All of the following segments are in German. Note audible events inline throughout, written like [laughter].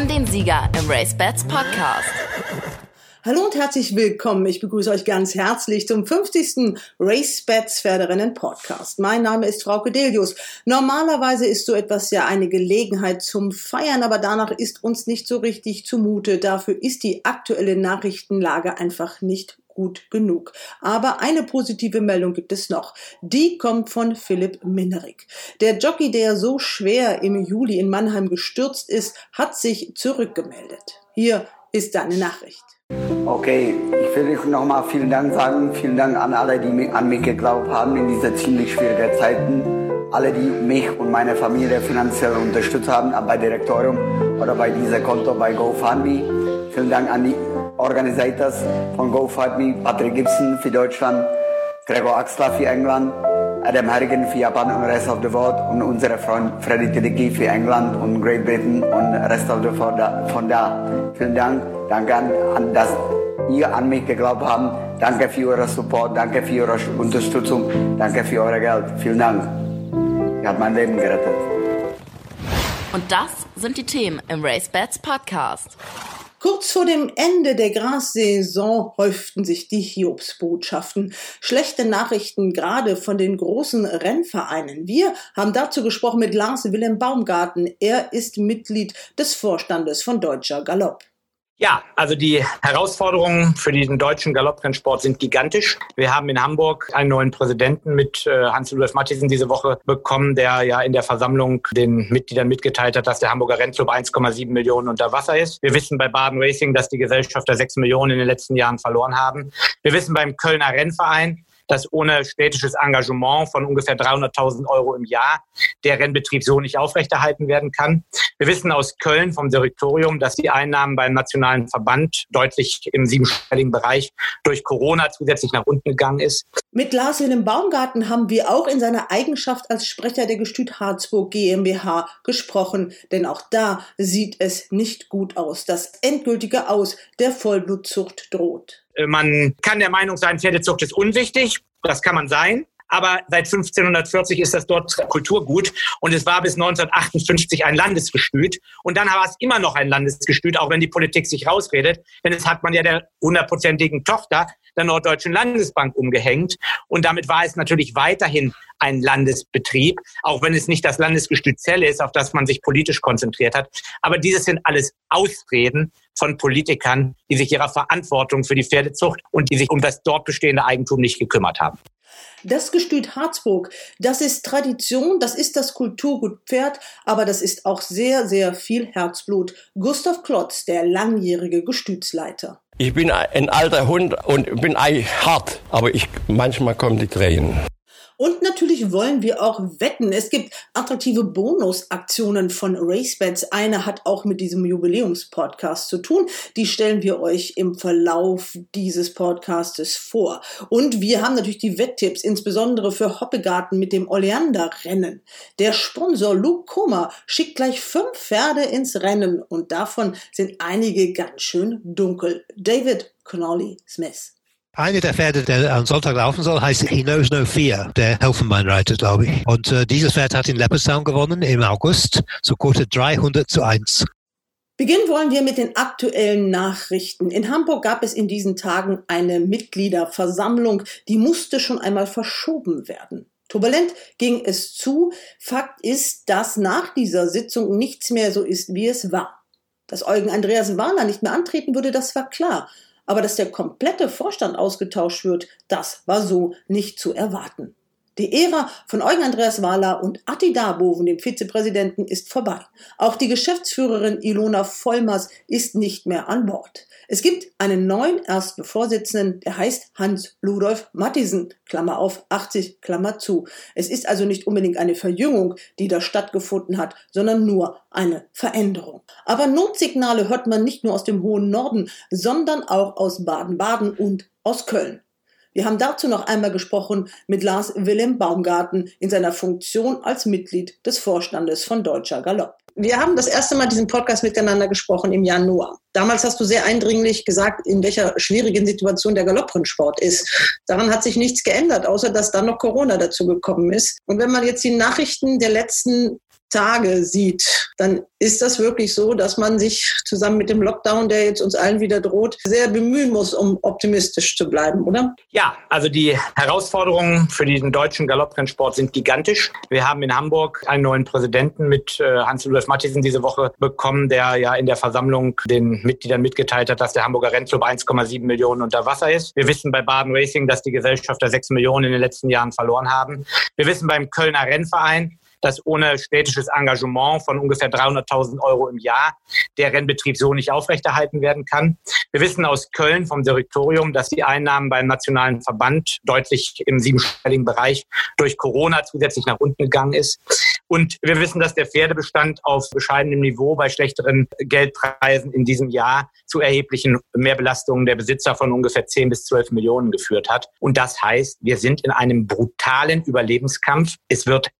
haben den Sieger im Race Bats Podcast. Hallo und herzlich willkommen. Ich begrüße euch ganz herzlich zum 50. Race Bats Pferderennen Podcast. Mein Name ist Frau Kedelius. Normalerweise ist so etwas ja eine Gelegenheit zum Feiern, aber danach ist uns nicht so richtig zumute. Dafür ist die aktuelle Nachrichtenlage einfach nicht gut genug. Aber eine positive Meldung gibt es noch. Die kommt von Philipp Minnerig. Der Jockey, der so schwer im Juli in Mannheim gestürzt ist, hat sich zurückgemeldet. Hier ist seine Nachricht. Okay, ich will nochmal vielen Dank sagen. Vielen Dank an alle, die an mich geglaubt haben in dieser ziemlich schwierigen Zeiten. Alle, die mich und meine Familie finanziell unterstützt haben, bei Direktorium oder bei dieser Konto bei GoFundMe. Vielen Dank an die Organisators von GoFundMe, Patrick Gibson für Deutschland, Gregor Axler für England, Adam Harrigan für Japan und Rest of the World und unser Freund Freddy Tidicki für England und Great Britain und Rest of the World von da. Vielen Dank. Danke an, dass ihr an mich geglaubt habt. Danke für euren Support. Danke für eure Unterstützung. Danke für euer Geld. Vielen Dank. Ihr habt mein Leben gerettet. Und das sind die Themen im Race Bats Podcast. Kurz vor dem Ende der Grassaison häuften sich die Hiobsbotschaften. Schlechte Nachrichten gerade von den großen Rennvereinen. Wir haben dazu gesprochen mit Lars Wilhelm Baumgarten. Er ist Mitglied des Vorstandes von Deutscher Galopp. Ja, also die Herausforderungen für den deutschen Galopprennsport sind gigantisch. Wir haben in Hamburg einen neuen Präsidenten mit äh, Hans-Ludolf Matthiesen diese Woche bekommen, der ja in der Versammlung den Mitgliedern mitgeteilt hat, dass der Hamburger Rennclub 1,7 Millionen unter Wasser ist. Wir wissen bei Baden Racing, dass die Gesellschafter 6 Millionen in den letzten Jahren verloren haben. Wir wissen beim Kölner Rennverein, dass ohne städtisches Engagement von ungefähr 300.000 Euro im Jahr der Rennbetrieb so nicht aufrechterhalten werden kann. Wir wissen aus Köln vom Direktorium, dass die Einnahmen beim nationalen Verband deutlich im siebenstelligen Bereich durch Corona zusätzlich nach unten gegangen ist. Mit Lars Willem Baumgarten haben wir auch in seiner Eigenschaft als Sprecher der Gestüt Harzburg GmbH gesprochen, denn auch da sieht es nicht gut aus. Das endgültige Aus der Vollblutzucht droht. Äh, man kann der Meinung sein, Pferdezucht ist unwichtig. Das kann man sein. Aber seit 1540 ist das dort Kulturgut und es war bis 1958 ein Landesgestüt. Und dann war es immer noch ein Landesgestüt, auch wenn die Politik sich rausredet. Denn es hat man ja der hundertprozentigen Tochter der Norddeutschen Landesbank umgehängt. Und damit war es natürlich weiterhin ein Landesbetrieb, auch wenn es nicht das Landesgestüt Zelle ist, auf das man sich politisch konzentriert hat. Aber dieses sind alles Ausreden von Politikern, die sich ihrer Verantwortung für die Pferdezucht und die sich um das dort bestehende Eigentum nicht gekümmert haben. Das Gestüt Harzburg, das ist Tradition, das ist das Kulturgut Pferd, aber das ist auch sehr, sehr viel Herzblut. Gustav Klotz, der langjährige Gestütsleiter. Ich bin ein alter Hund und bin hart, aber ich, manchmal kommen die Tränen. Und natürlich wollen wir auch wetten. Es gibt attraktive Bonusaktionen von RaceBets. Eine hat auch mit diesem Jubiläumspodcast zu tun. Die stellen wir euch im Verlauf dieses Podcastes vor. Und wir haben natürlich die Wetttipps, insbesondere für Hoppegarten mit dem Oleander-Rennen. Der Sponsor Luke Kummer schickt gleich fünf Pferde ins Rennen und davon sind einige ganz schön dunkel. David Connolly Smith. Eine der Pferde, der am Sonntag laufen soll, heißt He Knows No Fear, der Helfenbein-Reiter, glaube ich. Und äh, dieses Pferd hat in Leopardstown gewonnen im August, so Quote 300 zu 1. Beginnen wollen wir mit den aktuellen Nachrichten. In Hamburg gab es in diesen Tagen eine Mitgliederversammlung, die musste schon einmal verschoben werden. Turbulent ging es zu. Fakt ist, dass nach dieser Sitzung nichts mehr so ist, wie es war. Dass Eugen Andreas Wahler nicht mehr antreten würde, das war klar. Aber dass der komplette Vorstand ausgetauscht wird, das war so nicht zu erwarten. Die Ära von Eugen Andreas Wahler und Atti Darboven, dem Vizepräsidenten, ist vorbei. Auch die Geschäftsführerin Ilona Vollmers ist nicht mehr an Bord. Es gibt einen neuen ersten Vorsitzenden, der heißt Hans Ludolf Mattisen, Klammer auf, 80, Klammer zu. Es ist also nicht unbedingt eine Verjüngung, die da stattgefunden hat, sondern nur eine Veränderung. Aber Notsignale hört man nicht nur aus dem hohen Norden, sondern auch aus Baden-Baden und aus Köln. Wir haben dazu noch einmal gesprochen mit Lars Wilhelm Baumgarten in seiner Funktion als Mitglied des Vorstandes von Deutscher Galopp. Wir haben das erste Mal diesen Podcast miteinander gesprochen im Januar. Damals hast du sehr eindringlich gesagt, in welcher schwierigen Situation der Galopprennsport ist. Daran hat sich nichts geändert, außer dass dann noch Corona dazu gekommen ist. Und wenn man jetzt die Nachrichten der letzten Tage sieht, dann ist das wirklich so, dass man sich zusammen mit dem Lockdown, der jetzt uns allen wieder droht, sehr bemühen muss, um optimistisch zu bleiben, oder? Ja, also die Herausforderungen für diesen deutschen Galopprennsport sind gigantisch. Wir haben in Hamburg einen neuen Präsidenten mit äh, Hans-Ludolf Mathiesen diese Woche bekommen, der ja in der Versammlung den Mitgliedern mitgeteilt hat, dass der Hamburger Rennclub 1,7 Millionen unter Wasser ist. Wir wissen bei Baden Racing, dass die Gesellschafter 6 Millionen in den letzten Jahren verloren haben. Wir wissen beim Kölner Rennverein, dass ohne städtisches Engagement von ungefähr 300.000 Euro im Jahr der Rennbetrieb so nicht aufrechterhalten werden kann. Wir wissen aus Köln vom Direktorium, dass die Einnahmen beim nationalen Verband deutlich im siebenstelligen Bereich durch Corona zusätzlich nach unten gegangen ist. Und wir wissen, dass der Pferdebestand auf bescheidenem Niveau bei schlechteren Geldpreisen in diesem Jahr zu erheblichen Mehrbelastungen der Besitzer von ungefähr 10 bis 12 Millionen geführt hat. Und das heißt, wir sind in einem brutalen Überlebenskampf. Es wird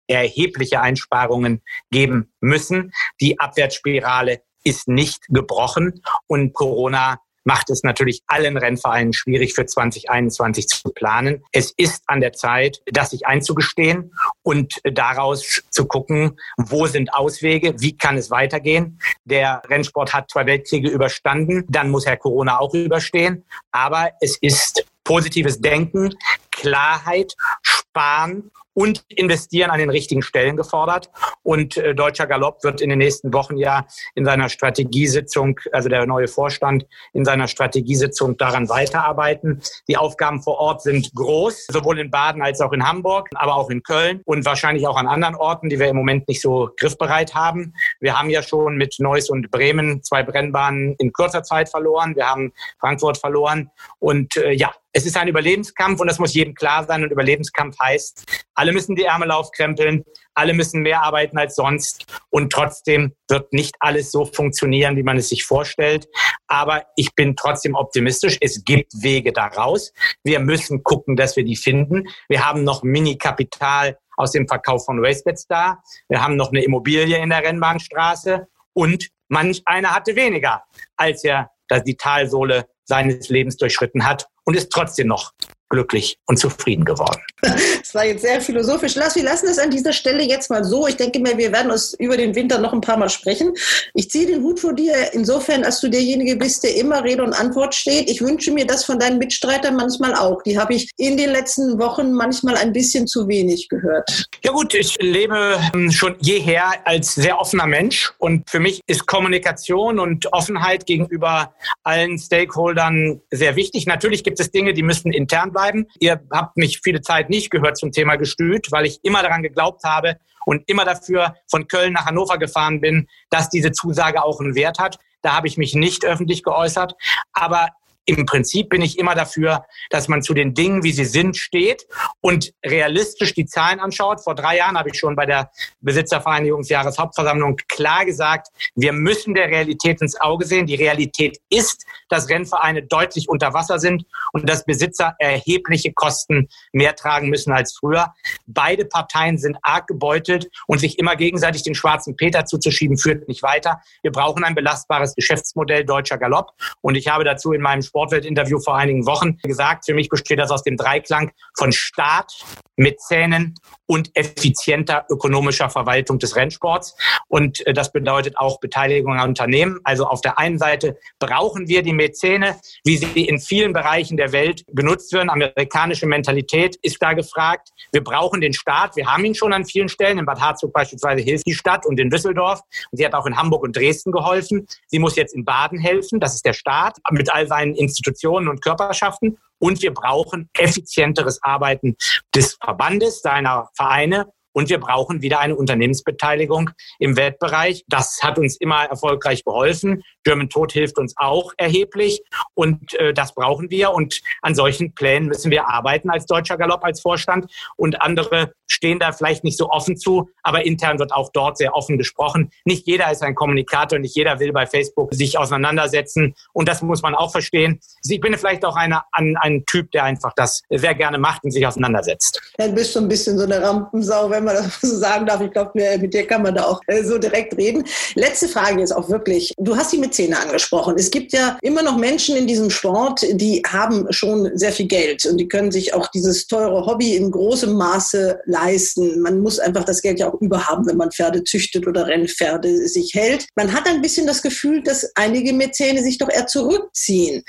erhebliche Einsparungen geben müssen. Die Abwärtsspirale ist nicht gebrochen und Corona macht es natürlich allen Rennvereinen schwierig für 2021 zu planen. Es ist an der Zeit, das sich einzugestehen und daraus zu gucken, wo sind Auswege, wie kann es weitergehen. Der Rennsport hat zwei Weltkriege überstanden, dann muss Herr Corona auch überstehen, aber es ist positives Denken, Klarheit, Sparen und investieren an den richtigen Stellen gefordert. Und äh, Deutscher Galopp wird in den nächsten Wochen ja in seiner Strategiesitzung, also der neue Vorstand in seiner Strategiesitzung daran weiterarbeiten. Die Aufgaben vor Ort sind groß, sowohl in Baden als auch in Hamburg, aber auch in Köln und wahrscheinlich auch an anderen Orten, die wir im Moment nicht so griffbereit haben. Wir haben ja schon mit Neuss und Bremen zwei Brennbahnen in kurzer Zeit verloren. Wir haben Frankfurt verloren. Und äh, ja, es ist ein Überlebenskampf und das muss jedem klar sein. Und Überlebenskampf heißt, alle müssen die Ärmel aufkrempeln, alle müssen mehr arbeiten als sonst. Und trotzdem wird nicht alles so funktionieren, wie man es sich vorstellt. Aber ich bin trotzdem optimistisch. Es gibt Wege daraus. Wir müssen gucken, dass wir die finden. Wir haben noch Mini-Kapital aus dem Verkauf von Racebets da. Wir haben noch eine Immobilie in der Rennbahnstraße. Und manch einer hatte weniger, als er die Talsohle seines Lebens durchschritten hat und ist trotzdem noch glücklich und zufrieden geworden. [laughs] Das war jetzt sehr philosophisch. Lass, wir lassen es an dieser Stelle jetzt mal so. Ich denke mir, wir werden uns über den Winter noch ein paar Mal sprechen. Ich ziehe den Hut vor dir insofern, als du derjenige bist, der immer Rede und Antwort steht. Ich wünsche mir das von deinen Mitstreitern manchmal auch. Die habe ich in den letzten Wochen manchmal ein bisschen zu wenig gehört. Ja gut, ich lebe ähm, schon jeher als sehr offener Mensch und für mich ist Kommunikation und Offenheit gegenüber allen Stakeholdern sehr wichtig. Natürlich gibt es Dinge, die müssen intern bleiben bleiben. Ihr habt mich viele Zeit nicht gehört zum Thema Gestüt, weil ich immer daran geglaubt habe und immer dafür von Köln nach Hannover gefahren bin, dass diese Zusage auch einen Wert hat. Da habe ich mich nicht öffentlich geäußert. Aber im Prinzip bin ich immer dafür, dass man zu den Dingen, wie sie sind, steht und realistisch die Zahlen anschaut. Vor drei Jahren habe ich schon bei der Besitzervereinigungsjahreshauptversammlung klar gesagt, wir müssen der Realität ins Auge sehen. Die Realität ist, dass Rennvereine deutlich unter Wasser sind und dass Besitzer erhebliche Kosten mehr tragen müssen als früher. Beide Parteien sind arg gebeutelt und sich immer gegenseitig den schwarzen Peter zuzuschieben, führt nicht weiter. Wir brauchen ein belastbares Geschäftsmodell deutscher Galopp. Und ich habe dazu in meinem Sportwelt-Interview vor einigen Wochen gesagt, für mich besteht das aus dem Dreiklang von Staat, Mäzenen und effizienter ökonomischer Verwaltung des Rennsports. Und äh, das bedeutet auch Beteiligung an Unternehmen. Also auf der einen Seite brauchen wir die Mäzene, wie sie in vielen Bereichen der Welt genutzt werden. Amerikanische Mentalität ist da gefragt. Wir brauchen den Staat. Wir haben ihn schon an vielen Stellen. In Bad Harzog beispielsweise hilft die Stadt und in Düsseldorf. Und sie hat auch in Hamburg und Dresden geholfen. Sie muss jetzt in Baden helfen. Das ist der Staat mit all seinen Institutionen und Körperschaften. Und wir brauchen effizienteres Arbeiten des Verbandes, seiner Vereine und wir brauchen wieder eine Unternehmensbeteiligung im Wettbereich. Das hat uns immer erfolgreich geholfen. German Tod hilft uns auch erheblich. Und äh, das brauchen wir. Und an solchen Plänen müssen wir arbeiten als Deutscher Galopp, als Vorstand. Und andere stehen da vielleicht nicht so offen zu. Aber intern wird auch dort sehr offen gesprochen. Nicht jeder ist ein Kommunikator. Nicht jeder will bei Facebook sich auseinandersetzen. Und das muss man auch verstehen. Ich bin vielleicht auch eine, ein, ein Typ, der einfach das sehr gerne macht und sich auseinandersetzt. Dann bist du ein bisschen so eine Rampensau, wenn man das [laughs] so sagen darf. Ich glaube, mit dir kann man da auch äh, so direkt reden. Letzte Frage ist auch wirklich, du hast die Mäzene angesprochen. Es gibt ja immer noch Menschen in diesem Sport, die haben schon sehr viel Geld und die können sich auch dieses teure Hobby in großem Maße leisten. Man muss einfach das Geld ja auch überhaben, wenn man Pferde züchtet oder Rennpferde sich hält. Man hat ein bisschen das Gefühl, dass einige Mäzene sich doch eher zurückziehen.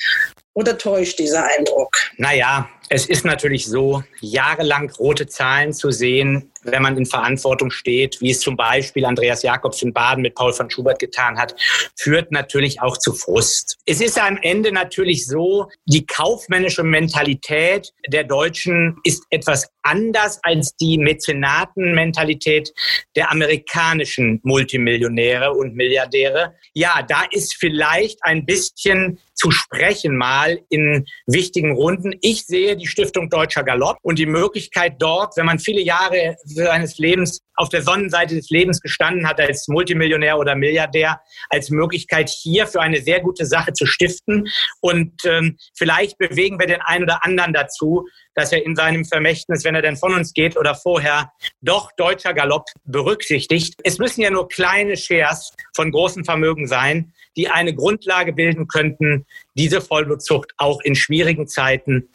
Oder täuscht dieser Eindruck? Naja, es ist natürlich so, jahrelang rote Zahlen zu sehen, wenn man in Verantwortung steht, wie es zum Beispiel Andreas Jakobs in Baden mit Paul von Schubert getan hat, führt natürlich auch zu Frust. Es ist am Ende natürlich so, die kaufmännische Mentalität der Deutschen ist etwas anders als die Mäzenatenmentalität der amerikanischen Multimillionäre und Milliardäre. Ja, da ist vielleicht ein bisschen zu sprechen mal in wichtigen Runden. Ich sehe die Stiftung Deutscher Galopp und die Möglichkeit dort, wenn man viele Jahre seines Lebens auf der Sonnenseite des Lebens gestanden hat als Multimillionär oder Milliardär, als Möglichkeit hier für eine sehr gute Sache zu stiften. Und ähm, vielleicht bewegen wir den einen oder anderen dazu, dass er in seinem Vermächtnis, wenn er denn von uns geht oder vorher, doch deutscher Galopp berücksichtigt. Es müssen ja nur kleine Shares von großem Vermögen sein, die eine Grundlage bilden könnten, diese Vollblutzucht auch in schwierigen Zeiten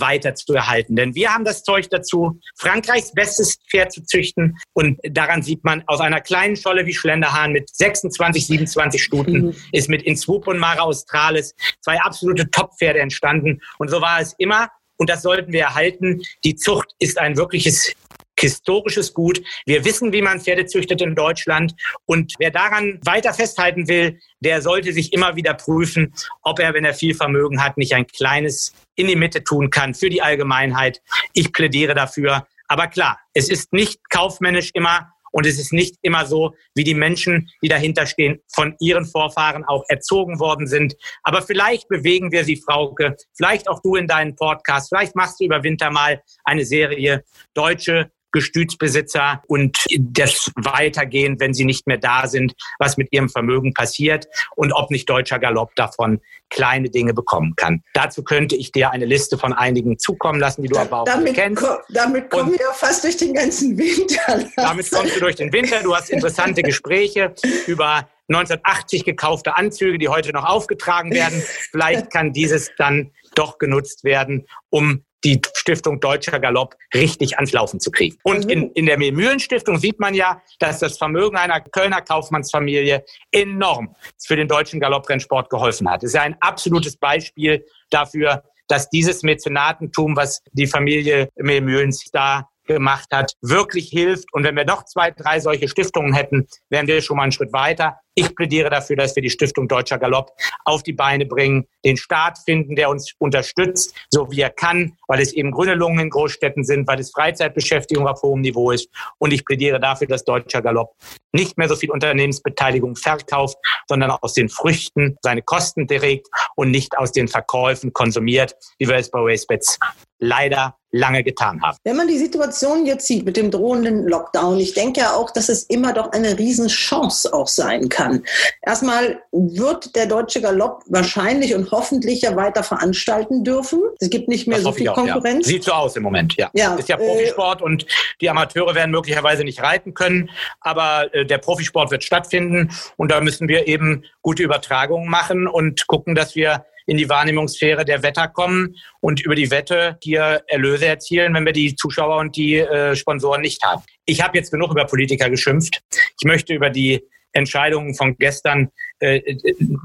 weiter zu erhalten. Denn wir haben das Zeug dazu, Frankreichs bestes Pferd zu züchten. Und daran sieht man, aus einer kleinen Scholle wie Schlenderhahn mit 26, 27 Stuten mhm. ist mit Inswoop und Mara Australis zwei absolute Top-Pferde entstanden. Und so war es immer. Und das sollten wir erhalten. Die Zucht ist ein wirkliches historisches Gut. Wir wissen, wie man Pferde züchtet in Deutschland. Und wer daran weiter festhalten will, der sollte sich immer wieder prüfen, ob er, wenn er viel Vermögen hat, nicht ein kleines in die Mitte tun kann für die Allgemeinheit. Ich plädiere dafür. Aber klar, es ist nicht kaufmännisch immer und es ist nicht immer so, wie die Menschen, die dahinter stehen, von ihren Vorfahren auch erzogen worden sind. Aber vielleicht bewegen wir sie, Frauke, vielleicht auch du in deinen Podcast, vielleicht machst du über Winter mal eine Serie deutsche Gestütsbesitzer und das Weitergehen, wenn sie nicht mehr da sind, was mit ihrem Vermögen passiert und ob nicht deutscher Galopp davon kleine Dinge bekommen kann. Dazu könnte ich dir eine Liste von einigen zukommen lassen, die du aber auch damit kennst. Ko damit kommen wir ja fast durch den ganzen Winter. Damit kommst du durch den Winter. Du hast interessante Gespräche über 1980 gekaufte Anzüge, die heute noch aufgetragen werden. Vielleicht kann dieses dann doch genutzt werden, um die Stiftung Deutscher Galopp richtig ans Laufen zu kriegen. Und in, in der Mühlen-Stiftung sieht man ja, dass das Vermögen einer Kölner Kaufmannsfamilie enorm für den deutschen Galopprennsport geholfen hat. Es ist ja ein absolutes Beispiel dafür, dass dieses Mäzenatentum, was die Familie Mühlens da gemacht hat, wirklich hilft. Und wenn wir noch zwei, drei solche Stiftungen hätten, wären wir schon mal einen Schritt weiter. Ich plädiere dafür, dass wir die Stiftung Deutscher Galopp auf die Beine bringen, den Staat finden, der uns unterstützt, so wie er kann, weil es eben grüne Lungen in Großstädten sind, weil es Freizeitbeschäftigung auf hohem Niveau ist. Und ich plädiere dafür, dass Deutscher Galopp nicht mehr so viel Unternehmensbeteiligung verkauft, sondern aus den Früchten seine Kosten trägt und nicht aus den Verkäufen konsumiert, wie wir es bei Racebets leider lange getan haben. Wenn man die Situation jetzt sieht mit dem drohenden Lockdown, ich denke ja auch, dass es immer doch eine Riesenchance auch sein kann. Erstmal wird der deutsche Galopp wahrscheinlich und hoffentlich ja weiter veranstalten dürfen. Es gibt nicht mehr das so viel auch, Konkurrenz. Ja. Sieht so aus im Moment, ja. ja ist ja äh, Profisport äh, und die Amateure werden möglicherweise nicht reiten können, aber äh, der Profisport wird stattfinden und da müssen wir eben gute Übertragungen machen und gucken, dass wir in die Wahrnehmungssphäre der Wetter kommen und über die Wette hier Erlöse erzielen, wenn wir die Zuschauer und die äh, Sponsoren nicht haben. Ich habe jetzt genug über Politiker geschimpft. Ich möchte über die Entscheidungen von gestern, äh,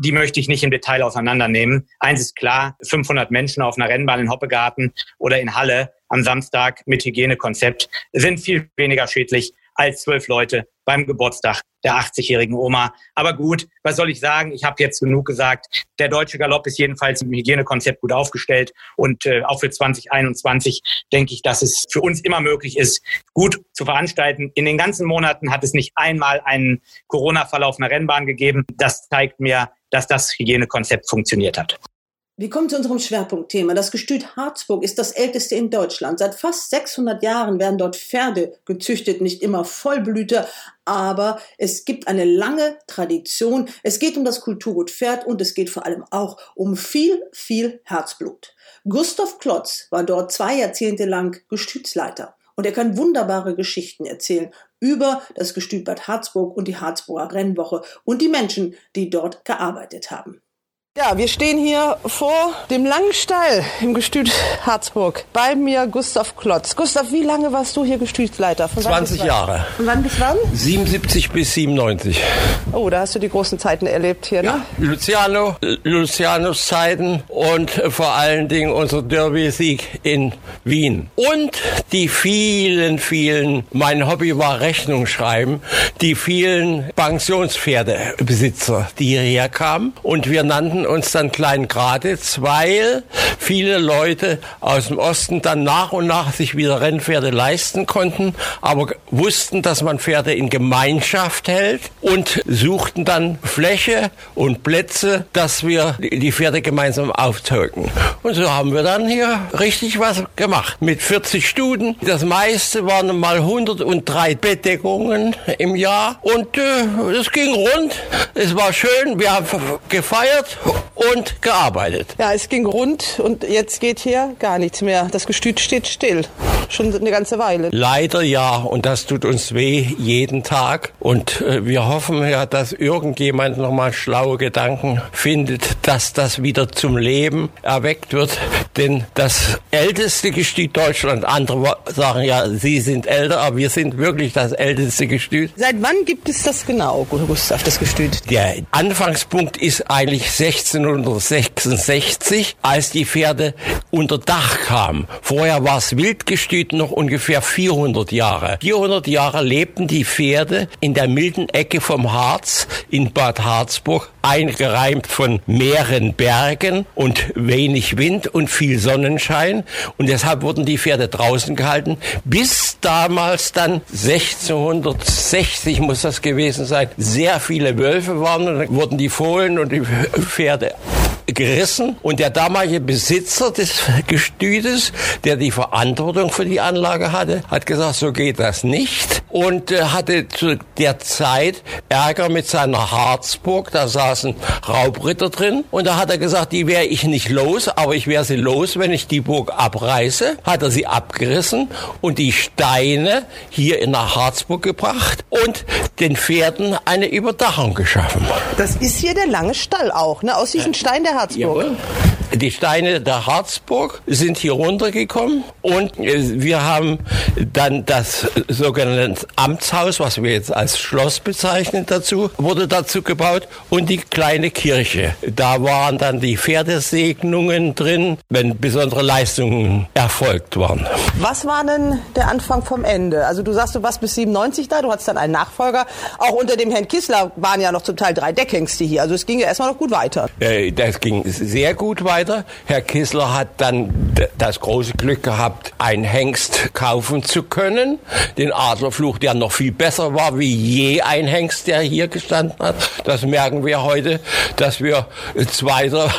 die möchte ich nicht im Detail auseinandernehmen. Eins ist klar, 500 Menschen auf einer Rennbahn in Hoppegarten oder in Halle am Samstag mit Hygienekonzept sind viel weniger schädlich als zwölf Leute beim Geburtstag der 80-jährigen Oma. Aber gut, was soll ich sagen? Ich habe jetzt genug gesagt. Der deutsche Galopp ist jedenfalls im Hygienekonzept gut aufgestellt. Und äh, auch für 2021 denke ich, dass es für uns immer möglich ist, gut zu veranstalten. In den ganzen Monaten hat es nicht einmal einen Corona-Fall auf einer Rennbahn gegeben. Das zeigt mir, dass das Hygienekonzept funktioniert hat. Wir kommen zu unserem Schwerpunktthema. Das Gestüt Harzburg ist das älteste in Deutschland. Seit fast 600 Jahren werden dort Pferde gezüchtet, nicht immer Vollblüter, aber es gibt eine lange Tradition. Es geht um das Kulturgut Pferd und es geht vor allem auch um viel, viel Herzblut. Gustav Klotz war dort zwei Jahrzehnte lang Gestütsleiter. Und er kann wunderbare Geschichten erzählen über das Gestüt Bad Harzburg und die Harzburger Rennwoche und die Menschen, die dort gearbeitet haben. Ja, wir stehen hier vor dem langen Stall im Gestüt Harzburg. Bei mir Gustav Klotz. Gustav, wie lange warst du hier Gestütsleiter? Von 20 Jahre. Von wann bis wann? 77 bis 97. Oh, da hast du die großen Zeiten erlebt hier, ne? ja. Luciano, Lucianos Zeiten und vor allen Dingen unser Derby-Sieg in Wien. Und die vielen, vielen, mein Hobby war Rechnung schreiben, die vielen Pensionspferdebesitzer, die hierher kamen und wir nannten uns dann Klein Graditz, weil viele Leute aus dem Osten dann nach und nach sich wieder Rennpferde leisten konnten, aber wussten, dass man Pferde in Gemeinschaft hält und suchten dann Fläche und Plätze, dass wir die Pferde gemeinsam aufzeugen. Und so haben wir dann hier richtig was gemacht. Mit 40 Studen. Das meiste waren mal 103 Bedeckungen im Jahr. Und äh, es ging rund. Es war schön. Wir haben gefeiert und gearbeitet. Ja, es ging rund und jetzt geht hier gar nichts mehr. Das Gestüt steht still. Schon eine ganze Weile. Leider ja. Und das tut uns weh jeden Tag. Und äh, wir hoffen ja, dass irgendjemand nochmal schlaue Gedanken findet, dass das wieder zum Leben erweckt wird. Denn das älteste Gestüt Deutschland, andere sagen ja, sie sind älter, aber wir sind wirklich das älteste Gestüt. Seit wann gibt es das genau, Gustav, das Gestüt? Der Anfangspunkt ist eigentlich 1666, als die Pferde unter Dach kamen. Vorher war es Wildgestüt noch ungefähr 400 Jahre. 400 Jahre lebten die Pferde in der milden Ecke vom Harz in Bad Harzburg, eingereimt von mehreren Bergen und wenig Wind und viel Sonnenschein. Und deshalb wurden die Pferde draußen gehalten, bis damals dann 1660 muss das gewesen sein, sehr viele Wölfe waren und dann wurden die Fohlen und die Pferde gerissen. Und der damalige Besitzer des Gestütes, der die Verantwortung für die Anlage hatte, hat gesagt, so geht das nicht. Und äh, hatte zu der Zeit Ärger mit seiner Harzburg, da saßen Raubritter drin. Und da hat er gesagt, die wäre ich nicht los, aber ich wäre sie los, wenn ich die Burg abreiße, hat er sie abgerissen und die Steine hier in der Harzburg gebracht und den Pferden eine Überdachung geschaffen. Das ist hier der lange Stall auch, ne? Aus diesen Steinen der Harzburg. Jawohl. Die Steine der Harzburg sind hier runtergekommen und äh, wir haben dann das sogenannte Amtshaus, was wir jetzt als Schloss bezeichnen dazu, wurde dazu gebaut und die kleine Kirche. Da waren dann die Pferdesegnungen drin, wenn besondere Leistungen erfolgt waren. Was war denn der Anfang vom Ende? Also du sagst, du warst bis 97 da, du hattest dann einen Nachfolger. Auch unter dem Herrn Kissler waren ja noch zum Teil drei Deckhengste hier. Also es ging ja erstmal noch gut weiter. Äh, das ging sehr gut weiter. Herr Kissler hat dann das große Glück gehabt, einen Hengst kaufen zu können. Den Adlerfluch, der noch viel besser war wie je ein Hengst, der hier gestanden hat. Das merken wir heute, dass wir Zweiter,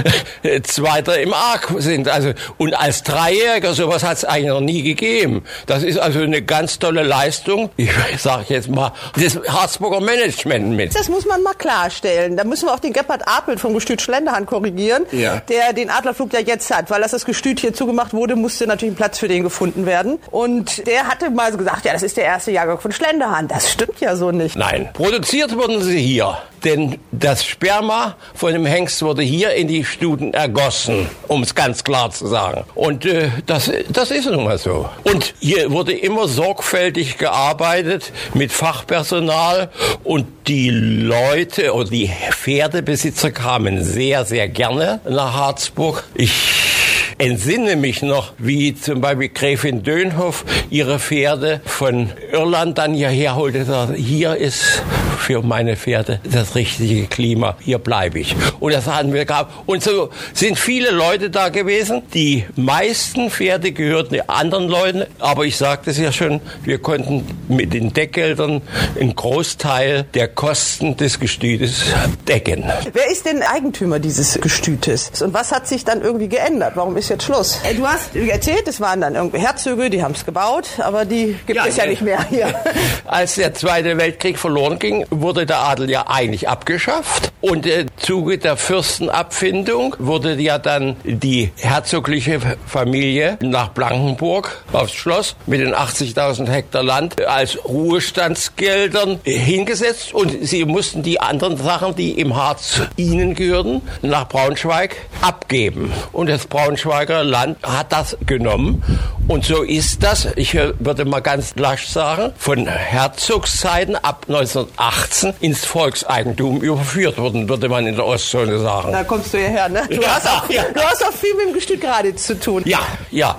[laughs] Zweiter im Arc sind. Also, und als Dreijähriger, sowas hat es eigentlich noch nie gegeben. Das ist also eine ganz tolle Leistung. Ich [laughs] sage jetzt mal, das Harzburger Management mit. Das muss man mal klarstellen. Da müssen wir auch den Gebhard Apel vom Gestüt Schlenderhand korrigieren. Ja der den Adlerflug ja jetzt hat, weil das das Gestüt hier zugemacht wurde, musste natürlich ein Platz für den gefunden werden. Und der hatte mal so gesagt, ja, das ist der erste Jahrgang von Schlenderhand. Das stimmt ja so nicht. Nein, produziert wurden sie hier. Denn das Sperma von dem Hengst wurde hier in die Studen ergossen, um es ganz klar zu sagen. Und äh, das, das ist nun mal so. Und hier wurde immer sorgfältig gearbeitet mit Fachpersonal und die Leute oder die Pferdebesitzer kamen sehr, sehr gerne nach Harzburg. Ich entsinne mich noch, wie zum Beispiel Gräfin Dönhoff ihre Pferde von Irland dann hierher holte. Hier ist für meine Pferde das richtige Klima. Hier bleibe ich. Und das hatten wir gehabt. Und so sind viele Leute da gewesen. Die meisten Pferde gehörten anderen Leuten. Aber ich sagte es ja schon, wir konnten mit den Deckgeldern einen Großteil der Kosten des Gestütes decken. Wer ist denn Eigentümer dieses Gestütes? Und was hat sich dann irgendwie geändert? Warum ist ist jetzt Schluss. Äh, du hast erzählt, es waren dann irgendwie Herzöge, die haben es gebaut, aber die gibt ja, es ja nicht mehr hier. [laughs] Als der Zweite Weltkrieg verloren ging, wurde der Adel ja eigentlich abgeschafft. Und im Zuge der Fürstenabfindung wurde ja dann die herzogliche Familie nach Blankenburg aufs Schloss mit den 80.000 Hektar Land als Ruhestandsgeldern hingesetzt und sie mussten die anderen Sachen, die im Harz ihnen gehörten, nach Braunschweig abgeben. Und das Braunschweiger Land hat das genommen. Und so ist das, ich würde mal ganz lasch sagen, von Herzogszeiten ab 1918 ins Volkseigentum überführt worden, würde man in der Ostzone sagen. Da kommst du hierher, ne? Du, ja, hast, auch, ja. du hast auch viel mit dem Gestüt Graditz zu tun. Ja, ja.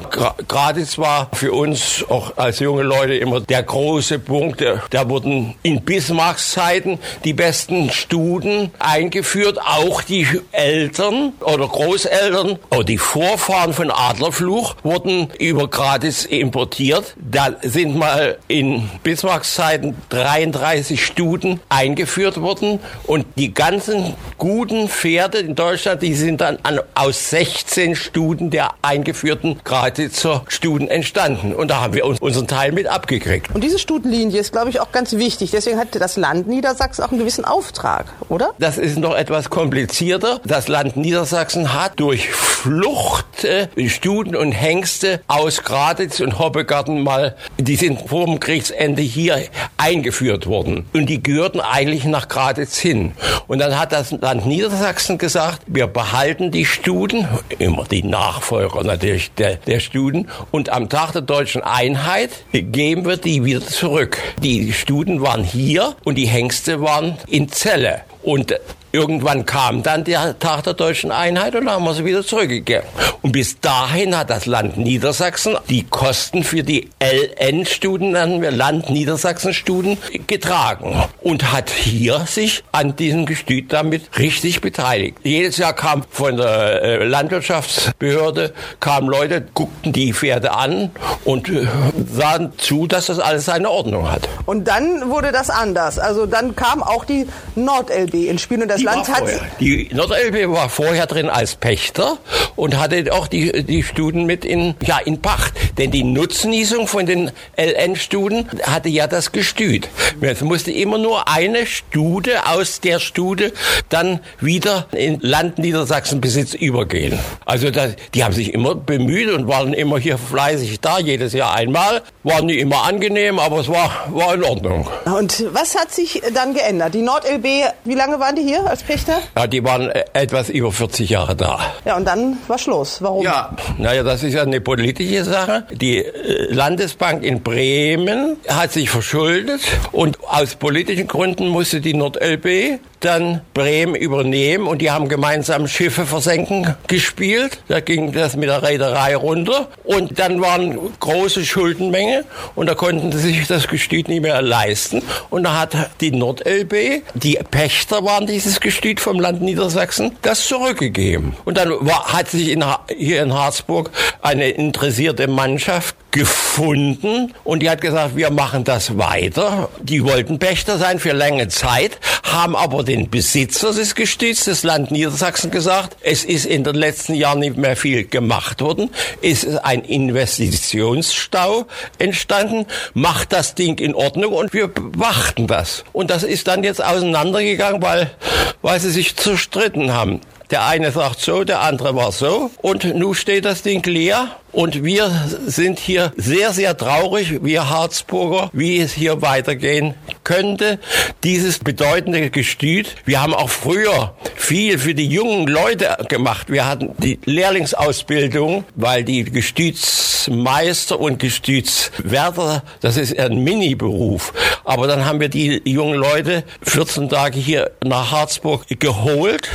Graditz war für uns auch als junge Leute immer der große Punkt. Da wurden in Bismarcks Zeiten die besten Studen eingeführt, auch die Eltern oder Großeltern oder die Vorfahren von Adlerfluch wurden über Graditz importiert. Da sind mal in Bismarcks Zeiten 33 Studen eingeführt worden und die ganzen guten Pferde in Deutschland, die sind dann an, aus 16 Studen der eingeführten Graditzer Studen entstanden. Und da haben wir uns unseren Teil mit abgekriegt. Und diese Studenlinie ist, glaube ich, auch ganz wichtig. Deswegen hat das Land Niedersachsen auch einen gewissen Auftrag, oder? Das ist noch etwas komplizierter. Das Land Niedersachsen hat durch Flucht äh, Studen und Hengste aus Graditz und Hoppegarten mal, die sind vor dem Kriegsende hier eingeführt worden. Und die gehörten eigentlich nach Graditz hin. Und dann hat das Land Niedersachsen gesagt, wir behalten die Studen, immer die Nachfolger natürlich der, der Studen, und am Tag der deutschen Einheit geben wir die wieder zurück. Die Studen waren hier und die Hengste waren in Celle. Und Irgendwann kam dann der Tag der deutschen Einheit und dann haben wir sie wieder zurückgegeben. Und bis dahin hat das Land Niedersachsen die Kosten für die wir Land Niedersachsen-Studen, getragen und hat hier sich an diesem Gestüt damit richtig beteiligt. Jedes Jahr kam von der äh, Landwirtschaftsbehörde, kamen Leute, guckten die Pferde an und äh, sahen zu, dass das alles seine Ordnung hat. Und dann wurde das anders. Also dann kam auch die Nord-LB ins Spiel und das die Land hat... Die Nordelbe war vorher drin als Pächter und hatte auch die, die Studen mit in, ja, in Pacht. Denn die Nutznießung von den LN-Studen hatte ja das Gestüt. Es musste immer nur eine Stude aus der Stude dann wieder in Land Niedersachsen-Besitz übergehen. Also das, die haben sich immer bemüht und waren immer hier fleißig da, jedes Jahr einmal. Waren nicht immer angenehm, aber es war, war in Ordnung. Und was hat sich dann geändert? Die NordLB, wie lange waren die hier? Als Pächter? Ja, die waren äh, etwas über 40 Jahre da. Ja, und dann war Schluss. Warum? Ja, naja, das ist ja eine politische Sache. Die äh, Landesbank in Bremen hat sich verschuldet und aus politischen Gründen musste die NordLB dann Bremen übernehmen und die haben gemeinsam Schiffe versenken gespielt. Da ging das mit der Reederei runter und dann waren große Schuldenmenge und da konnten sie sich das Gestüt nicht mehr leisten und da hat die NordLB, die Pächter waren dieses Gestüt vom Land Niedersachsen, das zurückgegeben. Und dann war, hat sich in, hier in Harzburg eine interessierte Mannschaft gefunden und die hat gesagt, wir machen das weiter. Die wollten Pächter sein für lange Zeit, haben aber den Besitzer des Gestüts, das Land Niedersachsen, gesagt, es ist in den letzten Jahren nicht mehr viel gemacht worden. Es ist ein Investitionsstau entstanden. Macht das Ding in Ordnung und wir bewachten das. Und das ist dann jetzt auseinandergegangen, weil, weil sie sich zerstritten haben. Der eine sagt so, der andere war so. Und nun steht das Ding leer. Und wir sind hier sehr, sehr traurig, wir Harzburger, wie es hier weitergehen könnte. Dieses bedeutende Gestüt. Wir haben auch früher viel für die jungen Leute gemacht. Wir hatten die Lehrlingsausbildung, weil die Gestütsmeister und Gestütswärter, das ist ein Mini-Beruf. Aber dann haben wir die jungen Leute 14 Tage hier nach Harzburg geholt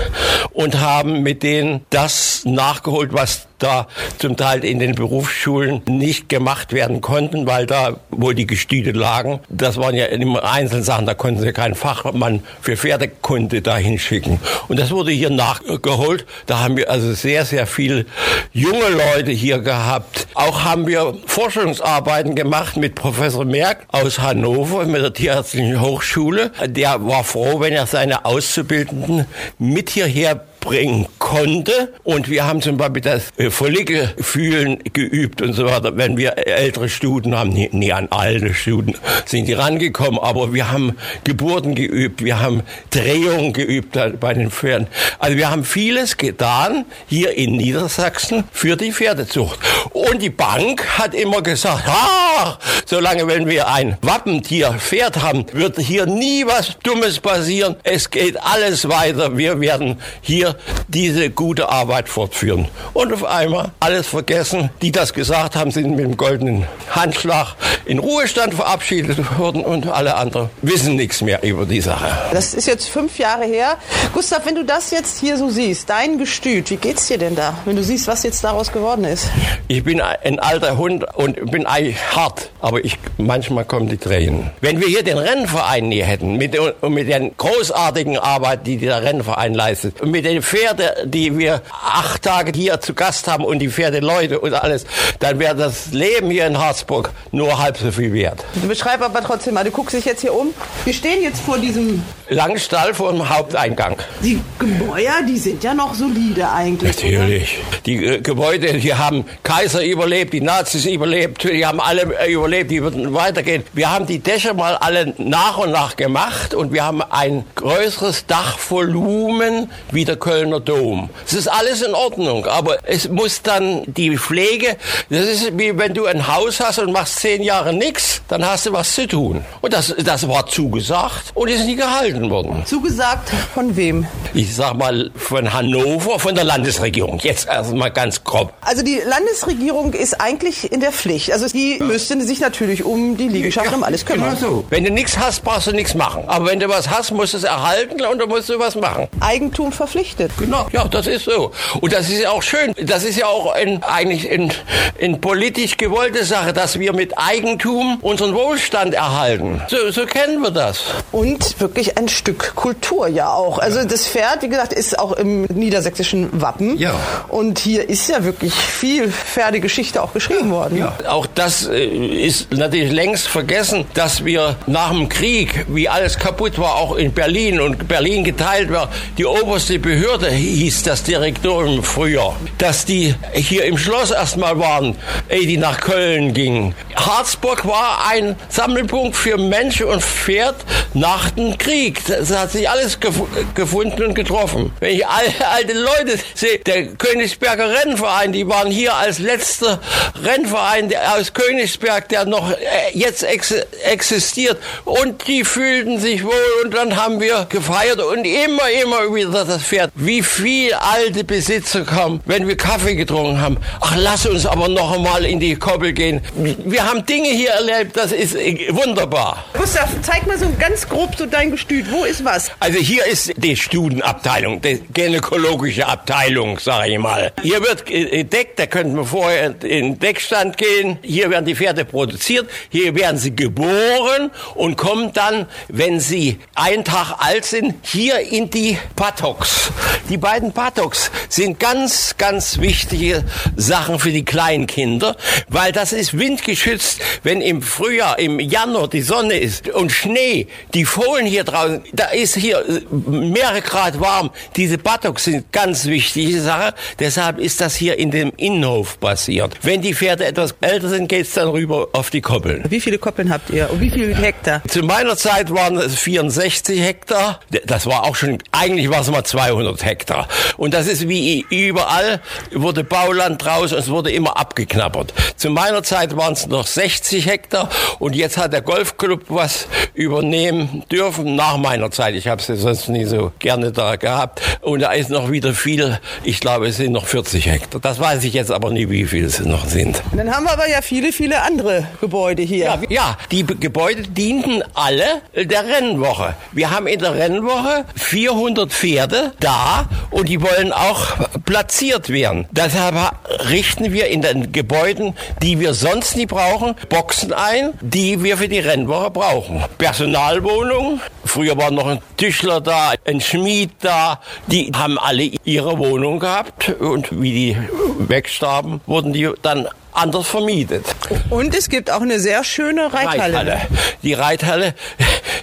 und haben mit denen das nachgeholt, was da zum Teil in den Berufsschulen nicht gemacht werden konnten, weil da, wo die Gestüte lagen, das waren ja immer Einzelsachen, da konnten sie keinen Fachmann für Pferdekunde dahin schicken. Und das wurde hier nachgeholt. Da haben wir also sehr, sehr viele junge Leute hier gehabt. Auch haben wir Forschungsarbeiten gemacht mit Professor Merck aus Hannover, mit der Tierärztlichen Hochschule. Der war froh, wenn er seine Auszubildenden mit hierher aufbringen konnte. Und wir haben zum Beispiel das äh, Follikelfühlen geübt und so weiter. Wenn wir ältere Studen haben, nie, an alle Studen sind die rangekommen, aber wir haben Geburten geübt, wir haben Drehungen geübt bei den Pferden. Also wir haben vieles getan hier in Niedersachsen für die Pferdezucht. Und die Bank hat immer gesagt, ah, solange wenn wir ein Wappentier Pferd haben, wird hier nie was Dummes passieren. Es geht alles weiter. Wir werden hier diese gute Arbeit fortführen. Und auf einmal alles vergessen. Die das gesagt haben, sind mit dem goldenen Handschlag in Ruhestand verabschiedet worden und alle anderen wissen nichts mehr über die Sache. Das ist jetzt fünf Jahre her. Gustav, wenn du das jetzt hier so siehst, dein Gestüt, wie geht's dir denn da, wenn du siehst, was jetzt daraus geworden ist? Ich bin ein alter Hund und bin eigentlich hart, aber ich, manchmal kommen die Tränen. Wenn wir hier den Rennverein hier hätten, mit, mit der großartigen Arbeit, die der Rennverein leistet, und mit den Pferden, die wir acht Tage hier zu Gast haben und die Pferdeleute und alles, dann wäre das Leben hier in Harzburg nur halb so viel wert. Beschreib aber trotzdem mal, du guckst dich jetzt hier um. Wir stehen jetzt vor diesem langen Stall vor dem Haupteingang. Die Gebäude, die sind ja noch solide eigentlich. Natürlich. Oder? Die äh, Gebäude, die haben Kaiser überlebt, die Nazis überlebt, die haben alle äh, überlebt, die würden weitergehen. Wir haben die Dächer mal alle nach und nach gemacht und wir haben ein größeres Dachvolumen wie der Kölner Dom. Es ist alles in Ordnung, aber es muss dann die Pflege, das ist wie wenn du ein Haus hast und machst zehn Jahre nichts, dann hast du was zu tun. Und das, das war zugesagt und ist nie gehalten worden. Zugesagt von wem? Ich sag mal von Hannover, von der Landesregierung. Jetzt erstmal ganz grob. Also die Landesregierung ist eigentlich in der Pflicht. Also die ja. müsste sich natürlich um die Liegenschaft ja, um alles kümmern. Genau so. Wenn du nichts hast, brauchst du nichts machen. Aber wenn du was hast, musst du es erhalten und dann musst du was machen. Eigentum verpflichtet. Genau. Ja, das ist so. Und das ist ja auch schön. Das ist ja auch ein, eigentlich in, in politisch gewollte Sache, dass wir mit Eigentum unseren Wohlstand erhalten. So, so kennen wir das. Und wirklich ein Stück Kultur ja auch. Also das Pferd, wie gesagt, ist auch im niedersächsischen Wappen. Ja. Und hier ist ja wirklich viel Pferdegeschichte auch geschrieben worden. Ja. Auch das äh, ist natürlich längst vergessen, dass wir nach dem Krieg, wie alles kaputt war, auch in Berlin und Berlin geteilt war, die oberste Behörde hieß das Direktorium früher, dass die hier im Schloss erstmal waren, ehe die nach Köln gingen. Harzburg war ein Sammelpunkt für Mensch und Pferd nach dem Krieg. Das hat sich alles gef gefunden und getroffen. Wenn ich alte, alte Leute sehe, der Königsberger Rennverein, die waren hier als letzter Rennverein aus Königsberg, der noch äh, jetzt ex existiert. Und die fühlten sich wohl und dann haben wir gefeiert und immer, immer wieder das Pferd. Wie viel alte Besitzer kommen, wenn wir Kaffee getrunken haben. Ach, lass uns aber noch einmal in die Koppel gehen. Wir haben Dinge hier erlebt, das ist äh, wunderbar. Gustav, zeig mal so ganz grob so dein Gestüt. Wo ist was? Also hier ist die Studenabteilung, die gynäkologische Abteilung, sage ich mal. Hier wird gedeckt, da könnten wir vorher in den Deckstand gehen. Hier werden die Pferde produziert, hier werden sie geboren und kommen dann, wenn sie einen Tag alt sind, hier in die Paddocks. Die beiden Paddocks sind ganz, ganz wichtige Sachen für die kleinen Kinder, weil das ist windgeschützt, wenn im Frühjahr, im Januar die Sonne ist und Schnee, die Fohlen hier draußen, da ist hier mehrere Grad warm. Diese Buttocks sind ganz wichtige Sache. Deshalb ist das hier in dem Innenhof passiert. Wenn die Pferde etwas älter sind, geht's dann rüber auf die Koppeln. Wie viele Koppeln habt ihr? Und wie viele Hektar? Zu meiner Zeit waren es 64 Hektar. Das war auch schon, eigentlich war es mal 200 Hektar. Und das ist wie überall, wurde Bauland draus und es wurde immer abgeknappert. Zu meiner Zeit waren es noch 60 Hektar und jetzt hat der Golfclub was übernehmen dürfen nach meiner Zeit. Ich habe es sonst nie so gerne da gehabt. Und da ist noch wieder viel, ich glaube, es sind noch 40 Hektar. Das weiß ich jetzt aber nie, wie viel es noch sind. Dann haben wir aber ja viele, viele andere Gebäude hier. Ja, ja die Gebäude dienten alle der Rennwoche. Wir haben in der Rennwoche 400 Pferde da und die wollen auch platziert werden. Deshalb richten wir in den Gebäuden, die wir sonst nie brauchen, Boxen ein, die wir für die Rennwoche brauchen. Personalwohnungen. Früher war noch ein Tischler da, ein Schmied da. Die haben alle ihre Wohnung gehabt und wie die wegstarben, wurden die dann anders vermietet. Und es gibt auch eine sehr schöne Reithalle. Reithalle. Die Reithalle,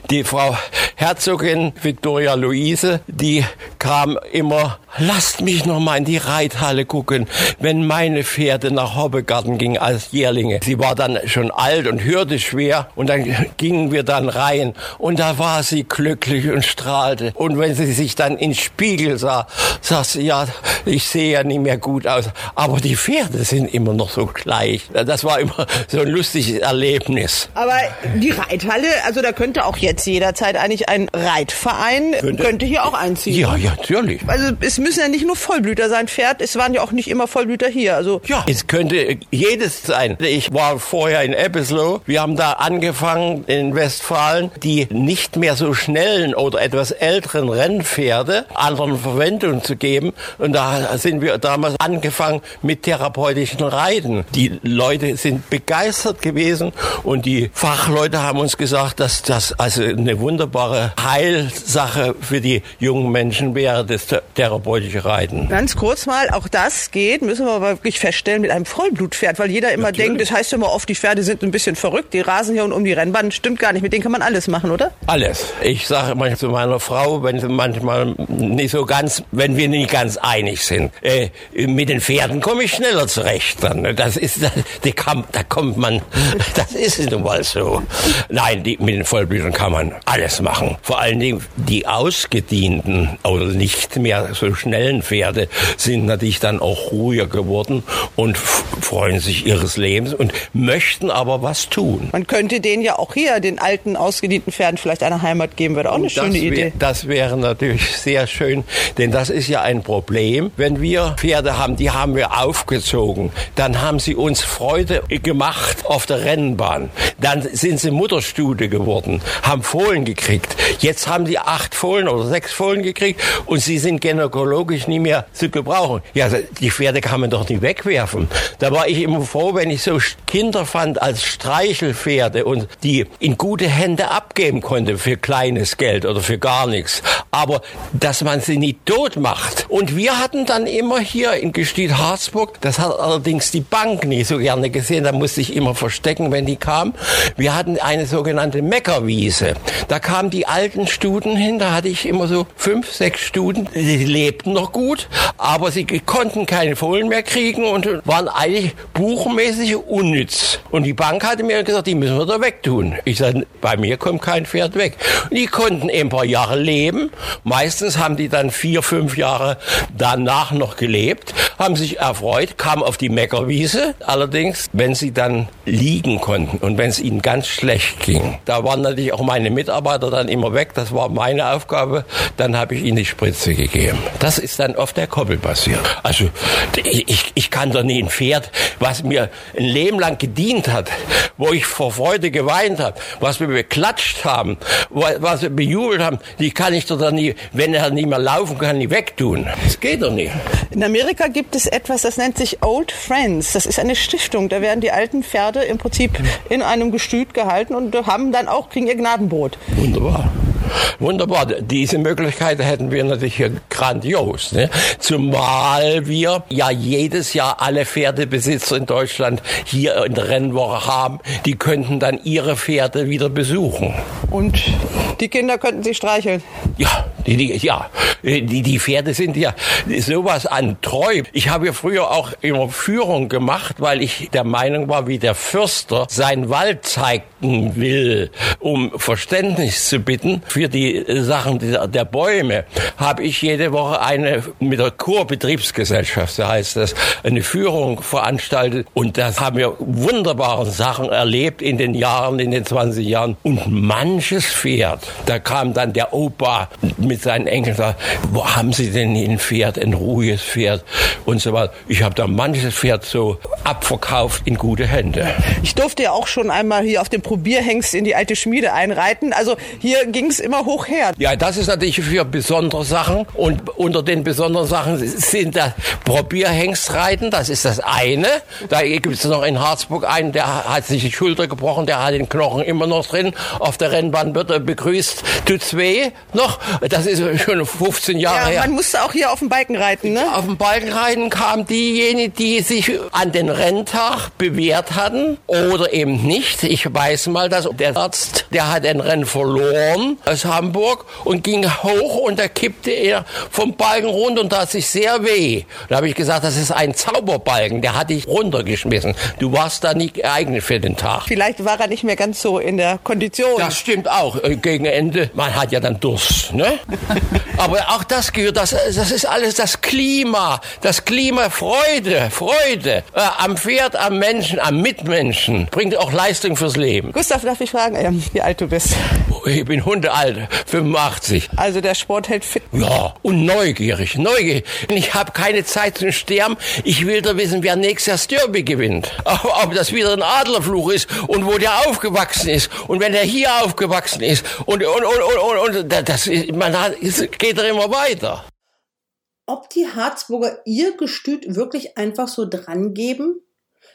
die Frau Herzogin Victoria Luise, die kam immer, lasst mich noch mal in die Reithalle gucken, wenn meine Pferde nach Hobbegarten gingen als Jährlinge. Sie war dann schon alt und hörte schwer und dann gingen wir dann rein und da war sie glücklich und strahlte. Und wenn sie sich dann ins Spiegel sah, sagte sie, ja, ich sehe ja nicht mehr gut aus, aber die Pferde sind immer noch so gleich. Das war immer so ein lustiges Erlebnis. Aber die Reithalle, also da könnte auch jetzt jederzeit eigentlich ein Reitverein, könnte, könnte hier auch einziehen. Ja, ja, natürlich. Also es müssen ja nicht nur Vollblüter sein, Pferd, es waren ja auch nicht immer Vollblüter hier. Also ja, es könnte jedes sein. Ich war vorher in Ebbeslow. Wir haben da angefangen in Westfalen, die nicht mehr so schnellen oder etwas älteren Rennpferde anderen Verwendung zu geben. Und da sind wir damals angefangen mit therapeutischen Reiten. Die Leute sind begeistert gewesen und die Fachleute haben uns gesagt, dass das also eine wunderbare Heilsache für die jungen Menschen wäre, das therapeutische Reiten. Ganz kurz mal, auch das geht, müssen wir aber wirklich feststellen, mit einem Vollblutpferd, weil jeder immer Natürlich. denkt, das heißt immer oft, die Pferde sind ein bisschen verrückt, die rasen hier und um die Rennbahn. Stimmt gar nicht, mit denen kann man alles machen, oder? Alles. Ich sage manchmal zu meiner Frau, wenn sie manchmal nicht so ganz, wenn wir nicht ganz einig sind, äh, mit den Pferden komme ich schneller zurecht. Dann. Das ist, die kann, da kommt man, das ist nun mal so. Nein, die, mit den Vollblütern kann man alles machen. Vor allen Dingen die ausgedienten oder nicht mehr so schnellen Pferde sind natürlich dann auch ruhiger geworden und freuen sich ihres Lebens und möchten aber was tun. Man könnte denen ja auch hier, den alten, ausgedienten Pferden, vielleicht eine Heimat geben, wäre auch eine schöne wär, Idee. Das wäre natürlich sehr schön, denn das ist ja ein Problem. Wenn wir Pferde haben, die haben wir aufgezogen, dann haben sie uns Freude gemacht auf der Rennbahn. Dann sind sie Mutterstute geworden, haben Fohlen gekriegt. Jetzt haben sie acht Fohlen oder sechs Fohlen gekriegt und sie sind gynäkologisch nie mehr zu gebrauchen. Ja, die Pferde kann man doch nicht wegwerfen. Da war ich immer froh, wenn ich so Kinder fand als Streichelpferde und die in gute Hände abgeben konnte für kleines Geld oder für gar nichts. Aber dass man sie nicht tot macht. Und wir hatten dann immer hier in Gestied Harzburg, das hat allerdings die Bank nie so gerne gesehen, da musste ich immer verstecken, wenn die kam. Wir hatten eine sogenannte Meckerwiese. Da kamen die alten Studen hin, da hatte ich immer so fünf, sechs Studen, die lebten noch gut, aber sie konnten keine Fohlen mehr kriegen und waren eigentlich buchmäßig unnütz. Und die Bank hatte mir gesagt, die müssen wir da wegtun. Ich sagte, bei mir kommt kein Pferd weg. Und die konnten ein paar Jahre leben. Meistens haben die dann vier, fünf Jahre danach noch gelebt, haben sich erfreut, kamen auf die Meckerwiese. Allerdings, wenn sie dann liegen konnten und wenn es ihnen ganz schlecht ging, da waren natürlich auch meine Mitarbeiter dann immer weg. Das war meine Aufgabe. Dann habe ich ihnen die Spritze gegeben. Das ist dann auf der Koppel passiert. Also ich, ich kann doch nie ein Pferd, was mir ein Leben lang gedient hat, wo ich vor Freude geweint habe, was wir beklatscht haben, was wir bejubelt haben, die kann ich doch dann nie, wenn er nicht mehr laufen kann, nie wegtun. Das geht doch nicht. In Amerika gibt es etwas, das nennt sich Old Friends. Das ist eine Stiftung. Da werden die alten Pferde im Prinzip in einem Gestüt gehalten und haben dann auch, kriegen ihr Gnadenbrot. Wunderbar. Wunderbar. Diese Möglichkeit hätten wir natürlich hier grandios. Ne? Zumal wir ja jedes Jahr alle Pferdebesitzer in Deutschland hier in der Rennwoche haben. Die könnten dann ihre Pferde wieder besuchen. Und die Kinder könnten sie streicheln? Ja, die, die, ja. Die, die Pferde sind ja sowas an treu. Ich habe ja früher auch immer Führung gemacht, weil ich der Meinung war, wie der Fürster sein Wald zeigen will, um Verständnis zu bitten. Für die Sachen der, der Bäume habe ich jede Woche eine mit der Kurbetriebsgesellschaft, so heißt das, eine Führung veranstaltet. Und das haben wir wunderbare Sachen erlebt in den Jahren, in den 20 Jahren. Und manches Pferd, da kam dann der Opa mit seinen Enkeln, sagt, wo haben Sie denn ein Pferd, ein ruhiges Pferd und so weiter. Ich habe da manches Pferd so abverkauft in gute Hände. Ich durfte ja auch schon einmal hier auf dem Probierhengst in die alte Schmiede einreiten. Also hier ging es immer hoch her. Ja, das ist natürlich für besondere Sachen. Und unter den besonderen Sachen sind da Probierhengstreiten, das ist das eine. Da gibt es noch in Harzburg einen, der hat sich die Schulter gebrochen, der hat den Knochen immer noch drin auf der Rennbahn wird er begrüßt? Tut's weh? Noch? Das ist schon 15 Jahre Ja, her. man musste auch hier auf dem Balken reiten, ne? Auf dem Balkenreiten kamen diejenigen, die sich an den Renntag bewährt hatten oder eben nicht. Ich weiß mal, dass der Arzt, der hat ein Rennen verloren aus Hamburg und ging hoch und da kippte er vom Balken runter und tat sich sehr weh. Da habe ich gesagt, das ist ein Zauberbalken, der hat dich runtergeschmissen. Du warst da nicht geeignet für den Tag. Vielleicht war er nicht mehr ganz so in der Kondition. Das stimmt auch. äh, Gegen Ende, man hat ja dann Durst, ne? [laughs] Aber auch das gehört, das, das ist alles das Klima. Das Klima Freude, Freude. Äh, am Pferd, am Menschen, am Mitmenschen. Bringt auch Leistung fürs Leben. Gustav, darf ich fragen, ähm, wie alt du bist? Ich bin Hundealt, 85. Also der Sport hält fit. Ja, und neugierig, neugierig. Ich habe keine Zeit zum Sterben. Ich will da wissen, wer nächstes Jahr Derby gewinnt. Ob das wieder ein Adlerfluch ist und wo der aufgewachsen ist. Und wenn er hier aufgewachsen ist. Und, und, und, und, und das, ist- man hat, es geht doch immer weiter. Ob die Harzburger ihr Gestüt wirklich einfach so drangeben?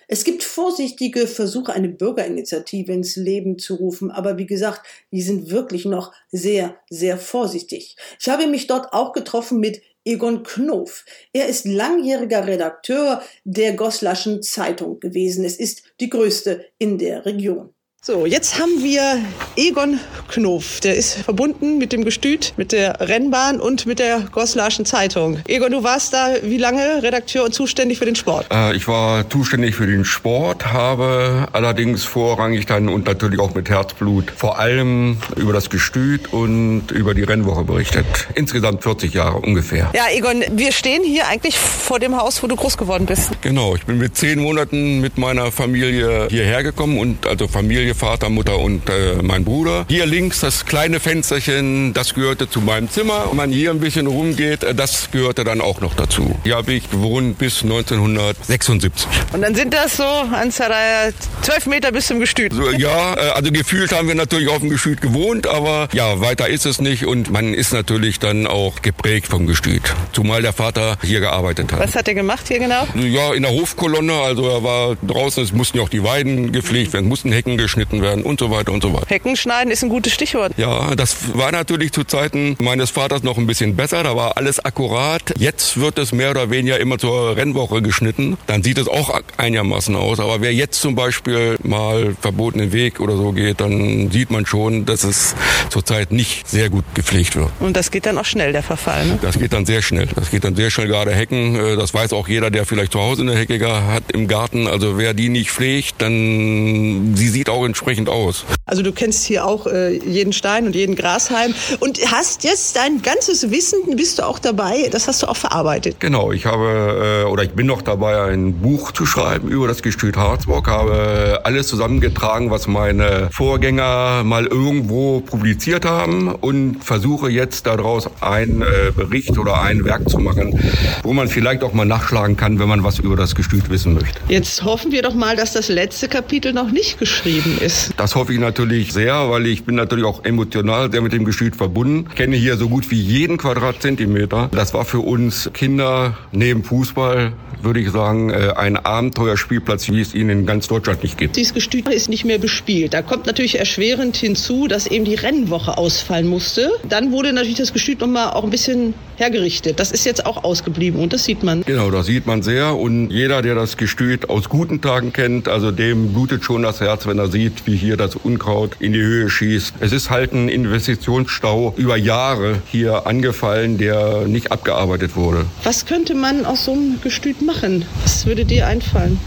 Es gibt vorsichtige Versuche, eine Bürgerinitiative ins Leben zu rufen, aber wie gesagt, die sind wirklich noch sehr, sehr vorsichtig. Ich habe mich dort auch getroffen mit Egon Knof. Er ist langjähriger Redakteur der Goslaschen Zeitung gewesen. Es ist die größte in der Region. So, jetzt haben wir Egon Knof. Der ist verbunden mit dem Gestüt, mit der Rennbahn und mit der Goslaschen Zeitung. Egon, du warst da wie lange Redakteur und zuständig für den Sport? Äh, Ich war zuständig für den Sport, habe allerdings vorrangig dann und natürlich auch mit Herzblut vor allem über das Gestüt und über die Rennwoche berichtet. Insgesamt 40 Jahre ungefähr. Ja, Egon, wir stehen hier eigentlich vor dem Haus, wo du groß geworden bist. Genau, ich bin mit zehn Monaten mit meiner Familie hierher gekommen und also Familie, Vater, Mutter und äh, mein Bruder. Hier links das kleine Fensterchen, das gehörte zu meinem Zimmer. Wenn man hier ein bisschen rumgeht, äh, das gehörte dann auch noch dazu. Hier habe ich gewohnt bis 1976. Und dann sind das so, Anzahl zwölf Meter bis zum Gestüt. So, ja, äh, also gefühlt haben wir natürlich auf dem Gestüt gewohnt, aber ja, weiter ist es nicht und man ist natürlich dann auch geprägt vom Gestüt. Zumal der Vater hier gearbeitet hat. Was hat er gemacht hier genau? Ja, in der Hofkolonne, also er war draußen, es mussten ja auch die Weiden gepflegt werden, mussten Hecken geschnitten werden und so weiter und so weiter. Hecken schneiden ist ein gutes Stichwort. Ja, das war natürlich zu Zeiten meines Vaters noch ein bisschen besser, da war alles akkurat. Jetzt wird es mehr oder weniger immer zur Rennwoche geschnitten, dann sieht es auch einigermaßen aus. Aber wer jetzt zum Beispiel mal verbotenen Weg oder so geht, dann sieht man schon, dass es zurzeit nicht sehr gut gepflegt wird. Und das geht dann auch schnell, der Verfall. Ne? Das geht dann sehr schnell. Das geht dann sehr schnell, gerade Hecken. äh, Das weiß auch jeder, der vielleicht zu Hause eine Hecke hat im Garten. Also wer die nicht pflegt, dann sie sieht auch entsprechend aus. Also du kennst hier auch äh, jeden Stein und jeden Grashalm und hast jetzt dein ganzes Wissen, bist du auch dabei, das hast du auch verarbeitet. Genau, ich habe äh, oder ich bin noch dabei, ein Buch zu schreiben über das Gestüt Harzburg. Habe alles zusammengetragen, was meine Vorgänger mal irgendwo publiziert haben und versuche jetzt daraus einen äh, Bericht oder ein Werk zu machen, wo man vielleicht auch mal nachschlagen kann, wenn man was über das Gestüt wissen möchte. Jetzt hoffen wir doch mal, dass das letzte Kapitel noch nicht geschrieben ist. Das hoffe ich natürlich sehr, weil ich bin natürlich auch emotional sehr mit dem Gestüt verbunden. Ich kenne hier so gut wie jeden Quadratzentimeter. Das war für uns Kinder neben Fußball, würde ich sagen, äh, ein Abenteuerspielplatz, wie es ihn in ganz Deutschland nicht gibt. Dieses Gestüt ist nicht mehr bespielt. Da kommt natürlich erschwerend hinzu, dass eben die Rennwoche ausfallen musste. Dann wurde natürlich das Gestüt nochmal auch ein bisschen hergerichtet. Das ist jetzt auch ausgeblieben und das sieht man. Genau, das sieht man sehr und jeder, der das Gestüt aus guten Tagen kennt, also dem blutet schon das Herz, wenn er sieht, wie hier das Unkraut in die Höhe schießt. Es ist halt ein Investitionsstau über Jahre hier angefallen, der nicht abgearbeitet wurde. Was könnte man aus so einem Gestüt machen? Was würde dir einfallen?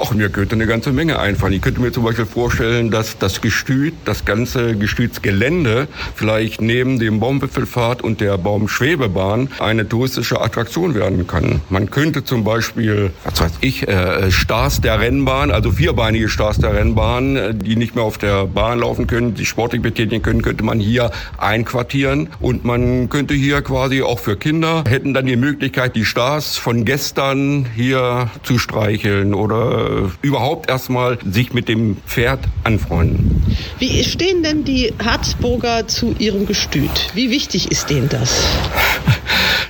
Ach, mir könnte eine ganze Menge einfallen. Ich könnte mir zum Beispiel vorstellen, dass das Gestüt, das ganze Gestütsgelände vielleicht neben dem Baumwipfelfahrt und der Baumschwebebahn eine touristische Attraktion werden kann. Man könnte zum Beispiel, was weiß ich, äh, Stars der Rennbahn, also vierbeinige Stars der Rennbahn, äh, die nicht mehr auf der Bahn laufen können, die sportlich betätigen können, könnte man hier einquartieren. Und man könnte hier quasi auch für Kinder, hätten dann die Möglichkeit, die Stars von gestern hier zu streicheln oder äh, überhaupt erstmal sich mit dem Pferd anfreunden. Wie stehen denn die Harzburger zu ihrem Gestüt? Wie wichtig ist denen das?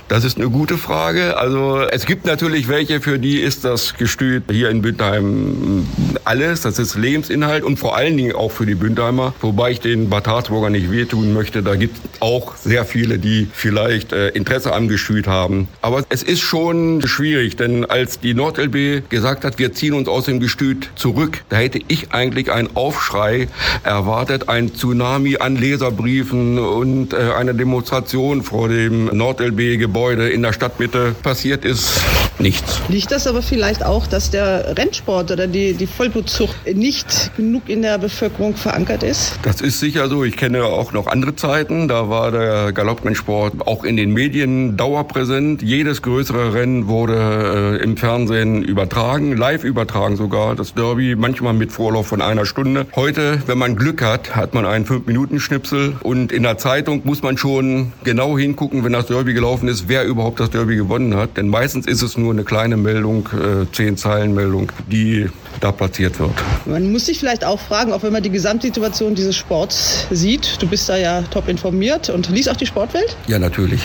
Das ist eine gute Frage. Also es gibt natürlich welche, für die ist das Gestüt hier in Bündheim alles. Das ist Lebensinhalt und vor allen Dingen auch für die Bündheimer. Wobei ich den Bad Harzburger nicht wehtun möchte. Da gibt es auch sehr viele, die vielleicht äh, Interesse am Gestüt haben. Aber es ist schon schwierig, denn als die NordLB gesagt hat, wir ziehen uns aus dem Gestüt zurück, da hätte ich eigentlich einen Aufschrei erwartet, ein Tsunami an Leserbriefen und äh, eine Demonstration vor dem NordLB-Gebäude in der Stadtmitte. Passiert ist nichts. Liegt das aber vielleicht auch, dass der Rennsport oder die, die Vollblutzucht nicht genug in der Bevölkerung verankert ist? Das ist sicher so. Ich kenne auch noch andere Zeiten. Da war der Galopprennsport auch in den Medien dauerpräsent. Jedes größere Rennen wurde äh, im Fernsehen übertragen, live übertragen sogar. Das Derby manchmal mit Vorlauf von einer Stunde. Heute, wenn man Glück hat, hat man einen 5-Minuten-Schnipsel und in der Zeitung muss man schon genau hingucken, wenn das Derby gelaufen ist, wer überhaupt das Derby gewonnen hat. Denn meistens ist es nur eine kleine Meldung, äh, zehn Zeilen Meldung, die da platziert wird. Man muss sich vielleicht auch fragen, auch wenn man die Gesamtsituation dieses Sports sieht, du bist da ja top informiert und liest auch die Sportwelt? Ja, natürlich.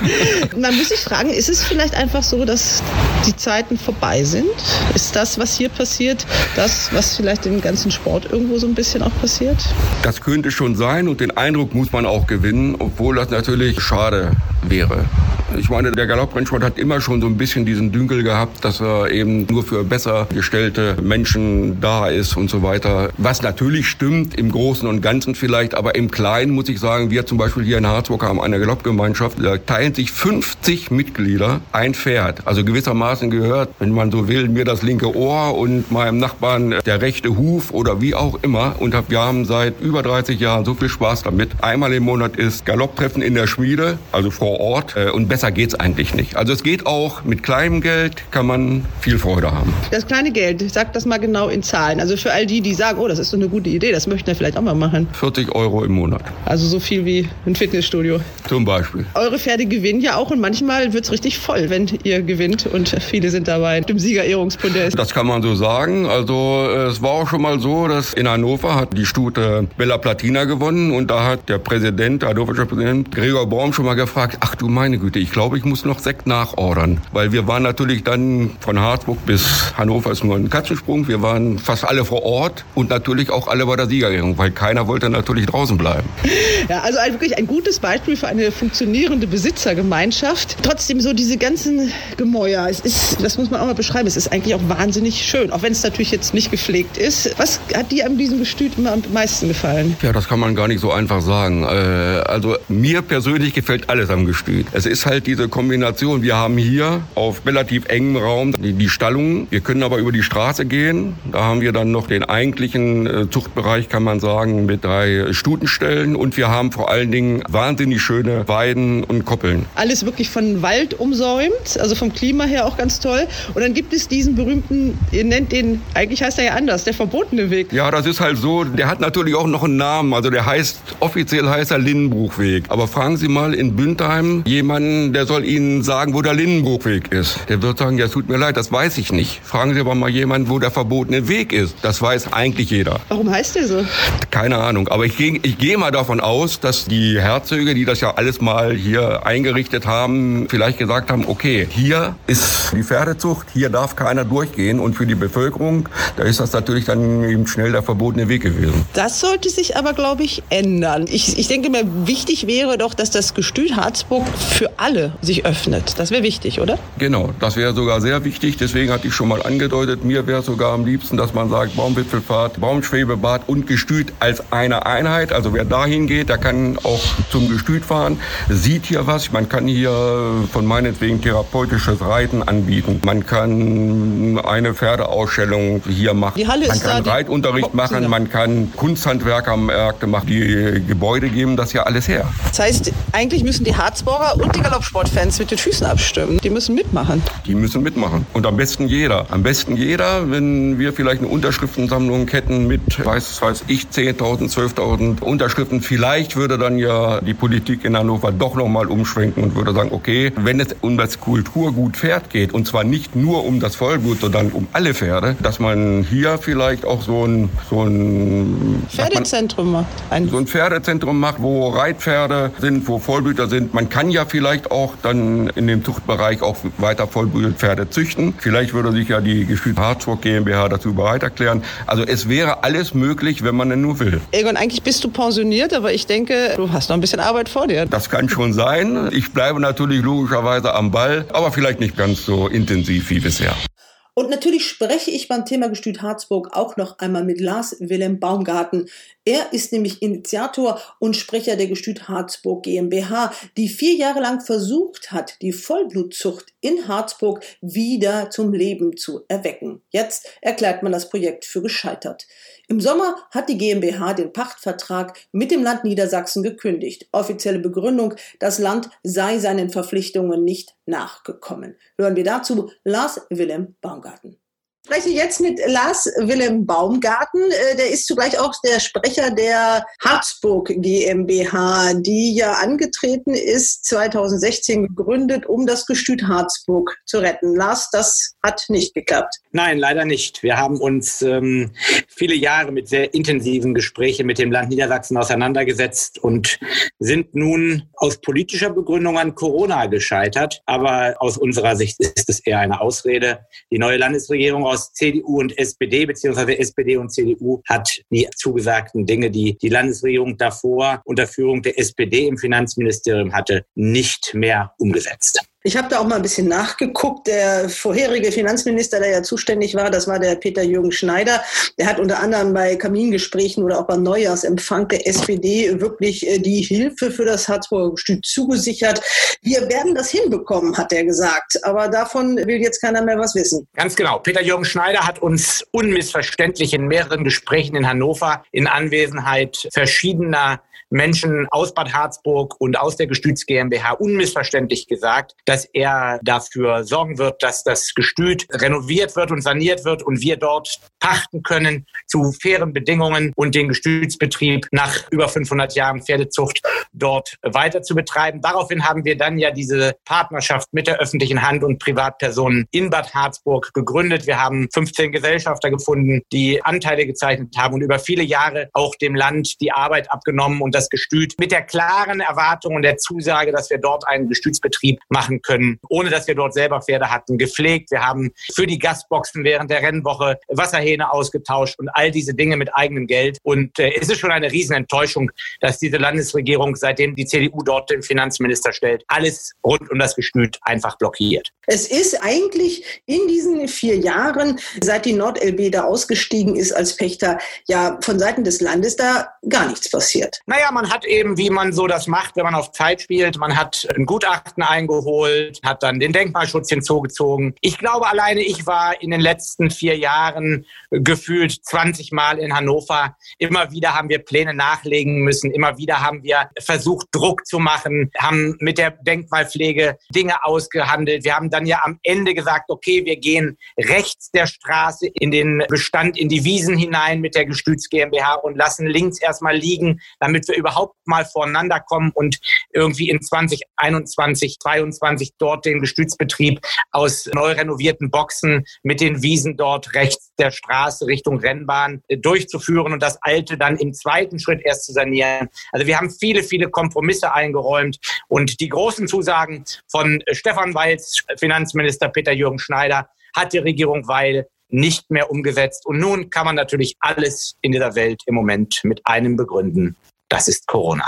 [laughs] man muss sich fragen, ist es vielleicht einfach so, dass die Zeiten vorbei sind? Ist das, was hier passiert, das, was vielleicht im ganzen Sport irgendwo so ein bisschen auch passiert? Das könnte schon sein und den Eindruck muss man auch gewinnen, obwohl das natürlich schade wäre. Ich meine, der Galopprennsport hat immer schon so ein bisschen diesen Dünkel gehabt, dass er eben nur für besser gestellte Menschen da ist und so weiter. Was natürlich stimmt im Großen und Ganzen vielleicht, aber im Kleinen muss ich sagen, wir zum Beispiel hier in Harzburg haben eine Galoppgemeinschaft, da teilen sich 50 Mitglieder ein Pferd. Also gewissermaßen gehört, wenn man so will, mir das linke Ohr und meinem Nachbarn der rechte Huf oder wie auch immer. Und wir haben seit über 30 Jahren so viel Spaß damit. Einmal im Monat ist Galopптreffen in der Schmiede, also vor Ort. Äh, und besser geht's eigentlich nicht. Also es geht auch mit kleinem Geld, kann man viel Freude haben. Das kleine Geld, sag das mal genau in Zahlen. Also für all die, die sagen, oh, das ist so eine gute Idee, das möchten wir vielleicht auch mal machen. 40 Euro im Monat. Also so viel wie ein Fitnessstudio. Zum Beispiel. Eure Pferde gewinnen ja auch und manchmal wird's richtig voll, wenn ihr gewinnt und viele sind dabei im Siegerehrungspodest. Das kann man so sagen. Also es war auch schon mal so, dass in Hannover hat die Stute Bella Platina gewonnen und da hat der Präsident, der hannoversche Präsident Gregor Baum schon mal gefragt, ach du meine Güte, ich glaube, ich muss noch Sekt nachordern. Weil wir waren natürlich dann von Harzburg bis Hannover ist nur ein Katzensprung. Wir waren fast alle vor Ort und natürlich auch alle bei der Siegerehrung, weil keiner wollte natürlich draußen bleiben. Ja, also ein, wirklich ein gutes Beispiel für eine funktionierende Besitzergemeinschaft. Trotzdem so diese ganzen Gemäuer, es ist, das muss man auch mal beschreiben, es ist eigentlich auch wahnsinnig schön, auch wenn es natürlich jetzt nicht gepflegt ist. Was hat dir an diesem Gestüt immer am meisten gefallen? Ja, das kann man gar nicht so einfach sagen. Äh, also mir persönlich gefällt alles am Gestüt. Es ist halt diese Kombination. Wir haben hier auf relativ engem Raum die, die Stallungen. Wir können aber über die Straße gehen. Da haben wir dann noch den eigentlichen äh, Zuchtbereich, kann man sagen, mit drei Stutenstellen. Und wir haben vor allen Dingen wahnsinnig schöne Weiden und Koppeln. Alles wirklich von Wald umsäumt, also vom Klima her auch ganz toll. Und dann gibt es diesen berühmten, ihr nennt den, eigentlich heißt er ja anders, der verbotene Weg. Ja, das ist halt so. Der hat natürlich auch noch einen Namen. Also der heißt, offiziell heißt er Linnenbruchweg. Aber fragen Sie mal in Bündheim jemanden, der soll Ihnen sagen, wo der Linnenbruchweg ist. Der wird sagen, ja, es tut mir leid, das weiß ich nicht. Fragen Sie aber mal jemanden, wo der verbotene Weg ist. Das weiß eigentlich jeder. Warum heißt der so? Keine Ahnung. Aber ich gehe ich geh mal davon aus, dass die Herzöge, die das ja alles mal hier eingerichtet haben, vielleicht gesagt haben, okay, hier ist die Pferdezucht, hier darf keiner durchgehen. Und für die Bevölkerung, da ist das natürlich dann eben schnell der verbotene Weg gewesen. Das sollte sich aber, glaube ich, ändern. Ich, ich denke mir, wichtig wäre doch, dass das Gestüt Harzburg für alle sich öffnet. Das wäre wichtig, oder? Genau, das wäre sogar sehr wichtig. Deswegen hatte ich schon mal angedeutet, mir wäre sogar am liebsten, dass man sagt, Baumwipfelfahrt, Baumschwebebad und Gestüt als eine Einheit. Also wer dahin geht, der kann auch zum Gestüt fahren, sieht hier was. Man kann hier von meinetwegen therapeutisches Reiten anbieten. Man kann eine Pferdeausstellung hier machen. Die Halle man ist kann da, Reitunterricht machen, man kann Kunsthandwerkermärkte machen. Die Gebäude geben das ja alles her. Das heißt, eigentlich müssen die Harzburger und die Galoppsportfans mit den Füßen abstimmen. Die müssen mitmachen. Die müssen mitmachen. Und am besten jeder. Am besten jeder, wenn wir vielleicht eine Unterschriftensammlung hätten mit, weiß, weiß ich, 10.000, 12.000 Unterschriften. Vielleicht würde dann ja die Politik in Hannover doch nochmal umschwenken und würde sagen, okay, wenn es um das Kulturgut Pferd geht, und zwar nicht nur um das Vollblut, sondern um alle Pferde, dass man hier vielleicht auch so ein, so ein, Pferdezentrum macht. Ein so ein Pferdezentrum macht, wo Reitpferde sind, wo Vollblüter sind. Man kann ja vielleicht auch dann in dem Zuchtbereich auch weiter Vollblutpferde züchten. Vielleicht würde sich ja die Gestüt Harzburg GmbH dazu bereit erklären. Also es wäre alles möglich, wenn man denn nur will. Egon, eigentlich bist du pensioniert, aber ich denke, du hast noch ein bisschen Arbeit vor dir. Das kann schon sein. Ich bleibe natürlich logischerweise am Ball, aber vielleicht nicht ganz so intensiv wie bisher. Und natürlich spreche ich beim Thema Gestüt Harzburg auch noch einmal mit Lars Wilhelm Baumgarten. Er ist nämlich Initiator und Sprecher der Gestüt Harzburg GmbH, die vier Jahre lang versucht hat, die Vollblutzucht in Harzburg wieder zum Leben zu erwecken. Jetzt erklärt man das Projekt für gescheitert. Im Sommer hat die GmbH den Pachtvertrag mit dem Land Niedersachsen gekündigt. Offizielle Begründung, das Land sei seinen Verpflichtungen nicht nachgekommen. Hören wir dazu Lars Wilhelm Baumgarten spreche jetzt mit Lars Willem Baumgarten. Äh, der ist zugleich auch der Sprecher der Harzburg GmbH, die ja angetreten ist, 2016 gegründet, um das Gestüt Harzburg zu retten. Lars, das hat nicht geklappt. Nein, leider nicht. Wir haben uns ähm, viele Jahre mit sehr intensiven Gesprächen mit dem Land Niedersachsen auseinandergesetzt und sind nun aus politischer Begründung an Corona gescheitert. Aber aus unserer Sicht ist es eher eine Ausrede. Die neue Landesregierung aus CDU und SPD, beziehungsweise SPD und CDU, hat die zugesagten Dinge, die die Landesregierung davor unter Führung der SPD im Finanzministerium hatte, nicht mehr umgesetzt. Ich habe da auch mal ein bisschen nachgeguckt. Der vorherige Finanzminister, der ja zuständig war, das war der Peter Jürgen Schneider. Der hat unter anderem bei Kamingesprächen oder auch beim Neujahrsempfang der SPD wirklich äh, die Hilfe für das Harzburger Gestüt zugesichert. Wir werden das hinbekommen, hat er gesagt. Aber davon will jetzt keiner mehr was wissen. Ganz genau. Peter Jürgen Schneider hat uns unmissverständlich in mehreren Gesprächen in Hannover in Anwesenheit verschiedener Menschen aus Bad Harzburg und aus der Gestüts GmbH unmissverständlich gesagt, dass er dafür sorgen wird, dass das Gestüt renoviert wird und saniert wird und wir dort pachten können zu fairen Bedingungen und den Gestütsbetrieb nach über 500 Jahren Pferdezucht dort weiter zu betreiben. Daraufhin haben wir dann ja diese Partnerschaft mit der öffentlichen Hand und Privatpersonen in Bad Harzburg gegründet. Wir haben 15 Gesellschafter gefunden, die Anteile gezeichnet haben und über viele Jahre auch dem Land die Arbeit abgenommen und das Gestüt mit der klaren Erwartung und der Zusage, dass wir dort einen Gestütsbetrieb machen können, ohne dass wir dort selber Pferde hatten, gepflegt. Wir haben für die Gastboxen während der Rennwoche Wasserhähne ausgetauscht und all diese Dinge mit eigenem Geld. Und äh, es ist schon eine Riesenenttäuschung, dass diese Landesregierung, seitdem die CDU dort den Finanzminister stellt, alles rund um das Gestüt einfach blockiert. Es ist eigentlich in diesen vier Jahren, seit die NordLB da ausgestiegen ist als Pächter, ja von Seiten des Landes da gar nichts passiert. Naja, man hat eben, wie man so das macht, wenn man auf Zeit spielt, man hat ein Gutachten eingeholt, hat dann den Denkmalschutz hinzugezogen. Ich glaube, alleine ich war in den letzten vier Jahren gefühlt 20 Mal in Hannover. Immer wieder haben wir Pläne nachlegen müssen. Immer wieder haben wir versucht, Druck zu machen, haben mit der Denkmalpflege Dinge ausgehandelt. Wir haben dann ja am Ende gesagt, okay, wir gehen rechts der Straße in den Bestand, in die Wiesen hinein mit der Gestütz GmbH und lassen links erstmal liegen, damit wir überhaupt mal voreinander kommen und irgendwie in 2021, 2022 dort den Gestützbetrieb aus neu renovierten Boxen mit den Wiesen dort rechts der Straße Richtung Rennbahn äh, durchzuführen und das alte dann im zweiten Schritt erst zu sanieren. Also wir haben viele, viele Kompromisse eingeräumt und die großen Zusagen von Stefan Weils, Finanzminister Peter Jürgen Schneider, hat die Regierung Weil nicht mehr umgesetzt. Und nun kann man natürlich alles in dieser Welt im Moment mit einem begründen das ist Corona.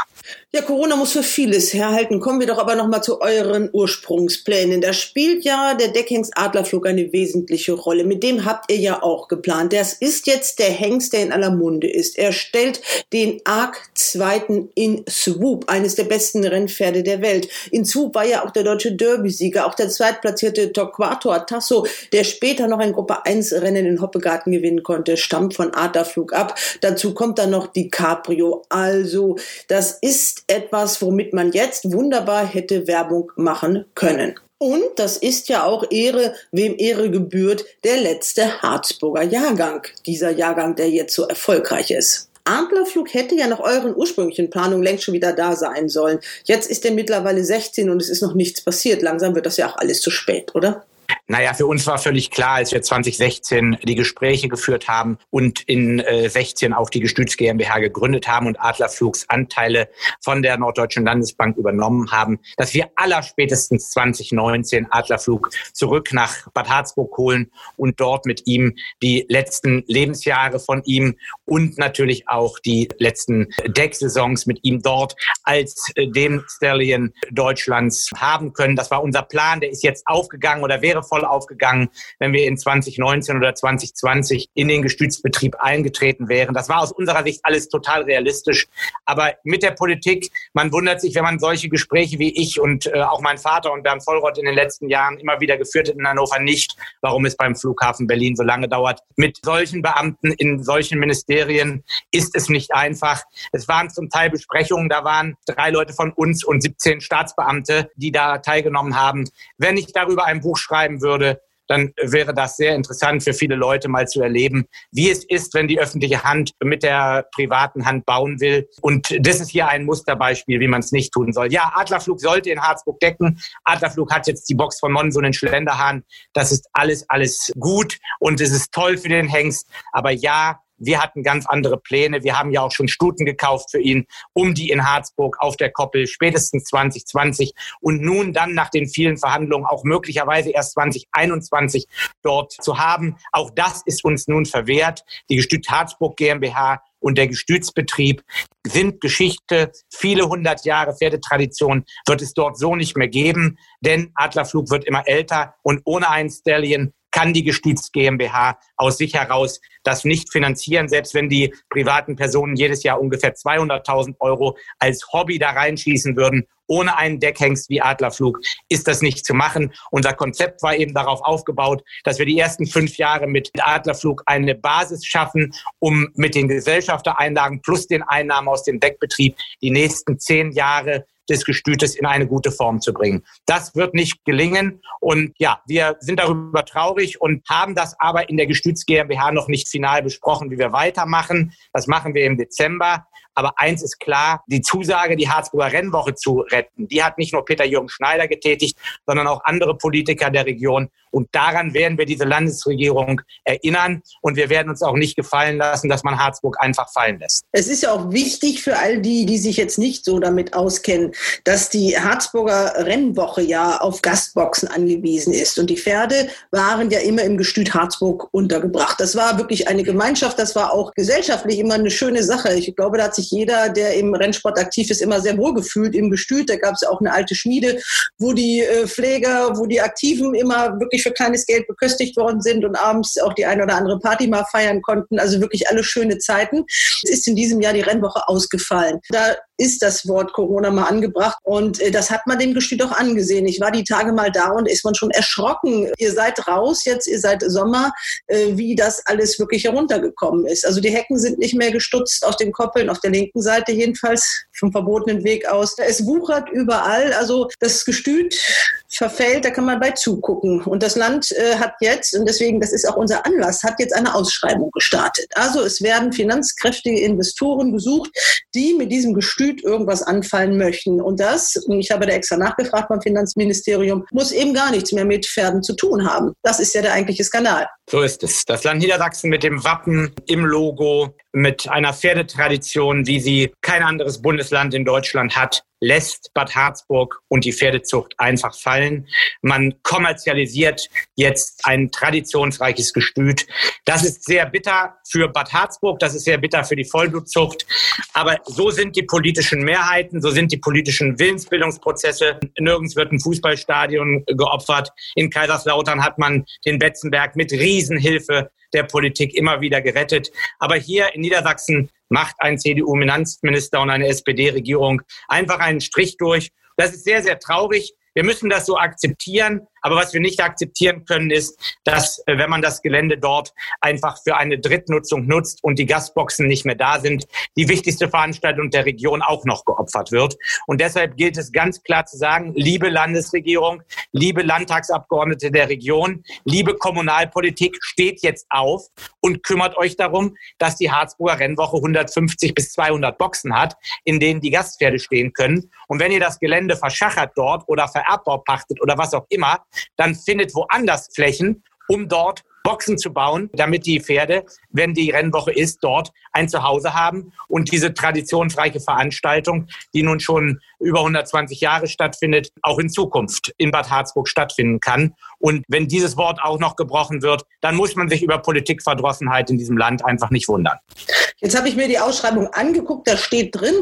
Ja, Corona muss für vieles herhalten. Kommen wir doch aber noch mal zu euren Ursprungsplänen. Da spielt ja der Deckhengst-Adlerflug eine wesentliche Rolle. Mit dem habt ihr ja auch geplant. Das ist jetzt der Hengst, der in aller Munde ist. Er stellt den Arc Zweiten in Swoop, eines der besten Rennpferde der Welt. In Swoop war ja auch der deutsche Derby-Sieger, auch der zweitplatzierte Torquato Tasso, der später noch ein Gruppe 1 Rennen in Hoppegarten gewinnen konnte, stammt von Adlerflug ab. Dazu kommt dann noch die Caprio. Also so. Das ist etwas, womit man jetzt wunderbar hätte Werbung machen können. Und das ist ja auch Ehre, wem Ehre gebührt, der letzte Harzburger Jahrgang. Dieser Jahrgang, der jetzt so erfolgreich ist. Adlerflug hätte ja nach euren ursprünglichen Planungen längst schon wieder da sein sollen. Jetzt ist er mittlerweile 16 und es ist noch nichts passiert. Langsam wird das ja auch alles zu spät, oder? Naja, für uns war völlig klar, als wir 2016 die Gespräche geführt haben und in äh, 16 auch die Gestütz GmbH gegründet haben und Adlerflugs Anteile von der Norddeutschen Landesbank übernommen haben, dass wir allerspätestens 2019 Adlerflug zurück nach Bad Harzburg holen und dort mit ihm die letzten Lebensjahre von ihm und natürlich auch die letzten Decksaisons mit ihm dort als äh, dem Stallion Deutschlands haben können. Das war unser Plan, der ist jetzt aufgegangen oder wäre voll aufgegangen, wenn wir in 2019 oder 2020 in den Gestützbetrieb eingetreten wären. Das war aus unserer Sicht alles total realistisch. Aber mit der Politik, man wundert sich, wenn man solche Gespräche wie ich und äh, auch mein Vater und Bernd Vollroth in den letzten Jahren immer wieder geführt hat in Hannover nicht, warum es beim Flughafen Berlin so lange dauert. Mit solchen Beamten in solchen Ministerien ist es nicht einfach. Es waren zum Teil Besprechungen, da waren drei Leute von uns und 17 Staatsbeamte, die da teilgenommen haben. Wenn ich darüber ein Buch schreiben würde, dann wäre das sehr interessant für viele Leute mal zu erleben, wie es ist, wenn die öffentliche Hand mit der privaten Hand bauen will. Und das ist hier ein Musterbeispiel, wie man es nicht tun soll. Ja, Adlerflug sollte in Harzburg decken. Adlerflug hat jetzt die Box von Monsun in Schlenderhahn. Das ist alles, alles gut und es ist toll für den Hengst. Aber ja, wir hatten ganz andere Pläne. Wir haben ja auch schon Stuten gekauft für ihn, um die in Harzburg auf der Koppel spätestens 2020 und nun dann nach den vielen Verhandlungen auch möglicherweise erst 2021 dort zu haben. Auch das ist uns nun verwehrt. Die Gestüt Harzburg GmbH und der Gestützbetrieb sind Geschichte. Viele hundert Jahre Pferdetradition wird es dort so nicht mehr geben, denn Adlerflug wird immer älter und ohne einen Stallion kann die Gestütz GmbH aus sich heraus das nicht finanzieren, selbst wenn die privaten Personen jedes Jahr ungefähr 200.000 Euro als Hobby da reinschießen würden. Ohne einen Deckhengst wie Adlerflug ist das nicht zu machen. Unser Konzept war eben darauf aufgebaut, dass wir die ersten fünf Jahre mit Adlerflug eine Basis schaffen, um mit den Gesellschaftereinlagen plus den Einnahmen aus dem Deckbetrieb die nächsten zehn Jahre des Gestütes in eine gute Form zu bringen. Das wird nicht gelingen. Und ja, wir sind darüber traurig und haben das aber in der Gestütz GmbH noch nicht final besprochen, wie wir weitermachen. Das machen wir im Dezember. Aber eins ist klar, die Zusage, die Harzburger Rennwoche zu retten, die hat nicht nur Peter-Jürgen Schneider getätigt, sondern auch andere Politiker der Region. Und daran werden wir diese Landesregierung erinnern. Und wir werden uns auch nicht gefallen lassen, dass man Harzburg einfach fallen lässt. Es ist ja auch wichtig für all die, die sich jetzt nicht so damit auskennen, dass die Harzburger Rennwoche ja auf Gastboxen angewiesen ist. Und die Pferde waren ja immer im Gestüt Harzburg untergebracht. Das war wirklich eine Gemeinschaft. Das war auch gesellschaftlich immer eine schöne Sache. Ich glaube, da hat sich sich jeder, der im Rennsport aktiv ist, immer sehr wohl gefühlt im Gestüt. Da gab es auch eine alte Schmiede, wo die äh, Pfleger, wo die Aktiven immer wirklich für kleines Geld beköstigt worden sind und abends auch die eine oder andere Party mal feiern konnten. Also wirklich alle schöne Zeiten. Es ist in diesem Jahr die Rennwoche ausgefallen. Da ist das Wort Corona mal angebracht und äh, das hat man dem Gestüt auch angesehen. Ich war die Tage mal da und ist man schon erschrocken. Ihr seid raus jetzt, ihr seid Sommer, äh, wie das alles wirklich heruntergekommen ist. Also die Hecken sind nicht mehr gestutzt auf den Koppeln, auf der linken Seite jedenfalls, vom verbotenen Weg aus. Es wuchert überall, also das Gestüt verfällt, da kann man bei zugucken. Und das Land äh, hat jetzt, und deswegen, das ist auch unser Anlass, hat jetzt eine Ausschreibung gestartet. Also es werden finanzkräftige Investoren gesucht, die mit diesem Gestüt irgendwas anfallen möchten. Und das, ich habe da extra nachgefragt beim Finanzministerium, muss eben gar nichts mehr mit Pferden zu tun haben. Das ist ja der eigentliche Skandal. So ist es. Das Land Niedersachsen mit dem Wappen im Logo, mit einer Pferdetradition, wie sie kein anderes Bundesland in Deutschland hat, lässt Bad Harzburg und die Pferdezucht einfach fallen. Man kommerzialisiert jetzt ein traditionsreiches Gestüt. Das ist sehr bitter für Bad Harzburg, das ist sehr bitter für die Vollblutzucht. Aber so sind die politischen Mehrheiten, so sind die politischen Willensbildungsprozesse. Nirgends wird ein Fußballstadion geopfert. In Kaiserslautern hat man den Betzenberg mit Riesenhilfe der Politik immer wieder gerettet. Aber hier in Niedersachsen macht ein CDU-Finanzminister und eine SPD-Regierung einfach einen Strich durch. Das ist sehr, sehr traurig. Wir müssen das so akzeptieren. Aber was wir nicht akzeptieren können, ist, dass, äh, wenn man das Gelände dort einfach für eine Drittnutzung nutzt und die Gasboxen nicht mehr da sind, die wichtigste Veranstaltung der Region auch noch geopfert wird. Und deshalb gilt es ganz klar zu sagen, liebe Landesregierung, liebe Landtagsabgeordnete der Region, liebe Kommunalpolitik, steht jetzt auf und kümmert euch darum, dass die Harzburger Rennwoche 150 bis 200 Boxen hat, in denen die Gastpferde stehen können. Und wenn ihr das Gelände verschachert dort oder Vererbbau pachtet oder was auch immer, dann findet woanders Flächen, um dort Boxen zu bauen, damit die Pferde, wenn die Rennwoche ist, dort ein Zuhause haben und diese traditionsreiche Veranstaltung, die nun schon über 120 Jahre stattfindet, auch in Zukunft in Bad Harzburg stattfinden kann. Und wenn dieses Wort auch noch gebrochen wird, dann muss man sich über Politikverdrossenheit in diesem Land einfach nicht wundern. Jetzt habe ich mir die Ausschreibung angeguckt, da steht drin,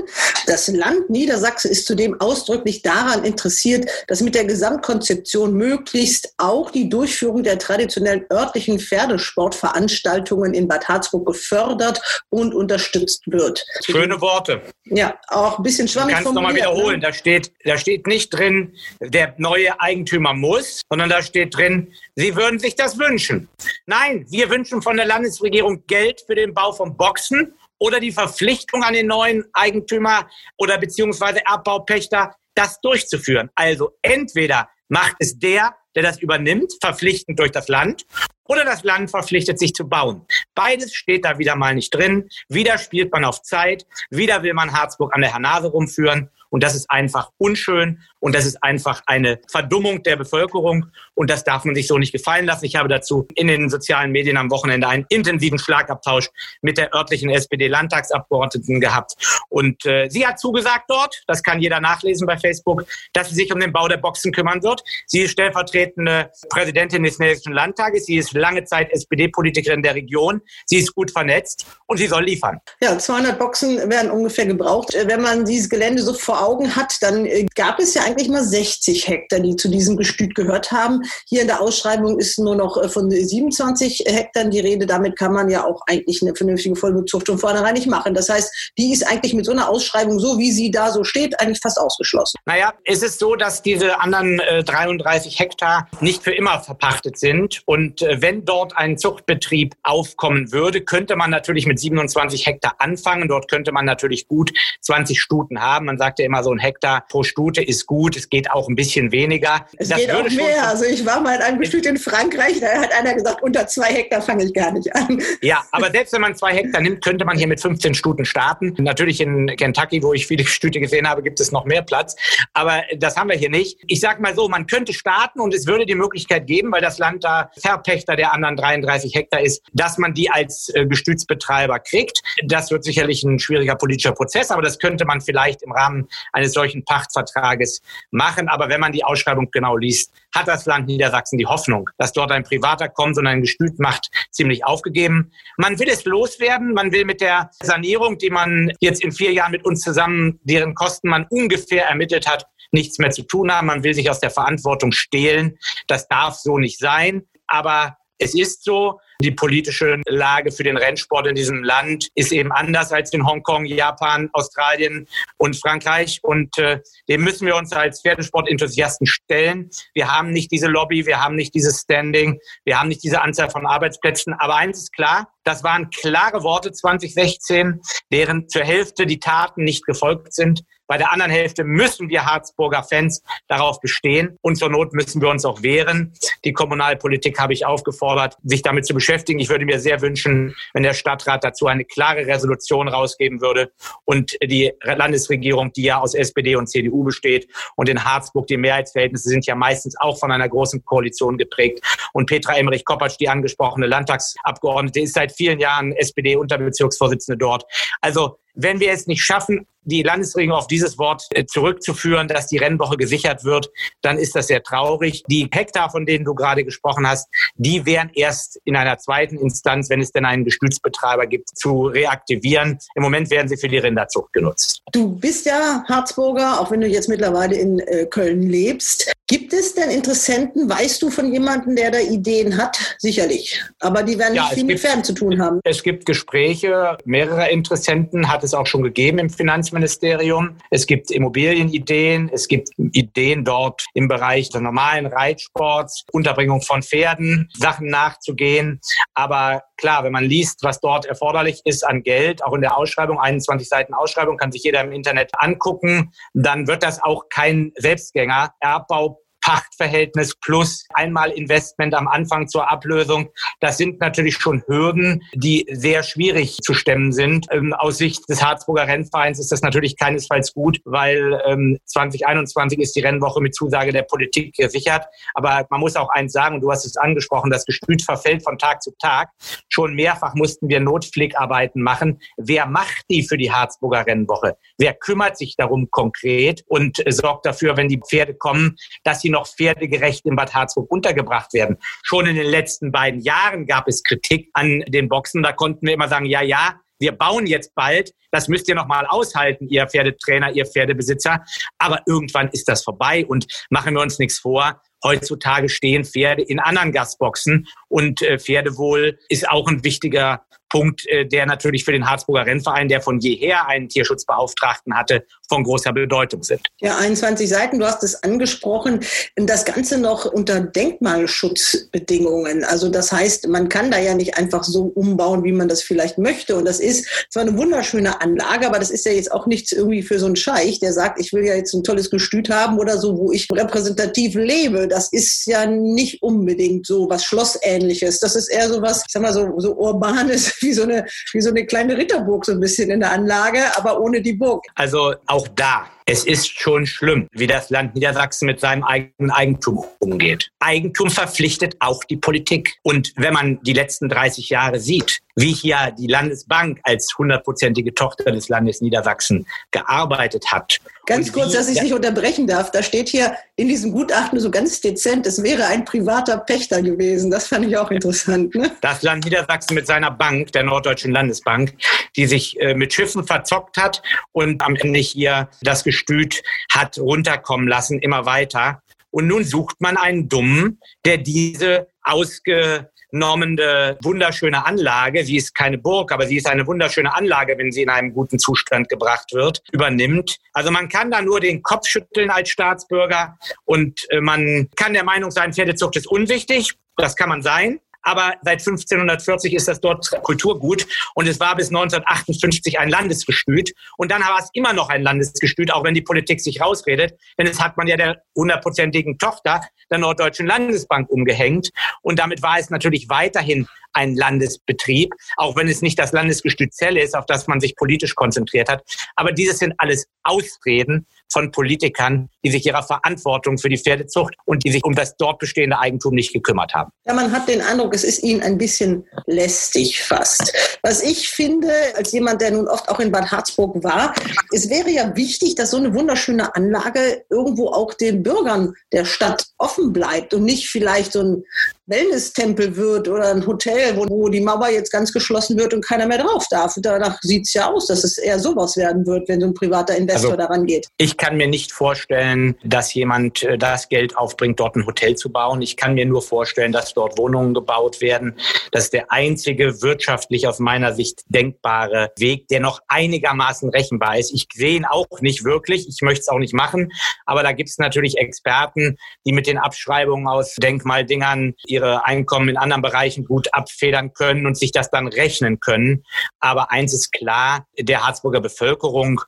das Land Niedersachsen ist zudem ausdrücklich daran interessiert, dass mit der Gesamtkonzeption möglichst auch die Durchführung der traditionellen örtlichen Pferdesportveranstaltungen in Bad Harzburg gefördert und unterstützt wird. Schöne Worte. Ja, auch ein bisschen schwammig Du kannst nochmal wiederholen. Ne? Da steht, da steht nicht drin, der neue Eigentümer muss, sondern da steht drin, Sie würden sich das wünschen. Nein, wir wünschen von der Landesregierung Geld für den Bau von Boxen oder die Verpflichtung an den neuen Eigentümer oder beziehungsweise Erbbaupächter, das durchzuführen. Also entweder macht es der, der das übernimmt, verpflichtend durch das Land, oder das Land verpflichtet sich zu bauen. Beides steht da wieder mal nicht drin. Wieder spielt man auf Zeit, wieder will man Harzburg an der Hernase rumführen und das ist einfach unschön und das ist einfach eine Verdummung der Bevölkerung. Und das darf man sich so nicht gefallen lassen. Ich habe dazu in den sozialen Medien am Wochenende einen intensiven Schlagabtausch mit der örtlichen SPD-Landtagsabgeordneten gehabt. Und äh, sie hat zugesagt dort, das kann jeder nachlesen bei Facebook, dass sie sich um den Bau der Boxen kümmern wird. Sie ist stellvertretende Präsidentin des Hessischen Landtages. Sie ist lange Zeit SPD-Politikerin der Region. Sie ist gut vernetzt und sie soll liefern. Ja, 200 Boxen werden ungefähr gebraucht. Wenn man dieses Gelände so vor Augen hat, dann äh, gab es ja eigentlich mal 60 Hektar, die zu diesem Gestüt gehört haben. Hier in der Ausschreibung ist nur noch äh, von 27 Hektar die Rede. Damit kann man ja auch eigentlich eine vernünftige Vollbezucht von vornherein nicht machen. Das heißt, die ist eigentlich mit so einer Ausschreibung, so wie sie da so steht, eigentlich fast ausgeschlossen. Naja, es ist so, dass diese anderen äh, 33 Hektar nicht für immer verpachtet sind. Und äh, wenn dort ein Zuchtbetrieb aufkommen würde, könnte man natürlich mit 27 Hektar anfangen. Dort könnte man natürlich gut 20 Stuten haben. Man sagt ja immer, so ein Hektar pro Stute ist gut es geht auch ein bisschen weniger. Es das geht auch mehr. Also ich war mal in einem Gestüt in Frankreich, da hat einer gesagt, unter zwei Hektar fange ich gar nicht an. Ja, aber selbst wenn man zwei Hektar nimmt, könnte man hier mit 15 Stuten starten. Natürlich in Kentucky, wo ich viele [laughs] Stüte gesehen habe, gibt es noch mehr Platz. Aber das haben wir hier nicht. Ich sage mal so, man könnte starten und es würde die Möglichkeit geben, weil das Land da Verpächter der anderen 33 Hektar ist, dass man die als äh, Gestütsbetreiber kriegt. Das wird sicherlich ein schwieriger politischer Prozess, aber das könnte man vielleicht im Rahmen eines solchen Pachtvertrages machen. Aber wenn man die Ausschreibung genau liest, hat das Land Niedersachsen die Hoffnung, dass dort ein Privater kommt und ein Gestüt macht, ziemlich aufgegeben. Man will es loswerden. Man will mit der Sanierung, die man jetzt in vier Jahren mit uns zusammen, deren Kosten man ungefähr ermittelt hat, nichts mehr zu tun haben. Man will sich aus der Verantwortung stehlen. Das darf so nicht sein. Aber es ist so, die politische Lage für den Rennsport in diesem Land ist eben anders als in Hongkong, Japan, Australien und Frankreich. Und äh, dem müssen wir uns als Pferdesportenthusiasten stellen. Wir haben nicht diese Lobby, wir haben nicht dieses Standing, wir haben nicht diese Anzahl von Arbeitsplätzen. Aber eins ist klar, das waren klare Worte 2016, deren zur Hälfte die Taten nicht gefolgt sind. Bei der anderen Hälfte müssen wir Harzburger Fans darauf bestehen und zur Not müssen wir uns auch wehren. Die Kommunalpolitik habe ich aufgefordert, sich damit zu beschäftigen. Ich würde mir sehr wünschen, wenn der Stadtrat dazu eine klare Resolution rausgeben würde und die Landesregierung, die ja aus SPD und CDU besteht und in Harzburg die Mehrheitsverhältnisse sind ja meistens auch von einer großen Koalition geprägt. Und Petra Emmerich-Koppatsch, die angesprochene Landtagsabgeordnete, ist seit vielen Jahren SPD-Unterbezirksvorsitzende dort. Also wenn wir es nicht schaffen, die Landesregierung auf dieses Wort äh, zurückzuführen, dass die Rennwoche gesichert wird, dann ist das sehr traurig. Die Hektar, von denen du gerade gesprochen hast, die wären erst in einer zweiten Instanz, wenn es denn einen Gestützbetreiber gibt, zu reaktivieren. Im Moment werden sie für die Rinderzucht genutzt. Du bist ja Harzburger, auch wenn du jetzt mittlerweile in äh, Köln lebst. Gibt es denn Interessenten? Weißt du von jemandem, der da Ideen hat? Sicherlich. Aber die werden nicht ja, viel mit Pferden zu tun haben. Es gibt Gespräche. Mehrere Interessenten hat es auch schon gegeben im Finanzministerium. Es gibt Immobilienideen. Es gibt Ideen dort im Bereich des normalen Reitsports, Unterbringung von Pferden, Sachen nachzugehen. Aber klar, wenn man liest, was dort erforderlich ist an Geld, auch in der Ausschreibung, 21 Seiten Ausschreibung, kann sich jeder im Internet angucken, dann wird das auch kein Selbstgänger. Erbbau Pachtverhältnis plus einmal Investment am Anfang zur Ablösung. Das sind natürlich schon Hürden, die sehr schwierig zu stemmen sind. Ähm, aus Sicht des Harzburger Rennvereins ist das natürlich keinesfalls gut, weil ähm, 2021 ist die Rennwoche mit Zusage der Politik gesichert. Aber man muss auch eins sagen, du hast es angesprochen, das Gestüt verfällt von Tag zu Tag. Schon mehrfach mussten wir Notflickarbeiten machen. Wer macht die für die Harzburger Rennwoche? Wer kümmert sich darum konkret und äh, sorgt dafür, wenn die Pferde kommen, dass sie noch pferdegerecht in Bad Harzburg untergebracht werden? Schon in den letzten beiden Jahren gab es Kritik an den Boxen. Da konnten wir immer sagen, ja, ja, wir bauen jetzt bald, das müsst ihr noch mal aushalten, ihr Pferdetrainer, ihr Pferdebesitzer. Aber irgendwann ist das vorbei und machen wir uns nichts vor. Heutzutage stehen Pferde in anderen Gasboxen und äh, Pferdewohl ist auch ein wichtiger Punkt, äh, der natürlich für den Harzburger Rennverein, der von jeher einen Tierschutzbeauftragten hatte, von großer Bedeutung sind. Ja, 21 Seiten, du hast es angesprochen. Das Ganze noch unter Denkmalschutzbedingungen. Also das heißt, man kann da ja nicht einfach so umbauen, wie man das vielleicht möchte. Und das ist zwar eine wunderschöne Anlage, aber das ist ja jetzt auch nichts irgendwie für so einen Scheich, der sagt, ich will ja jetzt ein tolles Gestüt haben oder so, wo ich repräsentativ lebe. Das ist ja nicht unbedingt so was Schlossähnliches. Das ist eher so was, ich sag mal, so, so urbanes, [laughs] wie so eine, wie so eine kleine Ritterburg so ein bisschen in der Anlage, aber ohne die Burg. Also auch auch da, es ist schon schlimm, wie das Land Niedersachsen mit seinem eigenen Eigentum umgeht. Eigentum verpflichtet auch die Politik. Und wenn man die letzten 30 Jahre sieht, wie hier die Landesbank als hundertprozentige Tochter des Landes Niedersachsen gearbeitet hat. Ganz kurz, dass ich nicht unterbrechen darf. Da steht hier in diesem Gutachten so ganz dezent, es wäre ein privater Pächter gewesen. Das fand ich auch interessant. Ne? Das Land Niedersachsen mit seiner Bank, der Norddeutschen Landesbank, die sich äh, mit Schiffen verzockt hat und am Ende hier das Gestüt hat runterkommen lassen, immer weiter. Und nun sucht man einen Dummen, der diese ausge normende, wunderschöne Anlage, sie ist keine Burg, aber sie ist eine wunderschöne Anlage, wenn sie in einem guten Zustand gebracht wird, übernimmt. Also man kann da nur den Kopf schütteln als Staatsbürger und äh, man kann der Meinung sein, Pferdezucht ist unwichtig. Das kann man sein aber seit 1540 ist das dort Kulturgut und es war bis 1958 ein Landesgestüt. Und dann war es immer noch ein Landesgestüt, auch wenn die Politik sich rausredet, denn es hat man ja der hundertprozentigen Tochter der Norddeutschen Landesbank umgehängt. Und damit war es natürlich weiterhin ein Landesbetrieb, auch wenn es nicht das Landesgestüt Zelle ist, auf das man sich politisch konzentriert hat. Aber dieses sind alles Ausreden von Politikern, die sich ihrer Verantwortung für die Pferdezucht und die sich um das dort bestehende Eigentum nicht gekümmert haben. Ja, man hat den Eindruck, es ist ihnen ein bisschen lästig fast. Was ich finde, als jemand, der nun oft auch in Bad Harzburg war, es wäre ja wichtig, dass so eine wunderschöne Anlage irgendwo auch den Bürgern der Stadt offen bleibt und nicht vielleicht so ein Wellness-Tempel wird oder ein Hotel, wo, die Mauer jetzt ganz geschlossen wird und keiner mehr drauf darf. Danach sieht es ja aus, dass es eher sowas werden wird, wenn so ein privater Investor also, daran geht. Ich kann mir nicht vorstellen, dass jemand äh, das Geld aufbringt, dort ein Hotel zu bauen. Ich kann mir nur vorstellen, dass dort Wohnungen gebaut werden. Das ist der einzige wirtschaftlich aus meiner Sicht denkbare Weg, der noch einigermaßen rechenbar ist. Ich sehe ihn auch nicht wirklich. Ich möchte es auch nicht machen. Aber da gibt es natürlich Experten, die mit den Abschreibungen aus Denkmaldingern ihre Einkommen in anderen Bereichen gut abfedern können und sich das dann rechnen können. Aber eins ist klar, der Harzburger Bevölkerung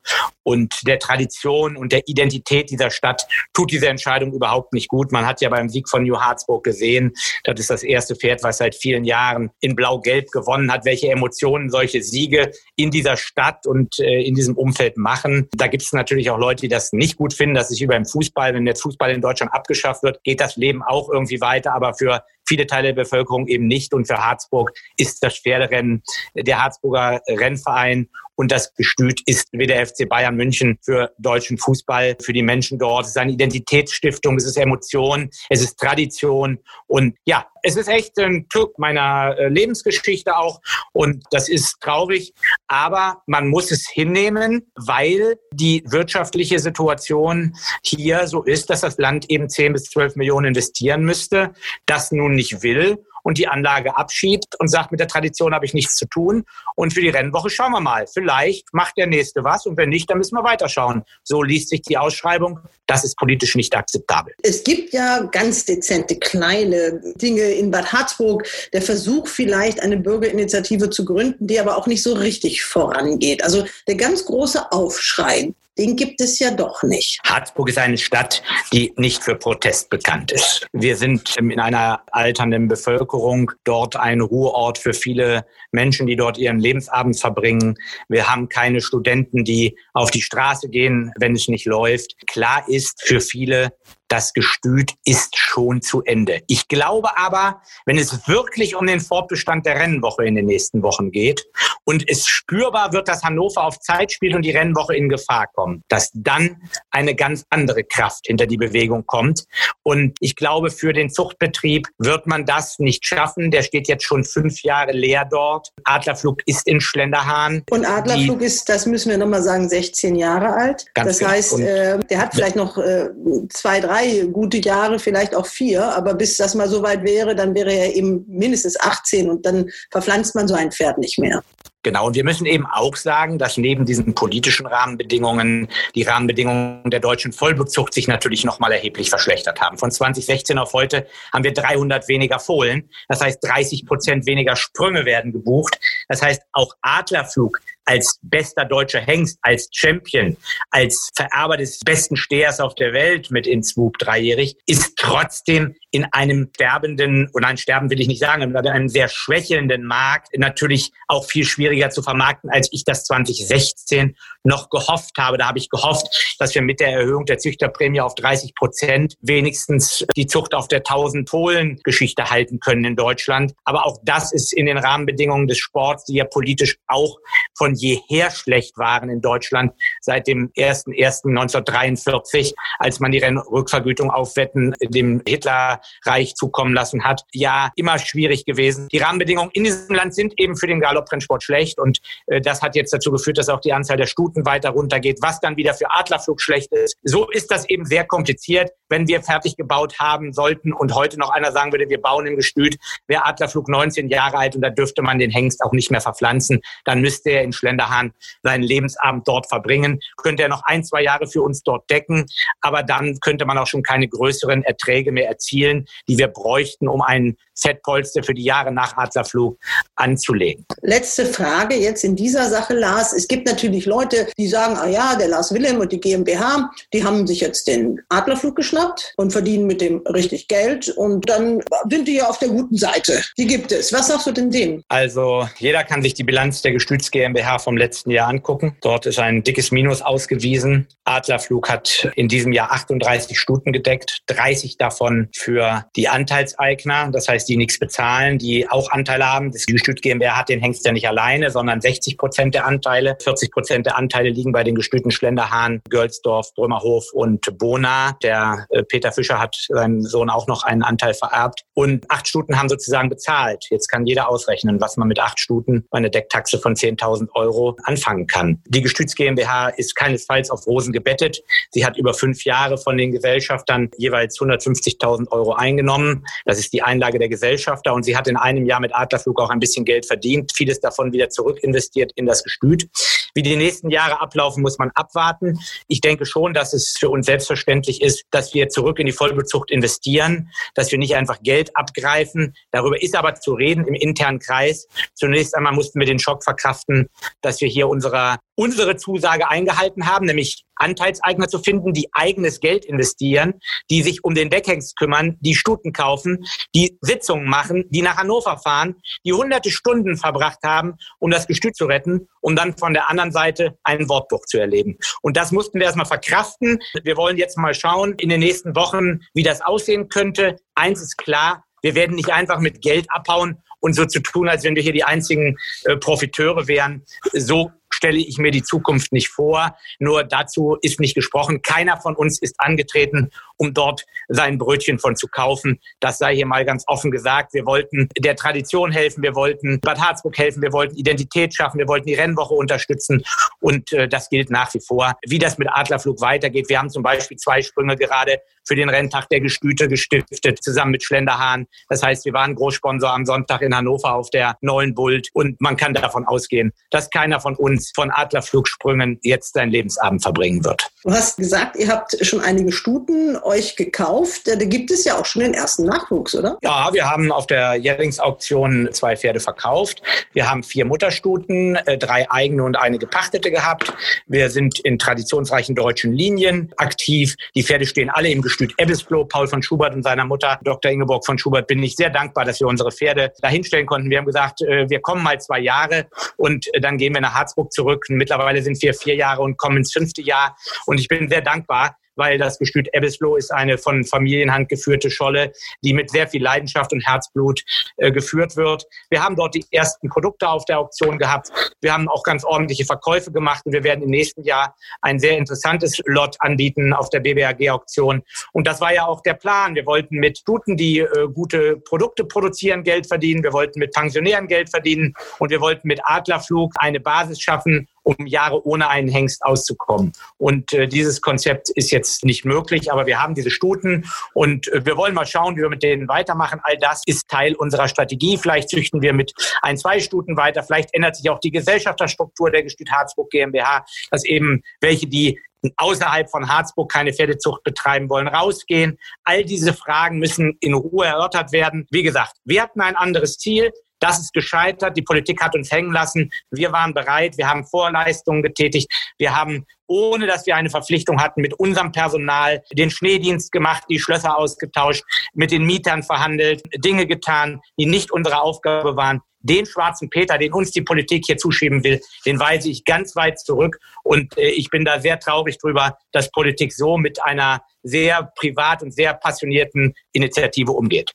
und der Tradition und der Identität dieser Stadt tut diese Entscheidung überhaupt nicht gut. Man hat ja beim Sieg von New Harzburg gesehen, das ist das erste Pferd, was seit vielen Jahren in Blau-Gelb gewonnen hat, welche Emotionen solche Siege in dieser Stadt und äh, in diesem Umfeld machen. Da gibt es natürlich auch Leute, die das nicht gut finden, dass sich über im Fußball, wenn der Fußball in Deutschland abgeschafft wird, geht das Leben auch irgendwie weiter. Aber für viele Teile der Bevölkerung eben nicht. Und für Harzburg ist das Pferderennen der Harzburger Rennverein und das Gestüt ist wie der FC Bayern München für deutschen Fußball, für die Menschen dort. Es ist eine Identitätsstiftung, es ist Emotion, es ist Tradition. Und ja, es ist echt ein Stück meiner äh, Lebensgeschichte auch. Und das ist traurig. Aber man muss es hinnehmen, weil die wirtschaftliche Situation hier so ist, dass das Land eben 10 bis 12 Millionen investieren müsste, das nun nicht will und die Anlage abschiebt und sagt, mit der Tradition habe ich nichts zu tun. Und für die Rennwoche schauen wir mal. Vielleicht macht der Nächste was und wenn nicht, dann müssen wir weiterschauen. So liest sich die Ausschreibung. Das ist politisch nicht akzeptabel. Es gibt ja ganz dezente kleine Dinge in Bad Harzburg. Der Versuch vielleicht, eine Bürgerinitiative zu gründen, die aber auch nicht so richtig vorangeht. Also der ganz große Aufschrei den gibt es ja doch nicht. Harzburg ist eine Stadt, die nicht für Protest bekannt ist. Wir sind in einer alternden Bevölkerung dort ein Ruheort für viele Menschen, die dort ihren Lebensabend verbringen. Wir haben keine Studenten, die auf die Straße gehen, wenn es nicht läuft. Klar ist für viele, das Gestüt ist schon zu Ende. Ich glaube aber, wenn es wirklich um den Fortbestand der Rennwoche in den nächsten Wochen geht und es spürbar wird, dass Hannover auf Zeit spielt und die Rennwoche in Gefahr kommt, dass dann eine ganz andere Kraft hinter die Bewegung kommt. Und ich glaube, für den Zuchtbetrieb wird man das nicht schaffen. Der steht jetzt schon fünf Jahre leer dort. Adlerflug ist in Schlenderhahn. Und Adlerflug die, ist, das müssen wir nochmal sagen, 16 Jahre alt. das heißt, äh, der hat vielleicht noch äh, zwei, drei drei gute Jahre, vielleicht auch vier, aber bis das mal so weit wäre, dann wäre er eben mindestens 18 und dann verpflanzt man so ein Pferd nicht mehr. Genau, und wir müssen eben auch sagen, dass neben diesen politischen Rahmenbedingungen die Rahmenbedingungen der deutschen Vollblutzucht sich natürlich nochmal erheblich verschlechtert haben. Von 2016 auf heute haben wir 300 weniger Fohlen. Das heißt, 30 Prozent weniger Sprünge werden gebucht. Das heißt, auch Adlerflug als bester deutscher Hengst, als Champion, als Vererber des besten Stehers auf der Welt mit Innsbruck dreijährig, ist trotzdem in einem sterbenden, und ein Sterben will ich nicht sagen, in einem sehr schwächelnden Markt natürlich auch viel schwieriger zu vermarkten, als ich das 2016 noch gehofft habe. Da habe ich gehofft, dass wir mit der Erhöhung der Züchterprämie auf 30 Prozent wenigstens die Zucht auf der 1000 Polen Geschichte halten können in Deutschland. Aber auch das ist in den Rahmenbedingungen des Sports, die ja politisch auch von jeher schlecht waren in Deutschland seit dem 01.01.1943, als man die Rückvergütung auf Wetten dem Hitlerreich zukommen lassen hat, ja immer schwierig gewesen. Die Rahmenbedingungen in diesem Land sind eben für den Galopprennsport schlecht und äh, das hat jetzt dazu geführt, dass auch die Anzahl der Stuten weiter runtergeht, was dann wieder für Adlerflug schlecht ist. So ist das eben sehr kompliziert. Wenn wir fertig gebaut haben sollten und heute noch einer sagen würde, wir bauen im Gestüt, wäre Adlerflug 19 Jahre alt und da dürfte man den Hengst auch nicht mehr verpflanzen, dann müsste er in Schlenderhahn seinen Lebensabend dort verbringen. Könnte er noch ein, zwei Jahre für uns dort decken, aber dann könnte man auch schon keine größeren Erträge mehr erzielen, die wir bräuchten, um einen Fettpolster für die Jahre nach Adlerflug anzulegen. Letzte Frage jetzt in dieser Sache, Lars. Es gibt natürlich Leute, die sagen, ah ja, der Lars Wilhelm und die GmbH, die haben sich jetzt den Adlerflug geschnappt und verdienen mit dem richtig Geld und dann sind die ja auf der guten Seite. Die gibt es. Was sagst du denn dem? Also jeder kann sich die Bilanz der Gestütz GmbH vom letzten Jahr angucken. Dort ist ein dickes Minus ausgewiesen. Adlerflug hat in diesem Jahr 38 Stuten gedeckt, 30 davon für die Anteilseigner. Das heißt, die nichts bezahlen, die auch Anteile haben. Das Gestüt GmbH hat den Hengst ja nicht alleine, sondern 60 Prozent der Anteile. 40 Prozent der Anteile liegen bei den Gestüten Schlenderhahn, Görlsdorf, Brömerhof und Bona. Der äh, Peter Fischer hat seinem Sohn auch noch einen Anteil vererbt. Und acht Stuten haben sozusagen bezahlt. Jetzt kann jeder ausrechnen, was man mit acht Stuten bei einer Decktaxe von 10.000 Euro anfangen kann. Die Gestütz GmbH ist keinesfalls auf Rosen gebettet. Sie hat über fünf Jahre von den Gesellschaftern jeweils 150.000 Euro eingenommen. Das ist die Einlage der Gesellschafter und sie hat in einem Jahr mit Adlerflug auch ein bisschen Geld verdient, vieles davon wieder zurück investiert in das Gestüt. Wie die nächsten Jahre ablaufen, muss man abwarten. Ich denke schon, dass es für uns selbstverständlich ist, dass wir zurück in die Vollbezucht investieren, dass wir nicht einfach Geld abgreifen. Darüber ist aber zu reden im internen Kreis. Zunächst einmal mussten wir den Schock verkraften, dass wir hier unserer unsere Zusage eingehalten haben, nämlich Anteilseigner zu finden, die eigenes Geld investieren, die sich um den Deckhengst kümmern, die Stuten kaufen, die Sitzungen machen, die nach Hannover fahren, die hunderte Stunden verbracht haben, um das Gestüt zu retten, um dann von der anderen Seite einen Wortbruch zu erleben. Und das mussten wir erstmal verkraften. Wir wollen jetzt mal schauen in den nächsten Wochen, wie das aussehen könnte. Eins ist klar, wir werden nicht einfach mit Geld abhauen und so zu tun, als wenn wir hier die einzigen äh, Profiteure wären. So stelle ich mir die Zukunft nicht vor. Nur dazu ist nicht gesprochen. Keiner von uns ist angetreten, um dort sein Brötchen von zu kaufen. Das sei hier mal ganz offen gesagt. Wir wollten der Tradition helfen, wir wollten Bad Harzburg helfen, wir wollten Identität schaffen, wir wollten die Rennwoche unterstützen und äh, das gilt nach wie vor. Wie das mit Adlerflug weitergeht, wir haben zum Beispiel zwei Sprünge gerade für den Renntag der Gestüte gestiftet, zusammen mit Schlenderhahn. Das heißt, wir waren Großsponsor am Sonntag in Hannover auf der neuen Bult und man kann davon ausgehen, dass keiner von uns eins von Adlerflugsprüngen jetzt seinen Lebensabend verbringen wird. Du hast gesagt, ihr habt schon einige Stuten euch gekauft. Da gibt es ja auch schon den ersten Nachwuchs, oder? Ja, wir haben auf der Jährlingsauktion zwei Pferde verkauft. Wir haben vier Mutterstuten, äh, drei eigene und eine gepachtete gehabt. Wir sind in traditionsreichen deutschen Linien aktiv. Die Pferde stehen alle im Gestüt Ebbesbloh. Paul von Schubert und seiner Mutter, Dr. Ingeborg von Schubert, bin ich sehr dankbar, dass wir unsere Pferde dahinstellen konnten. Wir haben gesagt, äh, wir kommen mal zwei Jahre und dann gehen wir nach Harzburg zurück. Mittlerweile sind wir vier Jahre und kommen ins fünfte Jahr. Und ich bin sehr dankbar, weil das Gestüt Ebbesloh ist eine von Familienhand geführte Scholle, die mit sehr viel Leidenschaft und Herzblut äh, geführt wird. Wir haben dort die ersten Produkte auf der Auktion gehabt. Wir haben auch ganz ordentliche Verkäufe gemacht und wir werden im nächsten Jahr ein sehr interessantes Lot anbieten auf der BBAG-Auktion. Und das war ja auch der Plan. Wir wollten mit Stuten, die äh, gute Produkte produzieren, Geld verdienen. Wir wollten mit Pensionären Geld verdienen und wir wollten mit Adlerflug eine Basis schaffen, um Jahre ohne einen Hengst auszukommen. Und äh, dieses Konzept ist jetzt nicht möglich, aber wir haben diese Stuten und äh, wir wollen mal schauen, wie wir mit denen weitermachen. All das ist Teil unserer Strategie. Vielleicht züchten wir mit ein, zwei Stuten weiter. Vielleicht ändert sich auch die Gesellschafterstruktur der Gestüt Harzburg GmbH, dass eben welche, die außerhalb von Harzburg keine Pferdezucht betreiben wollen, rausgehen. All diese Fragen müssen in Ruhe erörtert werden. Wie gesagt, wir hatten ein anderes Ziel. Das ist gescheitert. Die Politik hat uns hängen lassen. Wir waren bereit. Wir haben Vorleistungen getätigt. Wir haben, ohne dass wir eine Verpflichtung hatten, mit unserem Personal den Schneedienst gemacht, die Schlösser ausgetauscht, mit den Mietern verhandelt, Dinge getan, die nicht unsere Aufgabe waren. Den schwarzen Peter, den uns die Politik hier zuschieben will, den weise ich ganz weit zurück. Und äh, ich bin da sehr traurig drüber, dass Politik so mit einer sehr privat und sehr passionierten Initiative umgeht.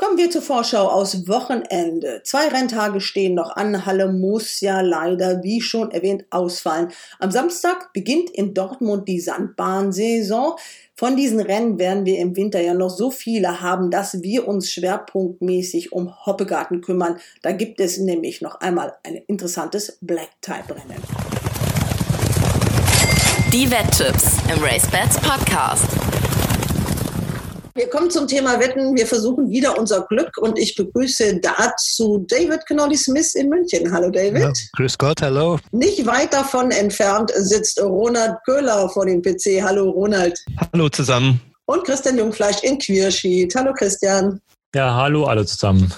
Kommen wir zur Vorschau aus Wochenende. Zwei Renntage stehen noch an. Halle muss ja leider, wie schon erwähnt, ausfallen. Am Samstag beginnt in Dortmund die Sandbahnsaison. Von diesen Rennen werden wir im Winter ja noch so viele haben, dass wir uns schwerpunktmäßig um Hoppegarten kümmern. Da gibt es nämlich noch einmal ein interessantes Black-Type-Rennen. Die Wetttipps im Race Bats Podcast. Wir kommen zum Thema Wetten. Wir versuchen wieder unser Glück und ich begrüße dazu David Connolly Smith in München. Hallo David. Ja, grüß Gott, hallo. Nicht weit davon entfernt sitzt Ronald Köhler vor dem PC. Hallo Ronald. Hallo zusammen. Und Christian Jungfleisch in Quierschied. Hallo Christian. Ja, hallo alle zusammen.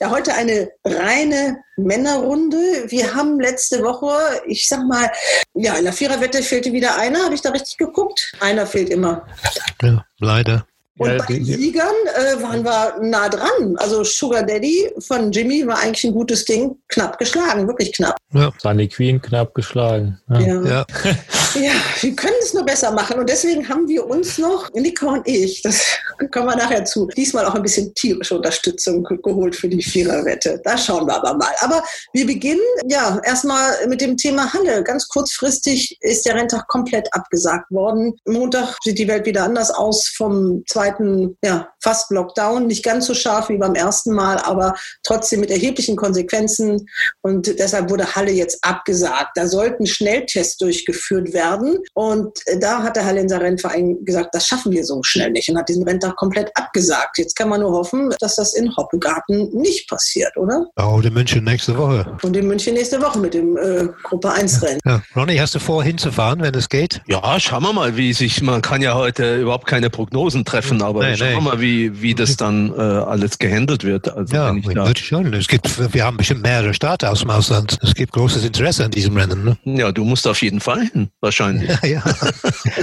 Ja, heute eine reine Männerrunde. Wir haben letzte Woche, ich sag mal, ja, in der Viererwette fehlte wieder einer. Habe ich da richtig geguckt? Einer fehlt immer. Ja, leider. Und ja, bei den Siegern äh, waren wir nah dran. Also Sugar Daddy von Jimmy war eigentlich ein gutes Ding. Knapp geschlagen, wirklich knapp. Ja. Sunny Queen knapp geschlagen. Ja. Ja. ja. [laughs] [laughs] ja. wir können es nur besser machen. Und deswegen haben wir uns noch, Nico und ich, das [laughs] kommen wir nachher zu, diesmal auch ein bisschen tierische Unterstützung geholt für die Viererwette. Da schauen wir aber mal. Aber wir beginnen ja erstmal mit dem Thema Halle. Ganz kurzfristig ist der Renntag komplett abgesagt worden. Montag sieht die Welt wieder anders aus vom zweiten zweiten, ja, fast Lockdown, nicht ganz so scharf wie beim ersten Mal, aber trotzdem mit erheblichen Konsequenzen. Und deshalb wurde Halle jetzt abgesagt. Da sollten Schnelltests durchgeführt werden. Und da hat der Hallenser Rennverein gesagt, das schaffen wir so schnell nicht und hat diesen Renntag komplett abgesagt. Jetzt kann man nur hoffen, dass das in Hoppegarten nicht passiert, oder? Oh, in München nächste Woche. Und in München nächste Woche mit dem äh, Gruppe 1 Rennen. Ja. Ronny, hast du vor, hinzufahren, wenn es geht? Ja, schauen wir mal, wie sich, man kann ja heute überhaupt keine Prognosen treffen, aber nee, schauen wir mal, wie, wie das dann äh, alles gehandelt wird. Also ja, ich da schon. Es gibt, wir haben bestimmt mehrere Staaten aus dem Ausland. Es gibt großes Interesse an diesem Rennen. Ne? Ja, du musst auf jeden Fall hin, wahrscheinlich. Ja, [laughs] ja.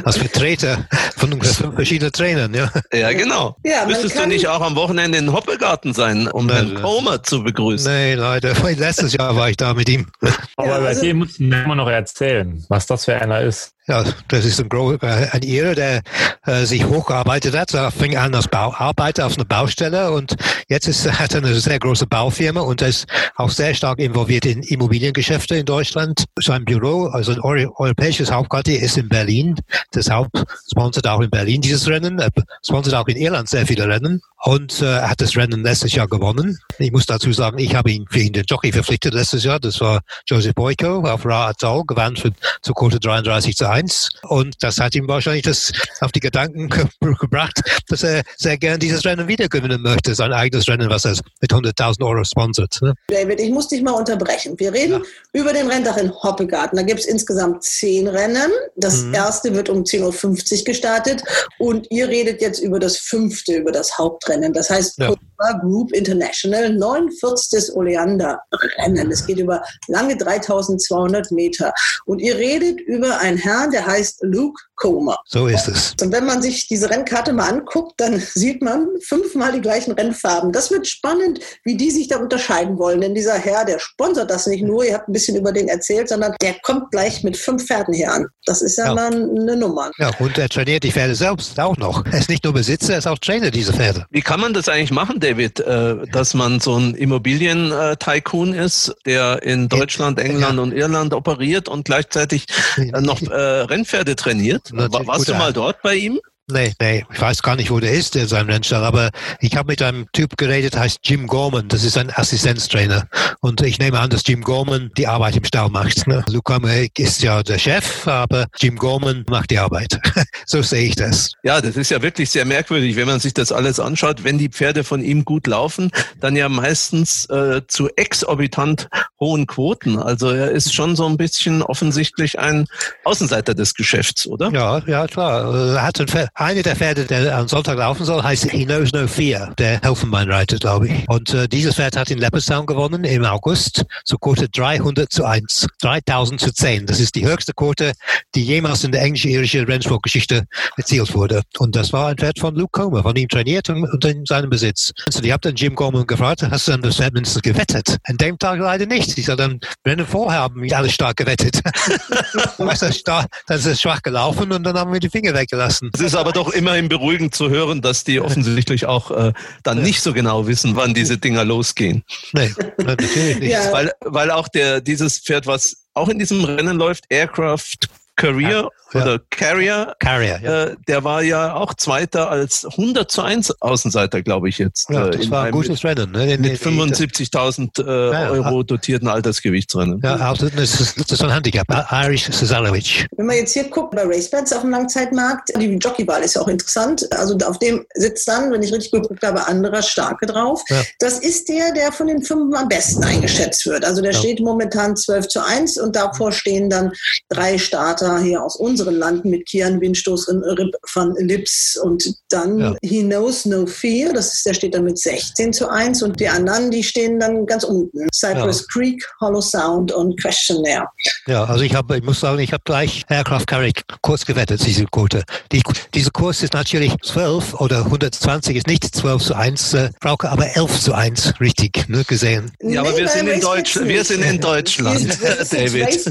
Als Vertreter von ungefähr verschiedenen Trainern, ja. Ja, genau. Ja, Müsstest du nicht auch am Wochenende in Hoppegarten sein, um Nein, Herrn Comer zu begrüßen? Nein, leider. Letztes Jahr war ich da mit ihm. Aber ja, also, bei dem muss immer noch erzählen, was das für einer ist. Ja, das ist ein, äh, ein Ire, der äh, sich hochgearbeitet hat. Er fing an als Bauarbeiter auf einer Baustelle und jetzt ist, [laughs] hat er eine sehr große Baufirma und ist auch sehr stark involviert in Immobiliengeschäfte in Deutschland. Sein Büro, also ein europäisches Hauptquartier, ist in Berlin. Deshalb sponsert auch in Berlin dieses Rennen. Er sponsert auch in Irland sehr viele Rennen und äh, hat das Rennen letztes Jahr gewonnen. Ich muss dazu sagen, ich habe ihn für ihn den Jockey verpflichtet letztes Jahr. Das war Joseph Boyko auf Ra Atoll, gewann für zur Quote 33 zu 1 1. Und das hat ihm wahrscheinlich das auf die Gedanken ge [laughs] gebracht, dass er sehr gern dieses Rennen wieder gewinnen möchte, sein eigenes Rennen, was er mit 100.000 Euro sponsert. Ne? David, ich muss dich mal unterbrechen. Wir reden ja. über den Renntag in Hoppegarten. Da gibt es insgesamt zehn Rennen. Das mhm. erste wird um 10.50 Uhr gestartet und ihr redet jetzt über das fünfte, über das Hauptrennen. Das heißt, ja. Group International, 49. Oleander-Rennen. Es geht über lange 3200 Meter. Und ihr redet über einen Herrn, der heißt Luke Comer. So ist es. Und wenn man sich diese Rennkarte mal anguckt, dann [laughs] sieht man fünfmal die gleichen Rennfarben. Das wird spannend, wie die sich da unterscheiden wollen. Denn dieser Herr, der sponsert das nicht nur, ihr habt ein bisschen über den erzählt, sondern der kommt gleich mit fünf Pferden hier an. Das ist ja, ja. mal eine Nummer. Ja, und er trainiert die Pferde selbst auch noch. Er ist nicht nur Besitzer, er ist auch Trainer dieser Pferde. Wie kann man das eigentlich machen, David, äh, dass man so ein Immobilien-Tycoon ist, der in Deutschland, England ja. und Irland operiert und gleichzeitig noch äh, Rennpferde trainiert? Warst du mal dort bei ihm? Nee, nee, ich weiß gar nicht, wo der ist, der sein Rennstall, aber ich habe mit einem Typ geredet, heißt Jim Gorman, das ist ein Assistenztrainer. Und ich nehme an, dass Jim Gorman die Arbeit im Stall macht. Ne? Luca Meek ist ja der Chef, aber Jim Gorman macht die Arbeit. [laughs] so sehe ich das. Ja, das ist ja wirklich sehr merkwürdig, wenn man sich das alles anschaut. Wenn die Pferde von ihm gut laufen, dann ja meistens äh, zu exorbitant hohen Quoten. Also er ist schon so ein bisschen offensichtlich ein Außenseiter des Geschäfts, oder? Ja, ja, klar. Er hat ein Pferd eine der Pferde, der am Sonntag laufen soll, heißt He Knows No Fear, der Helfenbein-Reiter, glaube ich. Und äh, dieses Pferd hat in Leopardstown gewonnen im August, zur Quote 300 zu 1, 3000 zu 10. Das ist die höchste Quote, die jemals in der englisch-irischen Rennsportgeschichte erzielt wurde. Und das war ein Pferd von Luke Comer, von ihm trainiert und, in seinem Besitz. Also ich habe dann Jim Comer gefragt, hast du dann das Pferd mindestens gewettet? An dem Tag leider nicht. Ich sage dann, Rennen vorher haben wir alle stark gewettet. [laughs] das ist, ist schwach gelaufen und dann haben wir die Finger weggelassen. Das ist aber aber doch immerhin beruhigend zu hören, dass die offensichtlich auch äh, dann nicht so genau wissen, wann diese Dinger losgehen. Nee, natürlich nicht. Ja. [laughs] Weil, weil auch der, dieses Pferd, was auch in diesem Rennen läuft, Aircraft Career ja. oder Carrier, Carrier ja. äh, der war ja auch Zweiter als 100 zu 1 Außenseiter, glaube ich jetzt. Ja, äh, das war ein gutes Rennen. Ne? Mit 75.000 äh, ja, Euro dotierten Altersgewichtsrennen. Ja, also das ist, das ist ein Handicap. Irish Sezalovic. Wenn man jetzt hier guckt bei Racebeds auf dem Langzeitmarkt, die Jockeywahl ist ja auch interessant. Also auf dem sitzt dann, wenn ich richtig geguckt habe, anderer Starke drauf. Das ist der, der von den fünf am besten eingeschätzt wird. Also der steht momentan 12 zu 1 und davor stehen dann drei Starter hier aus uns unseren Landen mit Kian Windstoß und Rip van Lips und dann ja. He Knows No Fear, das ist, der steht dann mit 16 zu 1 und die anderen, die stehen dann ganz unten. Cypress ja. Creek, Hollow Sound und Questionnaire. Ja, also ich habe, ich muss sagen, ich habe gleich Aircraft Carrick kurz gewettet, diese Quote. Die, diese Kurs ist natürlich 12 oder 120 ist nicht 12 zu 1, äh, brauche aber 11 zu 1 richtig ne, gesehen. Ja, aber nee, wir, sind in Deutsch, wir sind in Deutschland, [laughs] David.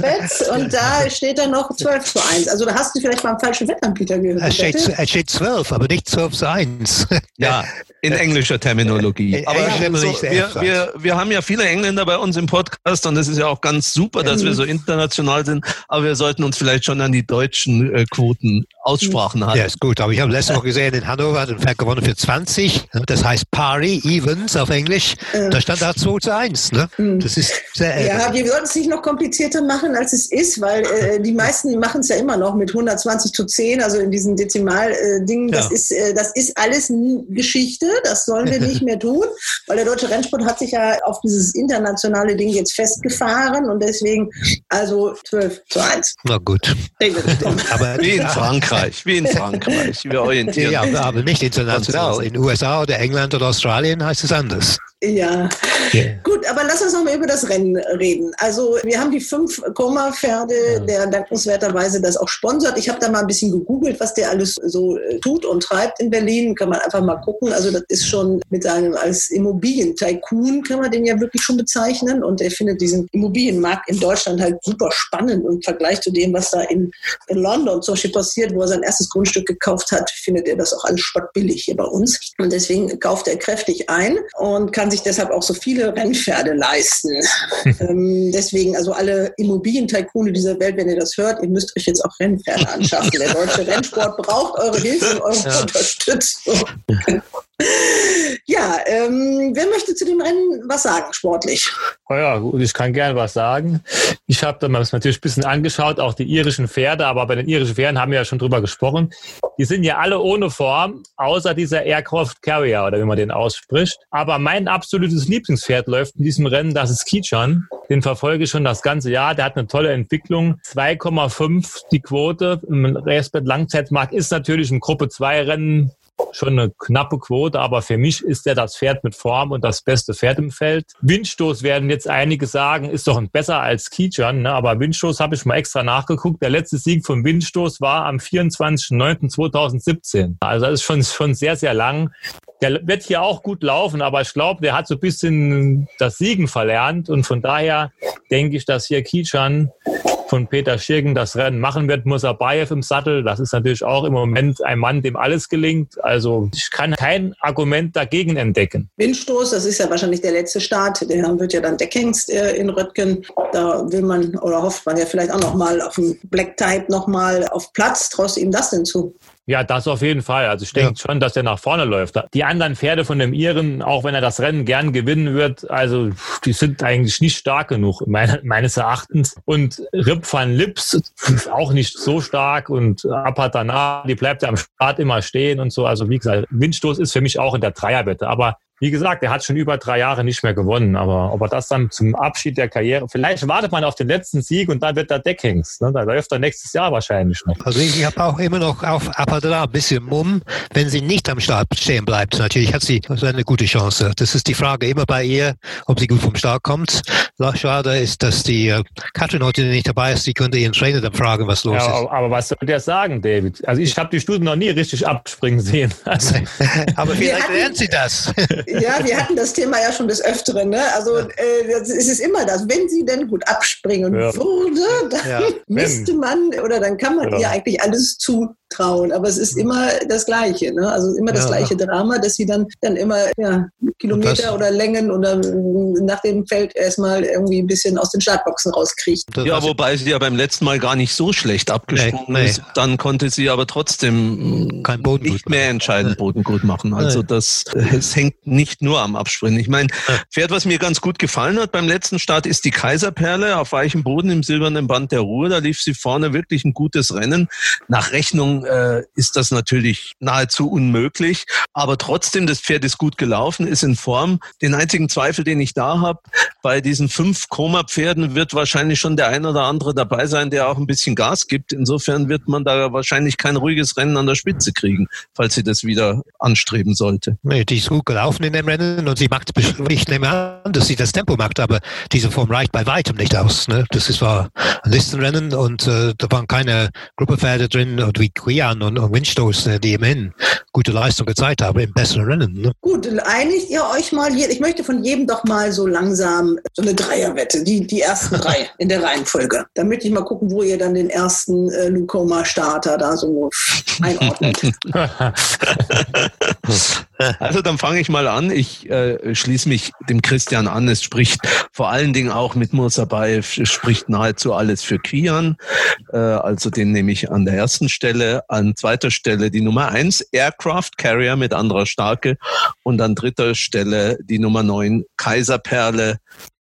Und da steht dann noch 12 zu 1. Also da hast du vielleicht mal einen falschen Wettanbieter gehört. Er steht, er steht 12, aber nicht 12 zu 1. [laughs] Ja, in englischer Terminologie. Aber ja, so, wir, wir, wir haben ja viele Engländer bei uns im Podcast und es ist ja auch ganz super, dass wir so international sind, aber wir sollten uns vielleicht schon an die deutschen äh, Quoten Aussprachen halten. Ja, ist gut. Aber ich habe letzte Woche gesehen, in Hannover hat ein Pferd gewonnen für 20. Das heißt Pari, Evens auf Englisch. Da stand da 2 zu 1. Ne? Mhm. Das ist sehr. Ja, wir sollten es nicht noch komplizierter machen, als es ist, weil äh, die meisten machen es ja immer noch mit 120 zu 10, also in diesen Dezimal-Dingen. Äh, das, ja. ist, äh, das ist alles Geschichte. Das sollen wir nicht mehr tun, [laughs] weil der deutsche Rennsport hat sich ja auf dieses internationale Ding jetzt festgefahren und deswegen also 12 zu 1. Na gut. Aber wie in Frankreich, wie in Frankreich. Wir orientieren. Ja, aber nicht international. In USA oder England oder Australien heißt es anders. Ja. Yeah. Gut, aber lass uns noch mal über das Rennen reden. Also wir haben die fünf Koma-Pferde, ja. der dankenswerterweise das auch sponsert. Ich habe da mal ein bisschen gegoogelt, was der alles so äh, tut und treibt in Berlin. Kann man einfach mal gucken. Also das ist schon mit seinem als Immobilien-Tycoon kann man den ja wirklich schon bezeichnen. Und er findet diesen Immobilienmarkt in Deutschland halt super spannend und im Vergleich zu dem, was da in, in London zum Beispiel passiert, wo er sein erstes Grundstück gekauft hat, findet er das auch alles spottbillig hier bei uns. Und deswegen kauft er kräftig ein und kann kann sich deshalb auch so viele Rennpferde leisten. [laughs] ähm, deswegen, also alle Immobilientycoone dieser Welt, wenn ihr das hört, ihr müsst euch jetzt auch Rennpferde anschaffen. Der deutsche Rennsport braucht eure Hilfe und eure ja. Unterstützung. [laughs] Ja, ähm, wer möchte zu dem Rennen was sagen, sportlich? Oh ja, gut, ich kann gerne was sagen. Ich habe da mal natürlich ein bisschen angeschaut, auch die irischen Pferde, aber bei den irischen Pferden haben wir ja schon drüber gesprochen. Die sind ja alle ohne Form, außer dieser Aircraft Carrier oder wie man den ausspricht. Aber mein absolutes Lieblingspferd läuft in diesem Rennen, das ist Kichan. Den verfolge ich schon das ganze Jahr. Der hat eine tolle Entwicklung. 2,5 die Quote im Racebet Langzeitmarkt ist natürlich im Gruppe 2 Rennen schon eine knappe Quote, aber für mich ist er das Pferd mit Form und das beste Pferd im Feld. Windstoß werden jetzt einige sagen, ist doch besser als Kijan, ne? aber Windstoß habe ich mal extra nachgeguckt. Der letzte Sieg von Windstoß war am 24.09.2017. Also das ist schon, schon sehr, sehr lang. Der wird hier auch gut laufen, aber ich glaube, der hat so ein bisschen das Siegen verlernt und von daher denke ich, dass hier Kichan von Peter Schirgen das Rennen machen wird. Musabayev im Sattel, das ist natürlich auch im Moment ein Mann, dem alles gelingt. Also ich kann kein Argument dagegen entdecken. Windstoß, das ist ja wahrscheinlich der letzte Start. Der wird ja dann Deckhengst äh, in Röttgen. Da will man oder hofft man ja vielleicht auch nochmal auf dem Black Type nochmal auf Platz. Traust du ihm das denn zu? Ja, das auf jeden Fall. Also ich denke ja. schon, dass er nach vorne läuft. Die anderen Pferde von dem Iren, auch wenn er das Rennen gern gewinnen wird, also die sind eigentlich nicht stark genug, meine, meines Erachtens. Und Rip van Lips ist auch nicht so stark und Apatana, die bleibt ja am Start immer stehen und so. Also wie gesagt, Windstoß ist für mich auch in der Dreierwette. Aber wie gesagt, er hat schon über drei Jahre nicht mehr gewonnen, aber ob er das dann zum Abschied der Karriere, vielleicht wartet man auf den letzten Sieg und dann wird er Deckhengst. Ne? Da läuft er nächstes Jahr wahrscheinlich noch. Also ich habe auch immer noch auf Apadra ein bisschen Mumm, wenn sie nicht am Start stehen bleibt. Natürlich hat sie eine gute Chance. Das ist die Frage immer bei ihr, ob sie gut vom Start kommt. Schade ist, dass die äh, Katrin heute nicht dabei ist. Sie könnte ihren Trainer dann fragen, was los ja, ist. Aber was soll der sagen, David? Also ich habe die Studien noch nie richtig abspringen sehen. Also [laughs] aber vielleicht lernt sie das. [laughs] Ja, wir hatten das Thema ja schon des Öfteren. Ne? Also äh, es ist immer das, wenn sie denn gut abspringen ja. würde, dann ja. müsste man oder dann kann man ihr eigentlich alles zu trauen. Aber es ist immer das Gleiche. Ne? Also immer das ja. gleiche Drama, dass sie dann, dann immer ja, Kilometer das, oder Längen oder nach dem Feld erstmal irgendwie ein bisschen aus den Startboxen rauskriegt. Ja, wobei sie ja beim letzten Mal gar nicht so schlecht abgesprungen nee, nee. ist. Dann konnte sie aber trotzdem Kein Boden nicht mehr entscheidend Boden gut machen. Also das es hängt nicht nur am Abspringen. Ich meine, Pferd, was mir ganz gut gefallen hat beim letzten Start, ist die Kaiserperle auf weichem Boden im silbernen Band der Ruhe. Da lief sie vorne wirklich ein gutes Rennen. Nach Rechnung äh, ist das natürlich nahezu unmöglich. Aber trotzdem, das Pferd ist gut gelaufen, ist in Form. Den einzigen Zweifel, den ich da habe, bei diesen fünf Koma-Pferden wird wahrscheinlich schon der ein oder andere dabei sein, der auch ein bisschen Gas gibt. Insofern wird man da wahrscheinlich kein ruhiges Rennen an der Spitze kriegen, falls sie das wieder anstreben sollte. Nee, die ist gut gelaufen in dem Rennen und sie macht, ich nehme an, dass sie das Tempo macht, aber diese Form reicht bei weitem nicht aus. Ne? Das ist war ein Listenrennen und äh, da waren keine Gruppepferde drin wie Quian und, und Windstoß, äh, die immerhin gute Leistung gezeigt haben im besseren Rennen. Ne? Gut, einigt ihr euch mal hier. Ich möchte von jedem doch mal so langsam so eine Dreierwette, die, die ersten [laughs] drei in der Reihenfolge. Damit ich mal gucken, wo ihr dann den ersten äh, Lucoma-Starter da so einordnet. [laughs] also dann fange ich mal an. Ich äh, schließe mich dem Christian an. Es spricht vor allen Dingen auch mit Mursabayev, spricht nahezu alles für Kian. Äh, also den nehme ich an der ersten Stelle. An zweiter Stelle die Nummer eins Aircraft Carrier mit anderer Starke. Und an dritter Stelle die Nummer neun Kaiserperle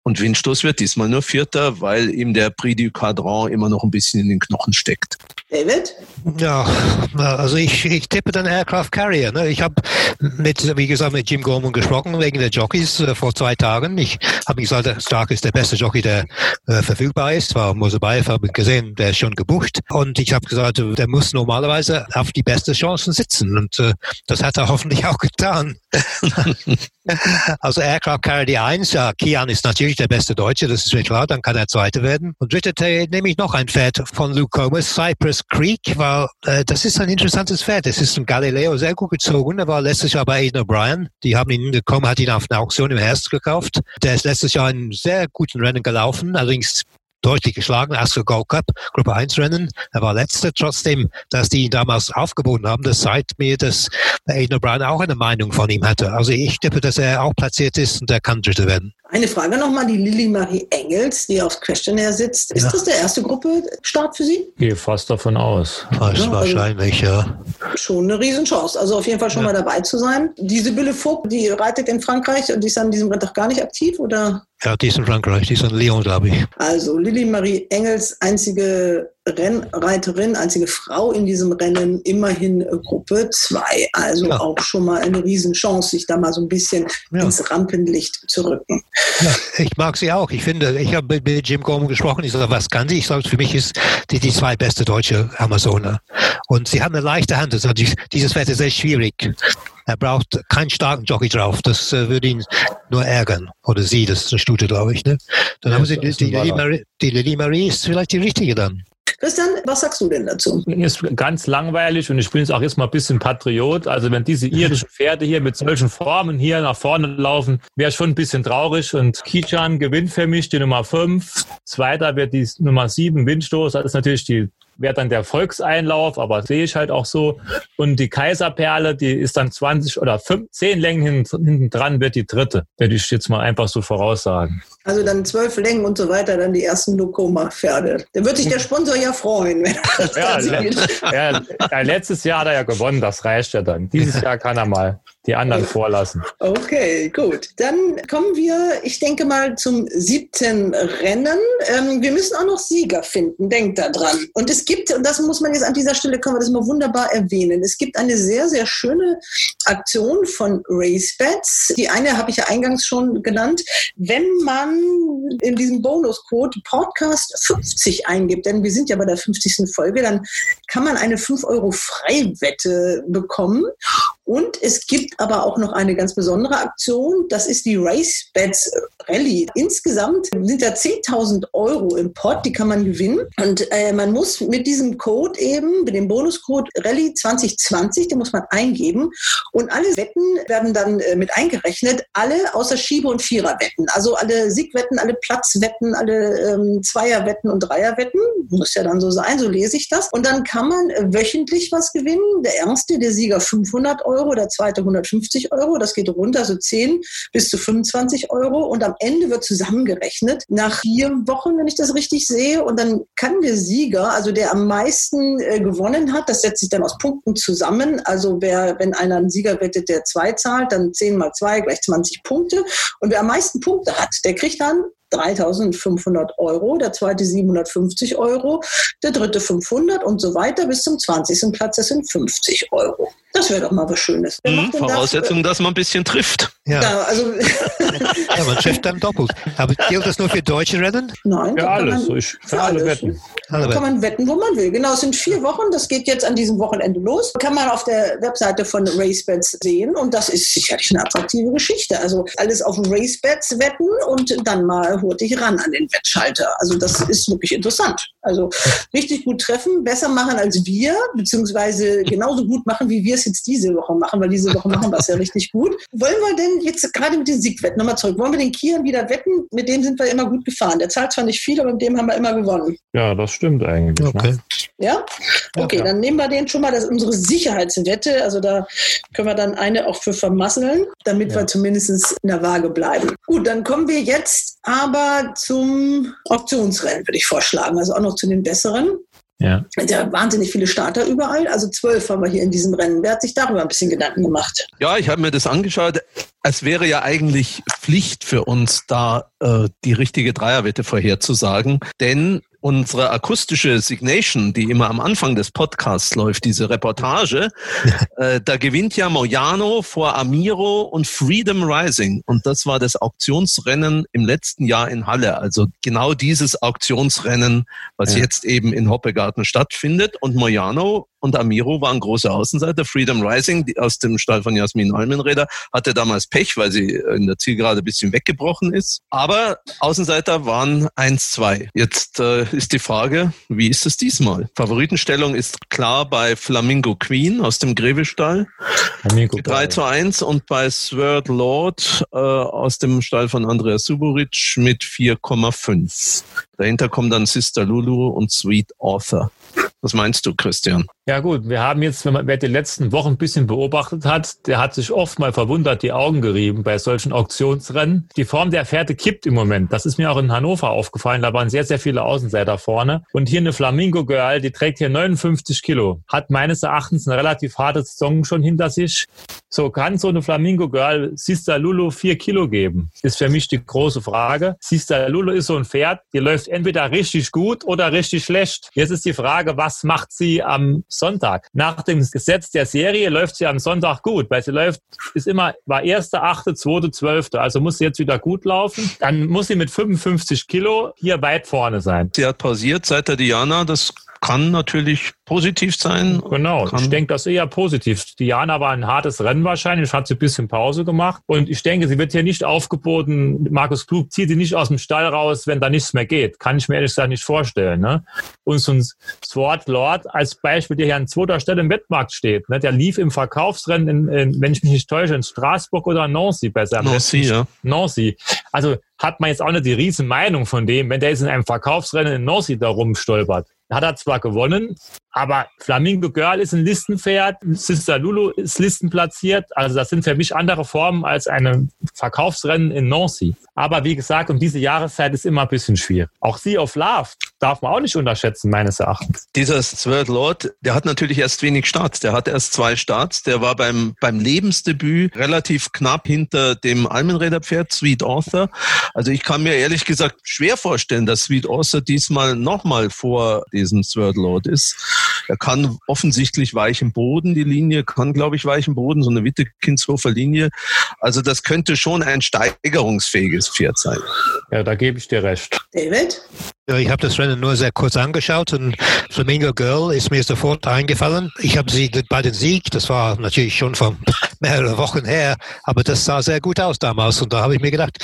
und Windstoß wird diesmal nur Vierter, weil ihm der Prix du Cadran immer noch ein bisschen in den Knochen steckt. David? Ja, also ich, ich tippe dann Aircraft Carrier. Ne? Ich habe mit, wie gesagt, mit Jim Gorman gesprochen wegen der Jockeys äh, vor zwei Tagen. Ich habe gesagt, Stark ist der beste Jockey, der äh, verfügbar ist. War Mosebayev, habe gesehen, der ist schon gebucht. Und ich habe gesagt, der muss normalerweise auf die beste Chancen sitzen. Und äh, das hat er [laughs] hoffentlich auch getan. [laughs] [laughs] also Aircraft Carrier die 1, ja, Kian ist natürlich der beste Deutsche, das ist mir klar, dann kann er Zweiter werden. Und dritte nehme ich noch ein Pferd von Luke Comas, Cypress Creek, weil äh, das ist ein interessantes Pferd. Das ist ein Galileo sehr gut gezogen. Er war letztes Jahr bei Aiden O'Brien. Die haben ihn gekommen, hat ihn auf einer Auktion im Herbst gekauft. Der ist letztes Jahr einen sehr guten Rennen gelaufen, allerdings deutlich geschlagen, Astro Gold Cup, Gruppe 1 Rennen. Er war letzter, trotzdem, dass die ihn damals aufgeboten haben. Das zeigt mir, dass Aiden O'Brien auch eine Meinung von ihm hatte. Also ich tippe, dass er auch platziert ist und er kann Dritter werden. Eine Frage nochmal, die Lilly Marie Engels, die aufs Questionnaire sitzt. Ist Ja. das der erste Gruppe-Start für Sie? Gehe fast davon aus. Wasch- also- Wahrscheinlich, ja. Schon eine Riesenchance. Also auf jeden Fall schon mal dabei zu sein. Die Sibylle Vogt, die reitet in Frankreich und die ist an diesem Renntag gar nicht aktiv, oder? Ja, die ist in Frankreich, die ist in Lyon, glaube ich. Also Lilly Marie Engels, einzige Rennreiterin, einzige Frau in diesem Rennen, immerhin Gruppe 2. Also Ja. auch schon mal eine Riesenchance, sich da mal so ein bisschen Ja. ins Rampenlicht zu rücken. Ja, ich mag sie auch. Ich finde, ich habe mit- Jim Gorman gesprochen. Ich sage, was kann sie? Ich sage, für mich ist die die zweitbeste deutsche Amazone. Und sie hat eine leichte Hand. Also die- dieses Wetter ist sehr schwierig. Er braucht keinen starken Jockey drauf. Das äh, würde ihn nur ärgern. Oder sie, das ist eine Stute, glaube ich. Ne? Dann Ja, haben sie die, die, Baller. Marie, die Lilly Marie ist vielleicht die richtige dann. Christian, was sagst du denn dazu? Ist ganz langweilig und ich bin jetzt auch jetzt mal ein bisschen Patriot. Also wenn diese irischen Pferde hier mit solchen Formen hier nach vorne laufen, wäre schon ein bisschen traurig. Und Kichan gewinnt für mich die Nummer 5. Zweiter wird die Nummer 7 Windstoß. Das ist natürlich die wäre dann der Volkseinlauf, aber sehe ich halt auch so. Und die Kaiserperle, die ist dann 20 oder 5, 10 Längen hinten, dran, wird die dritte. Werde ich jetzt mal einfach so voraussagen. Also dann zwölf Längen und so weiter, dann die ersten Lokoma-Pferde. Da wird sich der Sponsor ja freuen, wenn er das Ja, ja, ja, letztes Jahr hat er ja gewonnen, das reicht ja dann. Dieses Jahr kann er mal die anderen vorlassen. Okay, gut. Dann kommen wir, ich denke mal, zum siebten Rennen. Ähm, wir müssen auch noch Sieger finden, denkt da dran. Und es gibt, und das muss man jetzt an dieser Stelle, können wir das mal wunderbar erwähnen, es gibt eine sehr, sehr schöne Aktion von RaceBets. Die eine habe ich ja eingangs schon genannt. Wenn man in diesem Bonuscode Podcast 50 eingibt, denn wir sind ja bei der 50. Folge, dann kann man eine 5 Euro Freiwette bekommen. Und es gibt aber auch noch eine ganz besondere Aktion. Das ist die Race Bets Rallye. Insgesamt sind da 10.000 Euro im Pot, die kann man gewinnen. Und äh, man muss mit diesem Code eben, mit dem Bonuscode Rallye 2020, den muss man eingeben. Und alle Wetten werden dann äh, mit eingerechnet. Alle außer Schiebe- und Viererwetten. Also alle Siegwetten, alle Platzwetten, alle ähm, Zweierwetten und Dreierwetten. Muss ja dann so sein, so lese ich das. Und dann kann man äh, wöchentlich was gewinnen. Der erste, der Sieger 500 Euro, der zweite 150 Euro. Das geht runter, so 10 bis zu 25 Euro. Und am Ende wird zusammengerechnet nach vier Wochen, wenn ich das richtig sehe. Und dann kann der Sieger, also der am meisten äh, gewonnen hat, das setzt sich dann aus Punkten zusammen. Also wer, wenn einer einen Sieger wettet, der zwei zahlt, dann 10 mal 2 gleich 20 Punkte. Und wer am meisten Punkte hat, der kriegt dann 3.500 Euro, der zweite 750 Euro, der dritte 500 und so weiter bis zum 20. Platz, das sind 50 Euro. Das wäre doch mal was Schönes. Hm, denn das? Voraussetzung, dass man ein bisschen trifft. Ja, Ja, also [laughs] ja man trifft dann doppelt. Aber gilt das nur für deutsche Rennen? nein. Für alles, man- ich, für für alle. Wetten. Alle Da kann Wetten. man wetten, wo man will. Genau, es sind vier Wochen. Das geht jetzt an diesem Wochenende los. Kann man auf der Webseite von RaceBets sehen. Und das ist sicherlich eine attraktive Geschichte. Also alles auf RaceBets wetten und dann mal hurtig ran an den Wettschalter. Also das ist wirklich interessant. Also richtig gut treffen, besser machen als wir, beziehungsweise genauso gut machen, wie wir es jetzt diese Woche machen, weil diese Woche machen wir es ja richtig gut. Wollen wir denn jetzt gerade mit den Siegwetten nochmal zurück? Wollen wir den Kian wieder wetten? Mit dem sind wir immer gut gefahren. Der zahlt zwar nicht viel, aber mit dem haben wir immer gewonnen. Ja, das stimmt eigentlich. Okay. Ne? Ja? Okay, Ja. dann nehmen wir den schon mal, das ist unsere Sicherheitswette. Also da können wir dann eine auch für vermasseln, damit Ja. wir zumindest in der Waage bleiben. Gut, dann kommen wir jetzt aber zum Auktionsrennen, würde ich vorschlagen. Also auch noch zu den besseren. Ja. Ja, wahnsinnig viele Starter überall. Also zwölf haben wir hier in diesem Rennen. Wer hat sich darüber ein bisschen Gedanken gemacht? Ja, ich habe mir das angeschaut. Es wäre ja eigentlich Pflicht für uns, da äh, die richtige Dreierwette vorherzusagen, denn unsere akustische Signation, die immer am Anfang des Podcasts läuft, diese Reportage, [laughs] äh, da gewinnt ja Moyano vor Amiro und Freedom Rising. Und das war das Auktionsrennen im letzten Jahr in Halle. Also genau dieses Auktionsrennen, was Ja. jetzt eben in Hoppegarten stattfindet. Und Moyano und Amiro waren große Außenseiter. Freedom Rising, die aus dem Stall von Jasmin Neumenräder, hatte damals Pech, weil sie in der Zielgerade ein bisschen weggebrochen ist. Aber Außenseiter waren 1-2. Jetzt äh, ist die Frage, wie ist es diesmal? Favoritenstellung ist klar bei Flamingo Queen aus dem Grevestall. Flamingo 3 zu 1 und bei Sword Lord äh, aus dem Stall von Andreas Suboric mit 4,5. Dahinter kommen dann Sister Lulu und Sweet Author. Was meinst du, Christian? Ja gut, wir haben jetzt, wenn man wer die letzten Wochen ein bisschen beobachtet hat, der hat sich oft mal verwundert die Augen gerieben bei solchen Auktionsrennen. Die Form der Pferde kippt im Moment. Das ist mir auch in Hannover aufgefallen. Da waren sehr, sehr viele Außenseiter vorne. Und hier eine Flamingo Girl, die trägt hier 59 Kilo. Hat meines Erachtens eine relativ harte Saison schon hinter sich. So kann so eine Flamingo Girl Sister Lulu vier Kilo geben? Ist für mich die große Frage. Sister Lulu ist so ein Pferd, die läuft entweder richtig gut oder richtig schlecht. Jetzt ist die Frage, was macht sie am Sonntag? Nach dem Gesetz der Serie läuft sie am Sonntag gut, weil sie läuft, ist immer, war erste, achte, zweite, zwölfte. Also muss sie jetzt wieder gut laufen. Dann muss sie mit 55 Kilo hier weit vorne sein. Sie hat pausiert seit der Diana. Das kann natürlich positiv sein. Genau, ich denke das eher positiv. Diana war ein hartes Rennen wahrscheinlich, hat sie ein bisschen Pause gemacht. Und ich denke, sie wird hier nicht aufgeboten. Markus Klug zieht sie nicht aus dem Stall raus, wenn da nichts mehr geht. Kann ich mir ehrlich gesagt nicht vorstellen. Ne? Und so ein Sword Lord als Beispiel, der hier an zweiter Stelle im Wettmarkt steht, ne? der lief im Verkaufsrennen, in, in, wenn ich mich nicht täusche, in Straßburg oder Nancy besser. Nancy, ja. Nancy. Also hat man jetzt auch nicht die riesen Meinung von dem, wenn der jetzt in einem Verkaufsrennen in Nancy da rumstolpert hat er zwar gewonnen, aber Flamingo Girl ist ein Listenpferd, Sister Lulu ist listenplatziert. Also das sind für mich andere Formen als ein Verkaufsrennen in Nancy. Aber wie gesagt, um diese Jahreszeit ist immer ein bisschen schwierig. Auch Sea of Love darf man auch nicht unterschätzen, meines Erachtens. Dieser Third Lord, der hat natürlich erst wenig Starts. Der hat erst zwei Starts. Der war beim, beim Lebensdebüt relativ knapp hinter dem Almenräderpferd Sweet Author. Also ich kann mir ehrlich gesagt schwer vorstellen, dass Sweet Author diesmal nochmal vor diesem Third Lord ist. Er kann offensichtlich weichen Boden, die Linie kann, glaube ich, weichen Boden, so eine Wittekinshofer Linie. Also das könnte schon ein steigerungsfähiges Pferd sein. Ja, da gebe ich dir recht. David? Ja, ich habe das Rennen nur sehr kurz angeschaut und Flamingo Girl ist mir sofort eingefallen. Ich habe sie bei den Sieg, das war natürlich schon von [laughs] mehreren Wochen her, aber das sah sehr gut aus damals und da habe ich mir gedacht,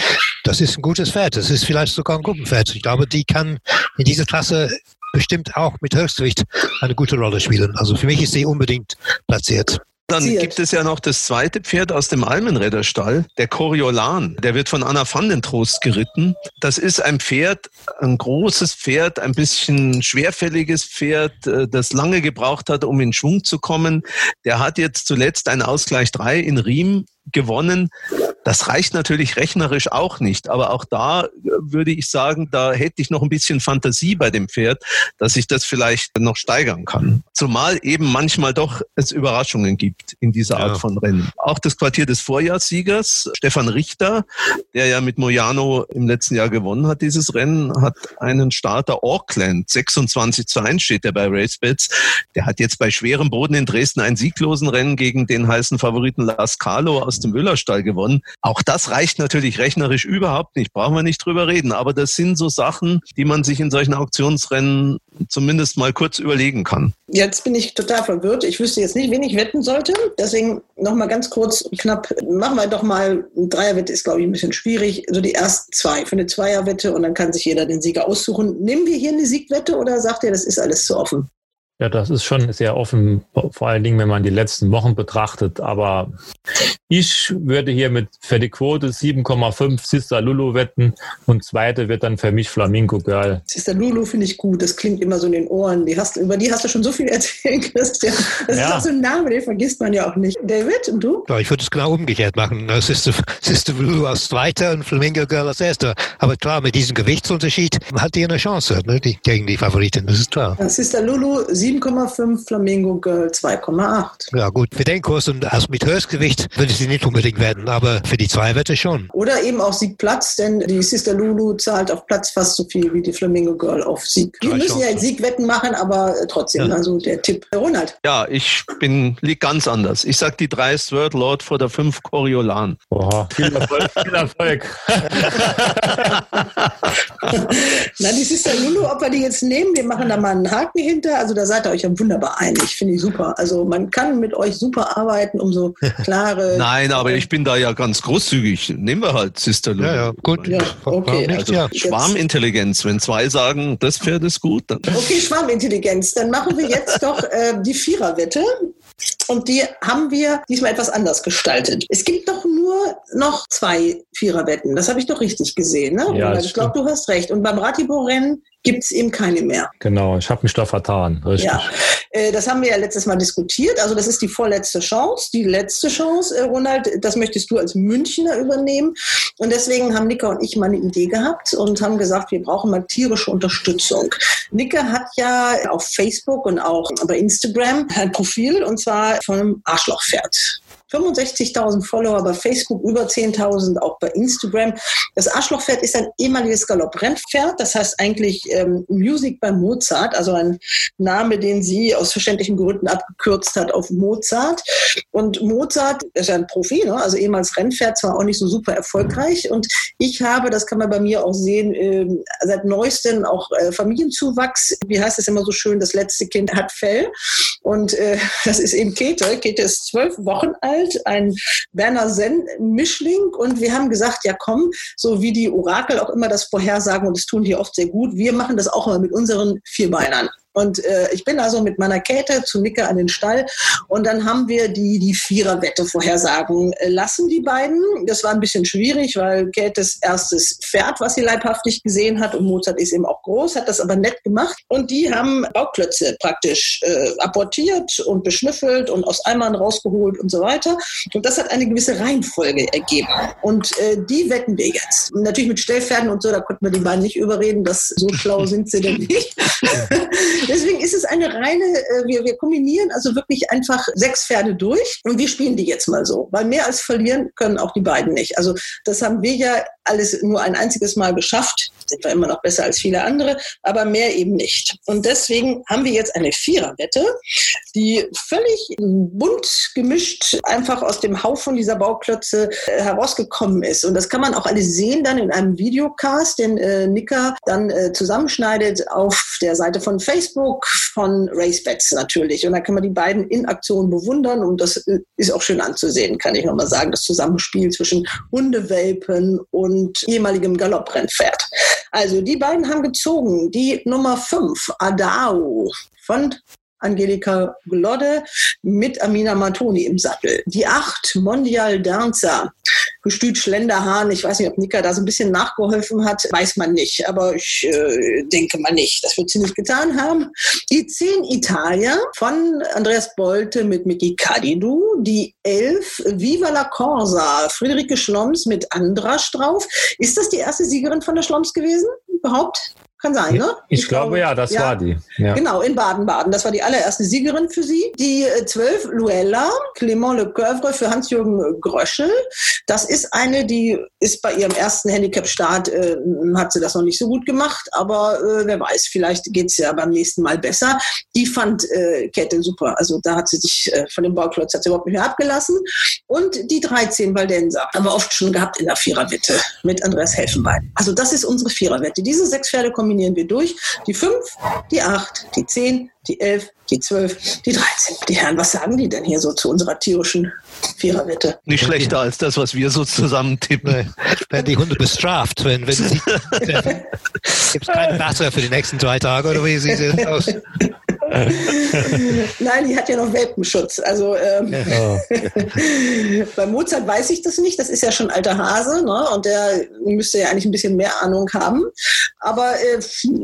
das ist ein gutes Pferd, das ist vielleicht sogar ein Gruppenpferd. Ich glaube, die kann in dieser Klasse bestimmt auch mit Höchstgewicht eine gute Rolle spielen. Also für mich ist sie unbedingt platziert. Dann gibt es ja noch das zweite Pferd aus dem Almenräderstall, der Coriolan. Der wird von Anna van den Trost geritten. Das ist ein Pferd, ein großes Pferd, ein bisschen schwerfälliges Pferd, äh, das lange gebraucht hat, um in Schwung zu kommen. Der hat jetzt zuletzt ein Ausgleich 3 in Riem gewonnen. Das reicht natürlich rechnerisch auch nicht, aber auch da äh, würde ich sagen, da hätte ich noch ein bisschen Fantasie bei dem Pferd, dass ich das vielleicht noch steigern kann. Zumal eben manchmal doch es Überraschungen gibt in dieser Art ja. von Rennen. Auch das Quartier des Vorjahrssiegers, Stefan Richter, der ja mit Mojano im letzten Jahr gewonnen hat, dieses Rennen, hat einen Starter Auckland, 26 zu 1 steht der bei RaceBets. Der hat jetzt bei schwerem Boden in Dresden ein sieglosen Rennen gegen den heißen Favoriten Las Carlo aus dem Müllerstall gewonnen. Auch das reicht natürlich rechnerisch überhaupt nicht, brauchen wir nicht drüber reden. Aber das sind so Sachen, die man sich in solchen Auktionsrennen zumindest mal kurz überlegen kann. Jetzt bin ich total verwirrt. Ich wüsste jetzt nicht, wen ich wetten sollte. Deswegen noch mal ganz kurz knapp. Machen wir doch mal, eine Dreierwette ist, glaube ich, ein bisschen schwierig. So die ersten zwei für eine Zweierwette und dann kann sich jeder den Sieger aussuchen. Nehmen wir hier eine Siegwette oder sagt ihr, das ist alles zu offen? Ja, das ist schon sehr offen, vor allen Dingen, wenn man die letzten Wochen betrachtet. Aber ich würde hier mit für die Quote 7,5 Sister Lulu wetten und zweite wird dann für mich Flamingo Girl. Sister Lulu finde ich gut, das klingt immer so in den Ohren. Die hast, über die hast du schon so viel [laughs] erzählt, Christian. Das ja. ist auch so ein Name, den vergisst man ja auch nicht. David, und du? Ja, ich würde es genau umgekehrt machen. Sister, Sister Lulu als zweiter und Flamingo Girl als erster. Aber klar, mit diesem Gewichtsunterschied hat die eine Chance ne, die, gegen die Favoritin, das ist klar. Sister Lulu 7,5, Flamingo Girl 2,8. Ja gut, für den Kurs und also mit Höchstgewicht würde sie nicht unbedingt werden, aber für die zwei Wette schon. Oder eben auch Siegplatz, denn die Sister Lulu zahlt auf Platz fast so viel wie die Flamingo Girl auf Sieg. Wir müssen ja Siegwetten machen, aber trotzdem, ja. also der Tipp. Ronald. Ja, ich bin liegt ganz anders. Ich sag die drei Sword Lord vor der fünf Coriolan. Boah, viel Erfolg. viel Erfolg. [laughs] Na, die Sister Lulu, ob wir die jetzt nehmen, wir machen da mal einen Haken hinter. Also da seid ihr euch ja wunderbar einig. Finde ich super. Also man kann mit euch super arbeiten, um so [laughs] klare. Nein, aber ich bin da ja ganz großzügig. Nehmen wir halt Sister Lou. Ja, ja, gut. Ja, okay. Nicht, Also ja. Schwarmintelligenz. Wenn zwei sagen, das Pferd ist gut, dann. Okay, Schwarmintelligenz. Dann machen wir jetzt doch äh, die Viererwette. Und die haben wir diesmal etwas anders gestaltet. Es gibt doch nur noch zwei Viererwetten. Das habe ich doch richtig gesehen. Ne? Ja, ich glaube, du hast recht. Und beim Ratibo-Rennen gibt es eben keine mehr. Genau, ich habe mich da vertan. Richtig. Ja, äh, das haben wir ja letztes Mal diskutiert. Also das ist die vorletzte Chance, die letzte Chance, äh, Ronald. Das möchtest du als Münchner übernehmen. Und deswegen haben Nika und ich mal eine Idee gehabt und haben gesagt, wir brauchen mal tierische Unterstützung. Nika hat ja auf Facebook und auch bei Instagram ein Profil und zwar von einem Arschlochpferd. 65.000 Follower bei Facebook, über 10.000 auch bei Instagram. Das Arschlochpferd ist ein ehemaliges Galopprennpferd, das heißt eigentlich ähm, Music bei Mozart, also ein Name, den sie aus verständlichen Gründen abgekürzt hat auf Mozart. Und Mozart ist ein Profi, ne? also ehemals Rennpferd, zwar auch nicht so super erfolgreich. Und ich habe, das kann man bei mir auch sehen, ähm, seit neuestem auch äh, Familienzuwachs. Wie heißt es immer so schön, das letzte Kind hat Fell. Und äh, [laughs] das ist eben Käthe. Käthe ist zwölf Wochen alt, ein Berner Senn-Mischling. Und wir haben gesagt, ja komm, so wie die Orakel auch immer das vorhersagen, und das tun die oft sehr gut, wir machen das auch mal mit unseren Vierbeinern. Und äh, ich bin also mit meiner Käthe zu Nicke an den Stall und dann haben wir die, die Viererwette vorhersagen äh, lassen, die beiden. Das war ein bisschen schwierig, weil Käthes erstes Pferd, was sie leibhaftig gesehen hat und Mozart ist eben auch groß, hat das aber nett gemacht. Und die haben Bauklötze praktisch äh, apportiert und beschnüffelt und aus Eimern rausgeholt und so weiter. Und das hat eine gewisse Reihenfolge ergeben. Und äh, die wetten wir jetzt. Und natürlich mit Stellpferden und so, da konnten wir die beiden nicht überreden, das so schlau sind sie denn nicht. [laughs] Deswegen ist es eine reine, äh, wir, wir kombinieren also wirklich einfach sechs Pferde durch und wir spielen die jetzt mal so. Weil mehr als verlieren können auch die beiden nicht. Also das haben wir ja alles nur ein einziges Mal geschafft. Sind wir immer noch besser als viele andere, aber mehr eben nicht. Und deswegen haben wir jetzt eine Viererwette, die völlig bunt gemischt einfach aus dem Haufen dieser Bauklötze äh, herausgekommen ist. Und das kann man auch alles sehen dann in einem Videocast, den äh, Nika dann äh, zusammenschneidet auf der Seite von Facebook von RaceBets natürlich. Und da kann man die beiden in Aktion bewundern und das äh, ist auch schön anzusehen, kann ich nochmal sagen, das Zusammenspiel zwischen Hundewelpen und ehemaligem Galopprennpferd. Also die beiden haben gezogen. Die Nummer 5, Adao von Angelika Glodde mit Amina Matoni im Sattel. Die 8, Mondial Danza, Gestüt Schlenderhahn. Ich weiß nicht, ob Nika da so ein bisschen nachgeholfen hat, weiß man nicht, aber ich äh, denke mal nicht. Das wird sie nicht getan haben. Die 10 Italia von Andreas Bolte mit Miki Kadidu. Die 11 Viva la Corsa, Friederike Schloms mit Andrasch drauf. Ist das die erste Siegerin von der Schloms gewesen? Überhaupt? Kann sein, ne? Ich, glaube, ja, das war die. Ja. Genau, in Baden-Baden. Das war die allererste Siegerin für sie. Die äh, 12, Luella, Clément Le Coeuvre für Hans-Jürgen Gröschel. Das ist eine, die ist bei ihrem ersten Handicap-Start, äh, hat sie das noch nicht so gut gemacht, aber äh, wer weiß, vielleicht geht's ja beim nächsten Mal besser. Die fand äh, Kette super. Also da hat sie sich äh, von dem Bauklotz hat sie überhaupt nicht mehr abgelassen. Und die 13, Valdensa, haben wir oft schon gehabt in der Viererwette mit Andreas Helfenbein. Also das ist unsere Viererwette. Diese sechs Pferde kombinieren wir durch. Die 5, die 8, die 10, die 11, die 12, die 13. Die Herren, was sagen die denn hier so zu unserer tierischen Viererwette? Nicht schlechter als das, was wir so zusammen tippen. Werden die Hunde bestraft, wenn, wenn sie [laughs] Gibt es kein Wasser für die nächsten zwei Tage oder wie sieht es aus? [laughs] Nein, die hat ja noch Welpenschutz. Also ähm, [laughs] Oh. bei Mozart weiß ich das nicht. Das ist ja schon alter Hase, ne? Und der müsste ja eigentlich ein bisschen mehr Ahnung haben. Aber äh,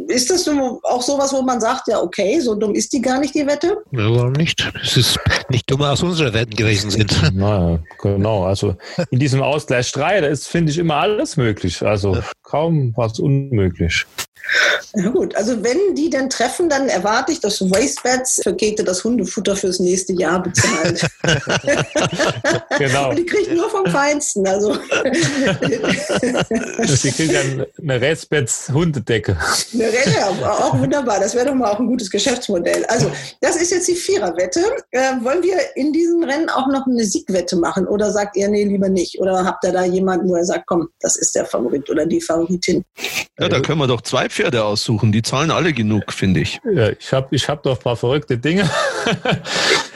ist das so, auch sowas, wo man sagt, ja okay, so dumm ist die gar nicht die Wette? Ja, warum nicht? Es ist nicht dummer als unsere Wetten gewesen sind. [laughs] Na, genau. Also in diesem Ausgleich 3, da ist, finde ich, immer alles möglich. Also kaum was unmöglich. Ja gut, also wenn die dann treffen, dann erwarte ich, dass Wastebats für Käthe das Hundefutter fürs nächste Jahr bezahlt. [laughs] Genau. Und die kriegt nur vom Feinsten. Also Sie kriegen dann eine Restbets Hundedecke. Eine Renne, aber auch wunderbar. Das wäre doch mal auch ein gutes Geschäftsmodell. Also, das ist jetzt die Viererwette. Äh, wollen wir in diesem Rennen auch noch eine Siegwette machen? Oder sagt ihr, nee, lieber nicht? Oder habt ihr da jemanden, wo er sagt, komm, das ist der Favorit oder die Favoritin? Ja, da können wir doch zwei Pferde aussuchen. Die zahlen alle genug, finde ich. Ja, ich habe ich hab doch ein paar verrückte Dinge.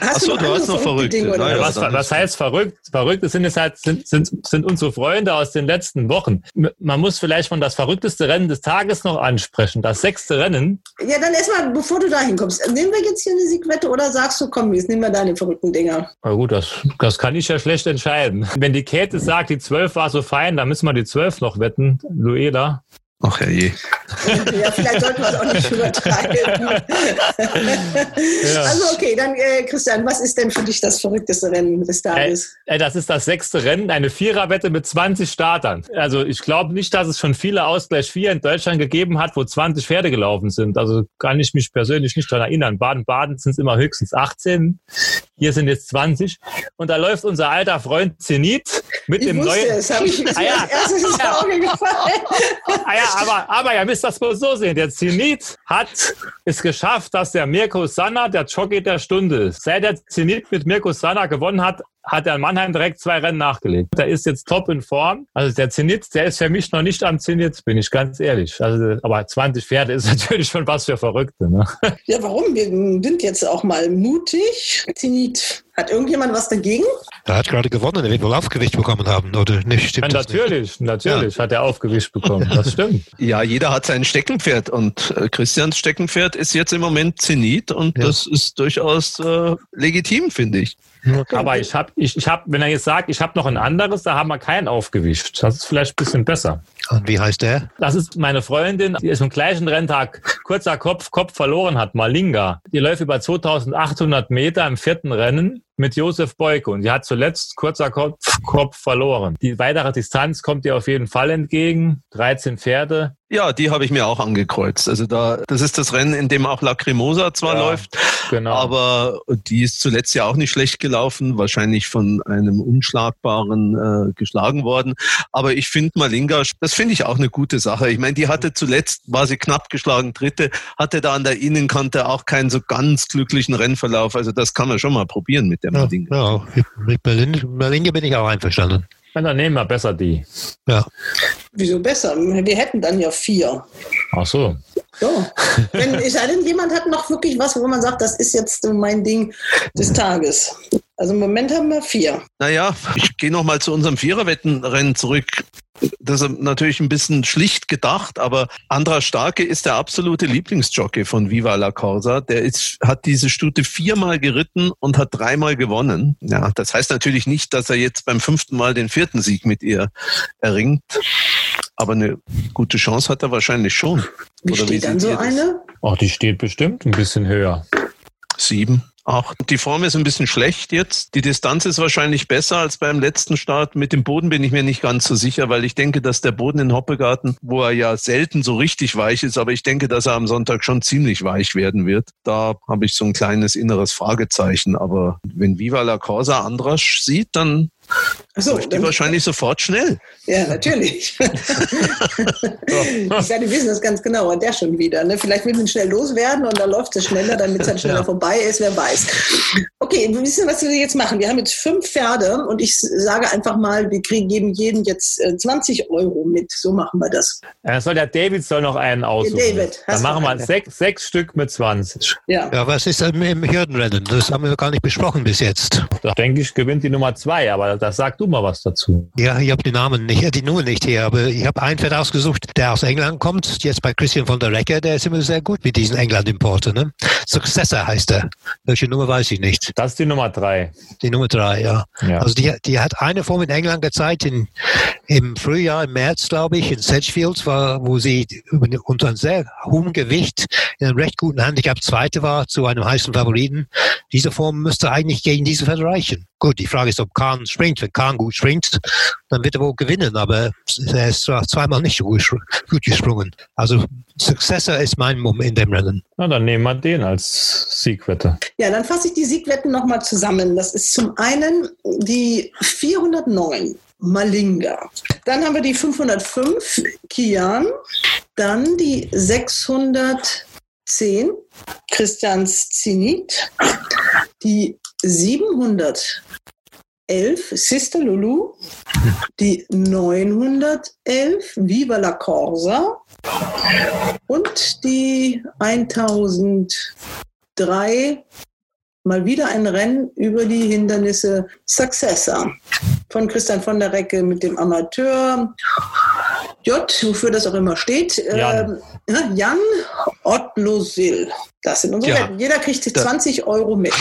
Achso, du hast noch verrückte. Dinge, Naja, was, was heißt verrückt? Verrückte sind es halt, sind, sind, sind unsere Freunde aus den letzten Wochen. Man muss vielleicht von das verrückteste Rennen des Tages noch ansprechen. Das sechste Rennen. Ja, dann erstmal, bevor du da hinkommst, nehmen wir jetzt hier eine Siegwette oder sagst du, komm, jetzt nehmen wir deine verrückten Dinger? Na gut, das, das kann ich ja schlecht entscheiden. Wenn die Käthe sagt, die 12 war so fein, dann müssen wir die 12 noch wetten. Lueda. Ach herrje. Ja, vielleicht sollten wir es auch nicht übertreiben. Also okay, dann äh, Christian, was ist denn für dich das verrückteste Rennen des Äh, Tages? äh, das ist das sechste Rennen, eine Viererwette mit 20 Startern. Also ich glaube nicht, dass es schon viele Ausgleich 4 in Deutschland gegeben hat, wo 20 Pferde gelaufen sind. Also kann ich mich persönlich nicht daran erinnern. Baden-Baden sind es immer höchstens 18. Hier sind jetzt 20. Und da läuft unser alter Freund Zenit mit Ich dem wusste neuen. es, habe ich Ah, ja. als erstes ins Auge gefallen. Ah ja, aber, aber ihr müsst das wohl so sehen. Der Zenit hat es geschafft, dass der Mirko Sanna der Jockey der Stunde ist. Seit der Zenit mit Mirko Sanna gewonnen hat, hat der in Mannheim direkt zwei Rennen nachgelegt. Der ist jetzt top in Form. Also der Zenit, der ist für mich noch nicht am Zenit, bin ich ganz ehrlich. Also, aber 20 Pferde ist [laughs] natürlich schon was für Verrückte. Ne? Ja, warum? Wir sind jetzt auch mal mutig. Zenit, hat irgendjemand was dagegen? Er hat gerade gewonnen, er wird wohl Aufgewicht bekommen haben, oder nicht? Ja, Stimmt das nicht? natürlich, natürlich hat er Aufgewicht bekommen. Das stimmt. [laughs] Ja, jeder hat sein Steckenpferd und äh, Christians Steckenpferd ist jetzt im Moment Zenit und Ja. das ist durchaus äh, legitim, finde ich. Aber ich habe, ich, ich hab, wenn er jetzt sagt, ich habe noch ein anderes, da haben wir kein Aufgewischt. Das ist vielleicht ein bisschen besser. Und wie heißt der? Das ist meine Freundin, die ist im gleichen Renntag kurzer Kopf, Kopf verloren hat, Malinga. Die läuft über 2800 Meter im vierten Rennen mit Josef Beuke und die hat zuletzt kurzer Kopf, Kopf verloren. Die weitere Distanz kommt ihr auf jeden Fall entgegen. 13 Pferde. Ja, die habe ich mir auch angekreuzt. Also da, das ist das Rennen, in dem auch Lacrimosa zwar Ja, läuft, Genau. aber die ist zuletzt ja auch nicht schlecht gelaufen, wahrscheinlich von einem Unschlagbaren äh, geschlagen worden. Aber ich finde Malinga, das finde ich auch eine gute Sache. Ich meine, die hatte zuletzt, war sie knapp geschlagen, dritte, hatte da an der Innenkante auch keinen so ganz glücklichen Rennverlauf. Also das kann man schon mal probieren mit der Ja, Malinga. ja, mit Berlin, Berlin bin ich auch einverstanden. dann nehmen wir besser die. Ja. Wieso besser? Wir hätten dann ja vier. Ach so. So. Wenn, es sei denn, jemand hat noch wirklich was, wo man sagt, das ist jetzt mein Ding des Tages. Also im Moment haben wir vier. Naja, ich gehe nochmal zu unserem Viererwettenrennen zurück. Das ist natürlich ein bisschen schlicht gedacht, aber Andra Starke ist der absolute Lieblingsjockey von Viva la Corsa. Der ist, hat diese Stute viermal geritten und hat dreimal gewonnen. Ja, das heißt natürlich nicht, dass er jetzt beim fünften Mal den vierten Sieg mit ihr erringt. Aber eine gute Chance hat er wahrscheinlich schon. Wie Oder wie steht dann seht so eine? Ach, die steht bestimmt ein bisschen höher. Sieben, acht. Die Form ist ein bisschen schlecht jetzt. Die Distanz ist wahrscheinlich besser als beim letzten Start. Mit dem Boden bin ich mir nicht ganz so sicher, weil ich denke, dass der Boden in Hoppegarten, wo er ja selten so richtig weich ist, aber ich denke, dass er am Sonntag schon ziemlich weich werden wird. Da habe ich so ein kleines inneres Fragezeichen. Aber wenn Viva la Corsa Andrasch sieht, dann Achso, läuft die wahrscheinlich sofort schnell. ja, natürlich. [laughs] ich werde wissen das ganz genau. Und der schon wieder. Ne? Vielleicht will man schnell loswerden und dann läuft es schneller, damit es dann schneller Ja. vorbei ist. Wer weiß. Okay, wir wissen, was wir jetzt machen. Wir haben jetzt fünf Pferde und ich sage einfach mal, wir kriegen, geben jeden jetzt äh, 20 Euro mit. So machen wir das. Ja, soll der David soll noch einen aussuchen. David, hast Dann machen wir sechs, sechs Stück mit 20. Ja. Ja, was ist denn im Hürdenrennen? Das haben wir gar nicht besprochen bis jetzt. Da denke ich, gewinnt die Nummer zwei, aber das sag du mal was dazu. Ja, ich habe die Namen nicht, die Nummer nicht hier, aber ich habe einen Pferd ausgesucht, der aus England kommt, jetzt bei Christian von der Recke, der ist immer sehr gut mit diesen England-Importen. Ne? Successor heißt er. Welche Nummer weiß ich nicht. Das ist die Nummer drei. Die Nummer drei, ja. Ja. Also die, die hat eine Form in England gezeigt, in, im Frühjahr, im März, glaube ich, in Sedgefield, war, wo sie unter einem sehr hohen Gewicht in einem recht guten Handicap Zweite war zu einem heißen Favoriten. Diese Form müsste eigentlich gegen diese Pferd reichen. Gut, die Frage ist, ob Kahn springt. Wenn Kahn gut springt, dann wird er wohl gewinnen, aber er ist zwar zweimal nicht so gut gesprungen. Also Successor ist mein Mumm in dem Rennen. Na, dann nehmen wir den als Siegwette. Ja, dann fasse ich die Siegwetten nochmal zusammen. Das ist zum einen die 409 Malinga. Dann haben wir die 505 Kian. Dann die 610 Christians Zenit. Die 711 Sister Lulu. Die 911 Viva la Corsa. Und die 1003 mal wieder ein Rennen über die Hindernisse Successor von Christian von der Recke mit dem Amateur J, wofür das auch immer steht. Jan, ähm, Jan Ottlosil. Das sind unsere Ja. Wetten. Jeder kriegt 20 Euro mit.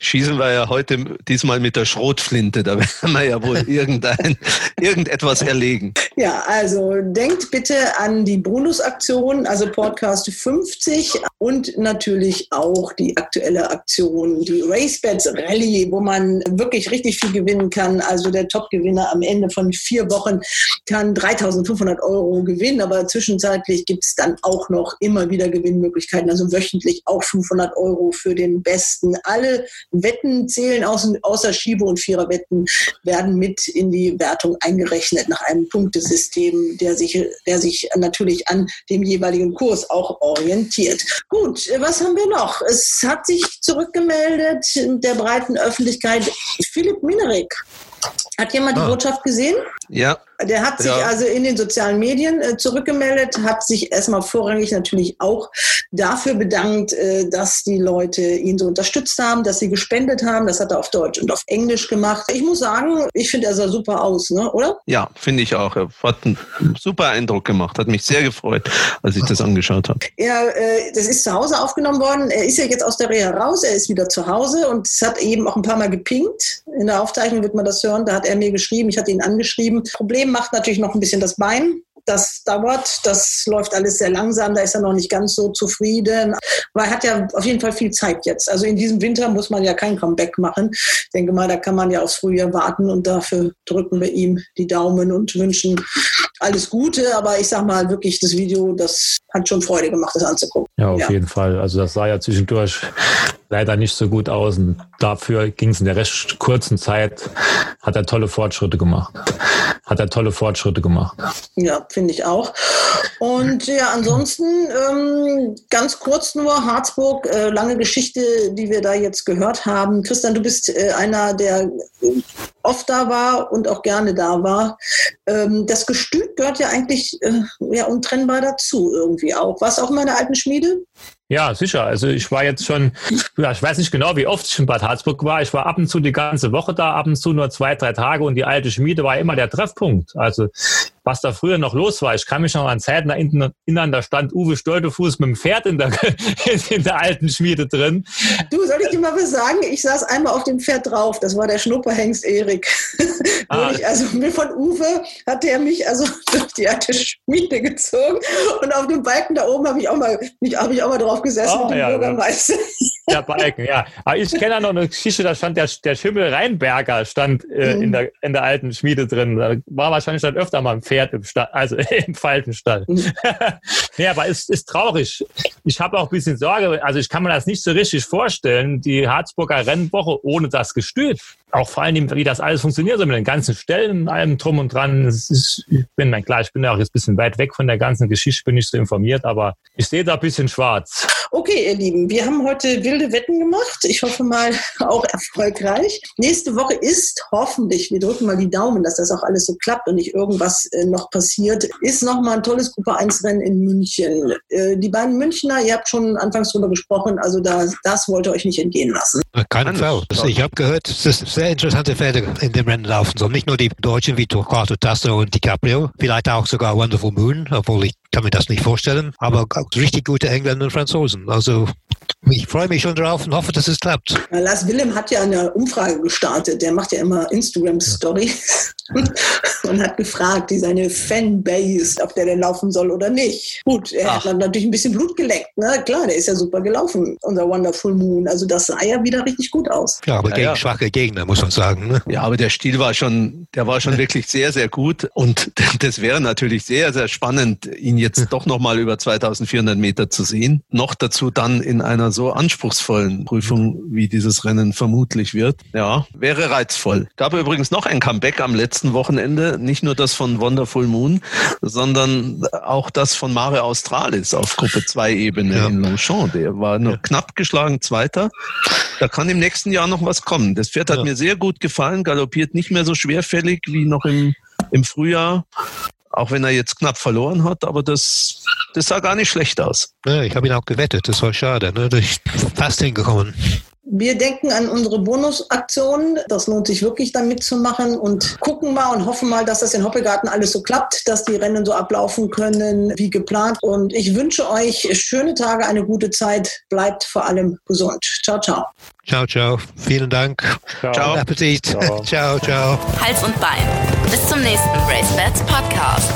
Schießen wir ja heute diesmal mit der Schrotflinte. Da [laughs] werden wir ja wohl irgendein, irgendetwas erlegen. Ja, also denkt bitte an die Bonusaktion, also Podcast 50 und natürlich auch die aktuelle Aktion, die RaceBets Rally, wo man wirklich richtig viel gewinnen kann. Also der Top-Gewinner am Ende von vier Wochen kann 3500 Euro gewinnen, aber zwischenzeitlich gibt es dann auch noch immer wieder Gewinnmöglichkeiten, also wöchentlich auch 500 Euro für den Besten. Alle Wetten zählen außer, außer Schiebe- und Viererwetten werden mit in die Wertung eingerechnet nach einem Punktesystem, der sich, der sich natürlich an dem jeweiligen Kurs auch orientiert. Gut, was haben wir noch? Es hat sich zurückgemeldet der breiten Öffentlichkeit Philipp Minerik. Hat jemand die Ah. Botschaft gesehen? Ja, Der hat sich Ja. also in den sozialen Medien äh, zurückgemeldet, hat sich erstmal vorrangig natürlich auch dafür bedankt, äh, dass die Leute ihn so unterstützt haben, dass sie gespendet haben. Das hat er auf Deutsch und auf Englisch gemacht. Ich muss sagen, ich finde, er sah super aus, ne? oder? ja, finde ich auch. Er hat einen super Eindruck gemacht. Hat mich sehr gefreut, als ich das angeschaut habe. Er, äh, das ist zu Hause aufgenommen worden. Er ist ja jetzt aus der Reha raus. Er ist wieder zu Hause und es hat eben auch ein paar Mal gepinkt. In der Aufzeichnung wird man das hören. Da hat er mir geschrieben. Ich hatte ihn angeschrieben. Problem macht natürlich noch ein bisschen das Bein. Das dauert, das läuft alles sehr langsam, da ist er noch nicht ganz so zufrieden. Aber er hat ja auf jeden Fall viel Zeit jetzt. Also in diesem Winter muss man ja kein Comeback machen. Ich denke mal, da kann man ja aufs Frühjahr warten und dafür drücken wir ihm die Daumen und wünschen alles Gute. Aber ich sag mal wirklich, das Video, das hat schon Freude gemacht, das anzugucken. Ja, auf Ja. jeden Fall. Also das sah ja zwischendurch leider nicht so gut aus. Und dafür ging es in der recht kurzen Zeit, hat er tolle Fortschritte gemacht. Hat er tolle Fortschritte gemacht. Ja, finde ich auch. Und ja, ansonsten ähm, ganz kurz nur Harzburg, äh, lange Geschichte, die wir da jetzt gehört haben. Christian, du bist äh, einer, der oft da war und auch gerne da war. Ähm, das Gestüt gehört ja eigentlich äh, ja, untrennbar dazu irgendwie auch. Warst du auch in meiner alten Schmiede? Ja, sicher. Also ich war jetzt schon, ja, ich weiß nicht genau, wie oft ich in Bad Harzburg war. Ich war ab und zu die ganze Woche da, ab und zu nur zwei, drei Tage und die alte Schmiede war immer der Treffpunkt. Also was da früher noch los war, ich kann mich noch an Zeiten erinnern, da stand Uwe Stoltefuß mit dem Pferd in der, [laughs] in der alten Schmiede drin. Du, soll ich dir mal was sagen? Ich saß einmal auf dem Pferd drauf. Das war der Schnupperhengst Erik. [laughs] Ah. Ich, also mir von Uwe hat er mich also [laughs] durch die alte Schmiede gezogen und auf dem Balken da oben habe ich auch mal, habe ich auch mal drauf gesessen Ah, mit dem ja, ja. Bürgermeister. Der Balken, ja. Aber ich kenne ja noch eine Geschichte, da stand der, der Schimmel Rheinberger stand äh, Mhm. in, der, in der alten Schmiede drin. Da war wahrscheinlich dann öfter mal ein Pferd im [laughs] Stall, also im Faltenstall. Mhm. [laughs] ja, aber es ist traurig. Ich habe auch ein bisschen Sorge, also ich kann mir das nicht so richtig vorstellen, die Harzburger Rennwoche ohne das Gestüt. Auch vor allem, wie das alles funktioniert, so mit den ganzen Stellen und allem drum und dran. Ist, ich bin, mein, klar, ich bin ja auch jetzt ein bisschen weit weg von der ganzen Geschichte, bin nicht so informiert, aber ich sehe da ein bisschen schwarz. Okay, ihr Lieben, wir haben heute wilde Wetten gemacht. Ich hoffe mal [laughs] auch erfolgreich. Nächste Woche ist hoffentlich, wir drücken mal die Daumen, dass das auch alles so klappt und nicht irgendwas äh, noch passiert, ist nochmal ein tolles Gruppe 1 Rennen in München. Äh, die beiden Münchner, ihr habt schon anfangs drüber gesprochen, also da, das wollt ihr euch nicht entgehen lassen. Keinen Fall. Das, ich habe gehört, dass es sehr interessante Pferde in dem Rennen laufen sollen. Nicht nur die Deutschen wie Torquato Tasso und DiCaprio, vielleicht auch sogar Wonderful Moon, obwohl ich kann mir das nicht vorstellen, aber richtig gute Engländer und Franzosen. Also ich freue mich schon drauf und hoffe, dass es klappt. Na, Lars Willem hat ja eine Umfrage gestartet. Der macht ja immer Instagram-Stories [laughs] und hat gefragt, die seine Fanbase, ob der denn laufen soll oder nicht. Gut, er hat Ach. dann natürlich ein bisschen Blut geleckt. Ne? Klar, der ist ja super gelaufen, unser Wonderful Moon. Also das sah ja wieder richtig gut aus. Ja, aber Ja, gegen ja. schwache Gegner, muss man sagen. Ne? Ja, aber der Stil war schon, der war schon wirklich sehr, sehr gut. Und [laughs] das wäre natürlich sehr, sehr spannend, ihn jetzt doch nochmal über 2400 Meter zu sehen. Noch dazu dann in einer so anspruchsvollen Prüfung, wie dieses Rennen vermutlich wird. Ja, wäre reizvoll. Gab übrigens noch ein Comeback am letzten Wochenende. Nicht nur das von Wonderful Moon, sondern auch das von Mare Australis auf Gruppe 2 Ebene Ja. in Longchamp. Der war nur Ja. knapp geschlagen Zweiter. Da kann im nächsten Jahr noch was kommen. Das Pferd hat Ja. mir sehr gut gefallen, galoppiert nicht mehr so schwerfällig wie noch im, im Frühjahr. Auch wenn er jetzt knapp verloren hat, aber das, das sah gar nicht schlecht aus. Ja, ich habe ihn auch gewettet, das war schade. Ne? Ich fast hingekommen. Wir denken an unsere Bonusaktionen. Das lohnt sich wirklich, da mitzumachen und gucken mal und hoffen mal, dass das in Hoppegarten alles so klappt, dass die Rennen so ablaufen können wie geplant. Und ich wünsche euch schöne Tage, eine gute Zeit. Bleibt vor allem gesund. Ciao, ciao. Ciao, ciao. Vielen Dank. Ciao. Guten Appetit. Ciao. [laughs] ciao, ciao. Hals und Bein. Bis zum nächsten Race Bats Podcast.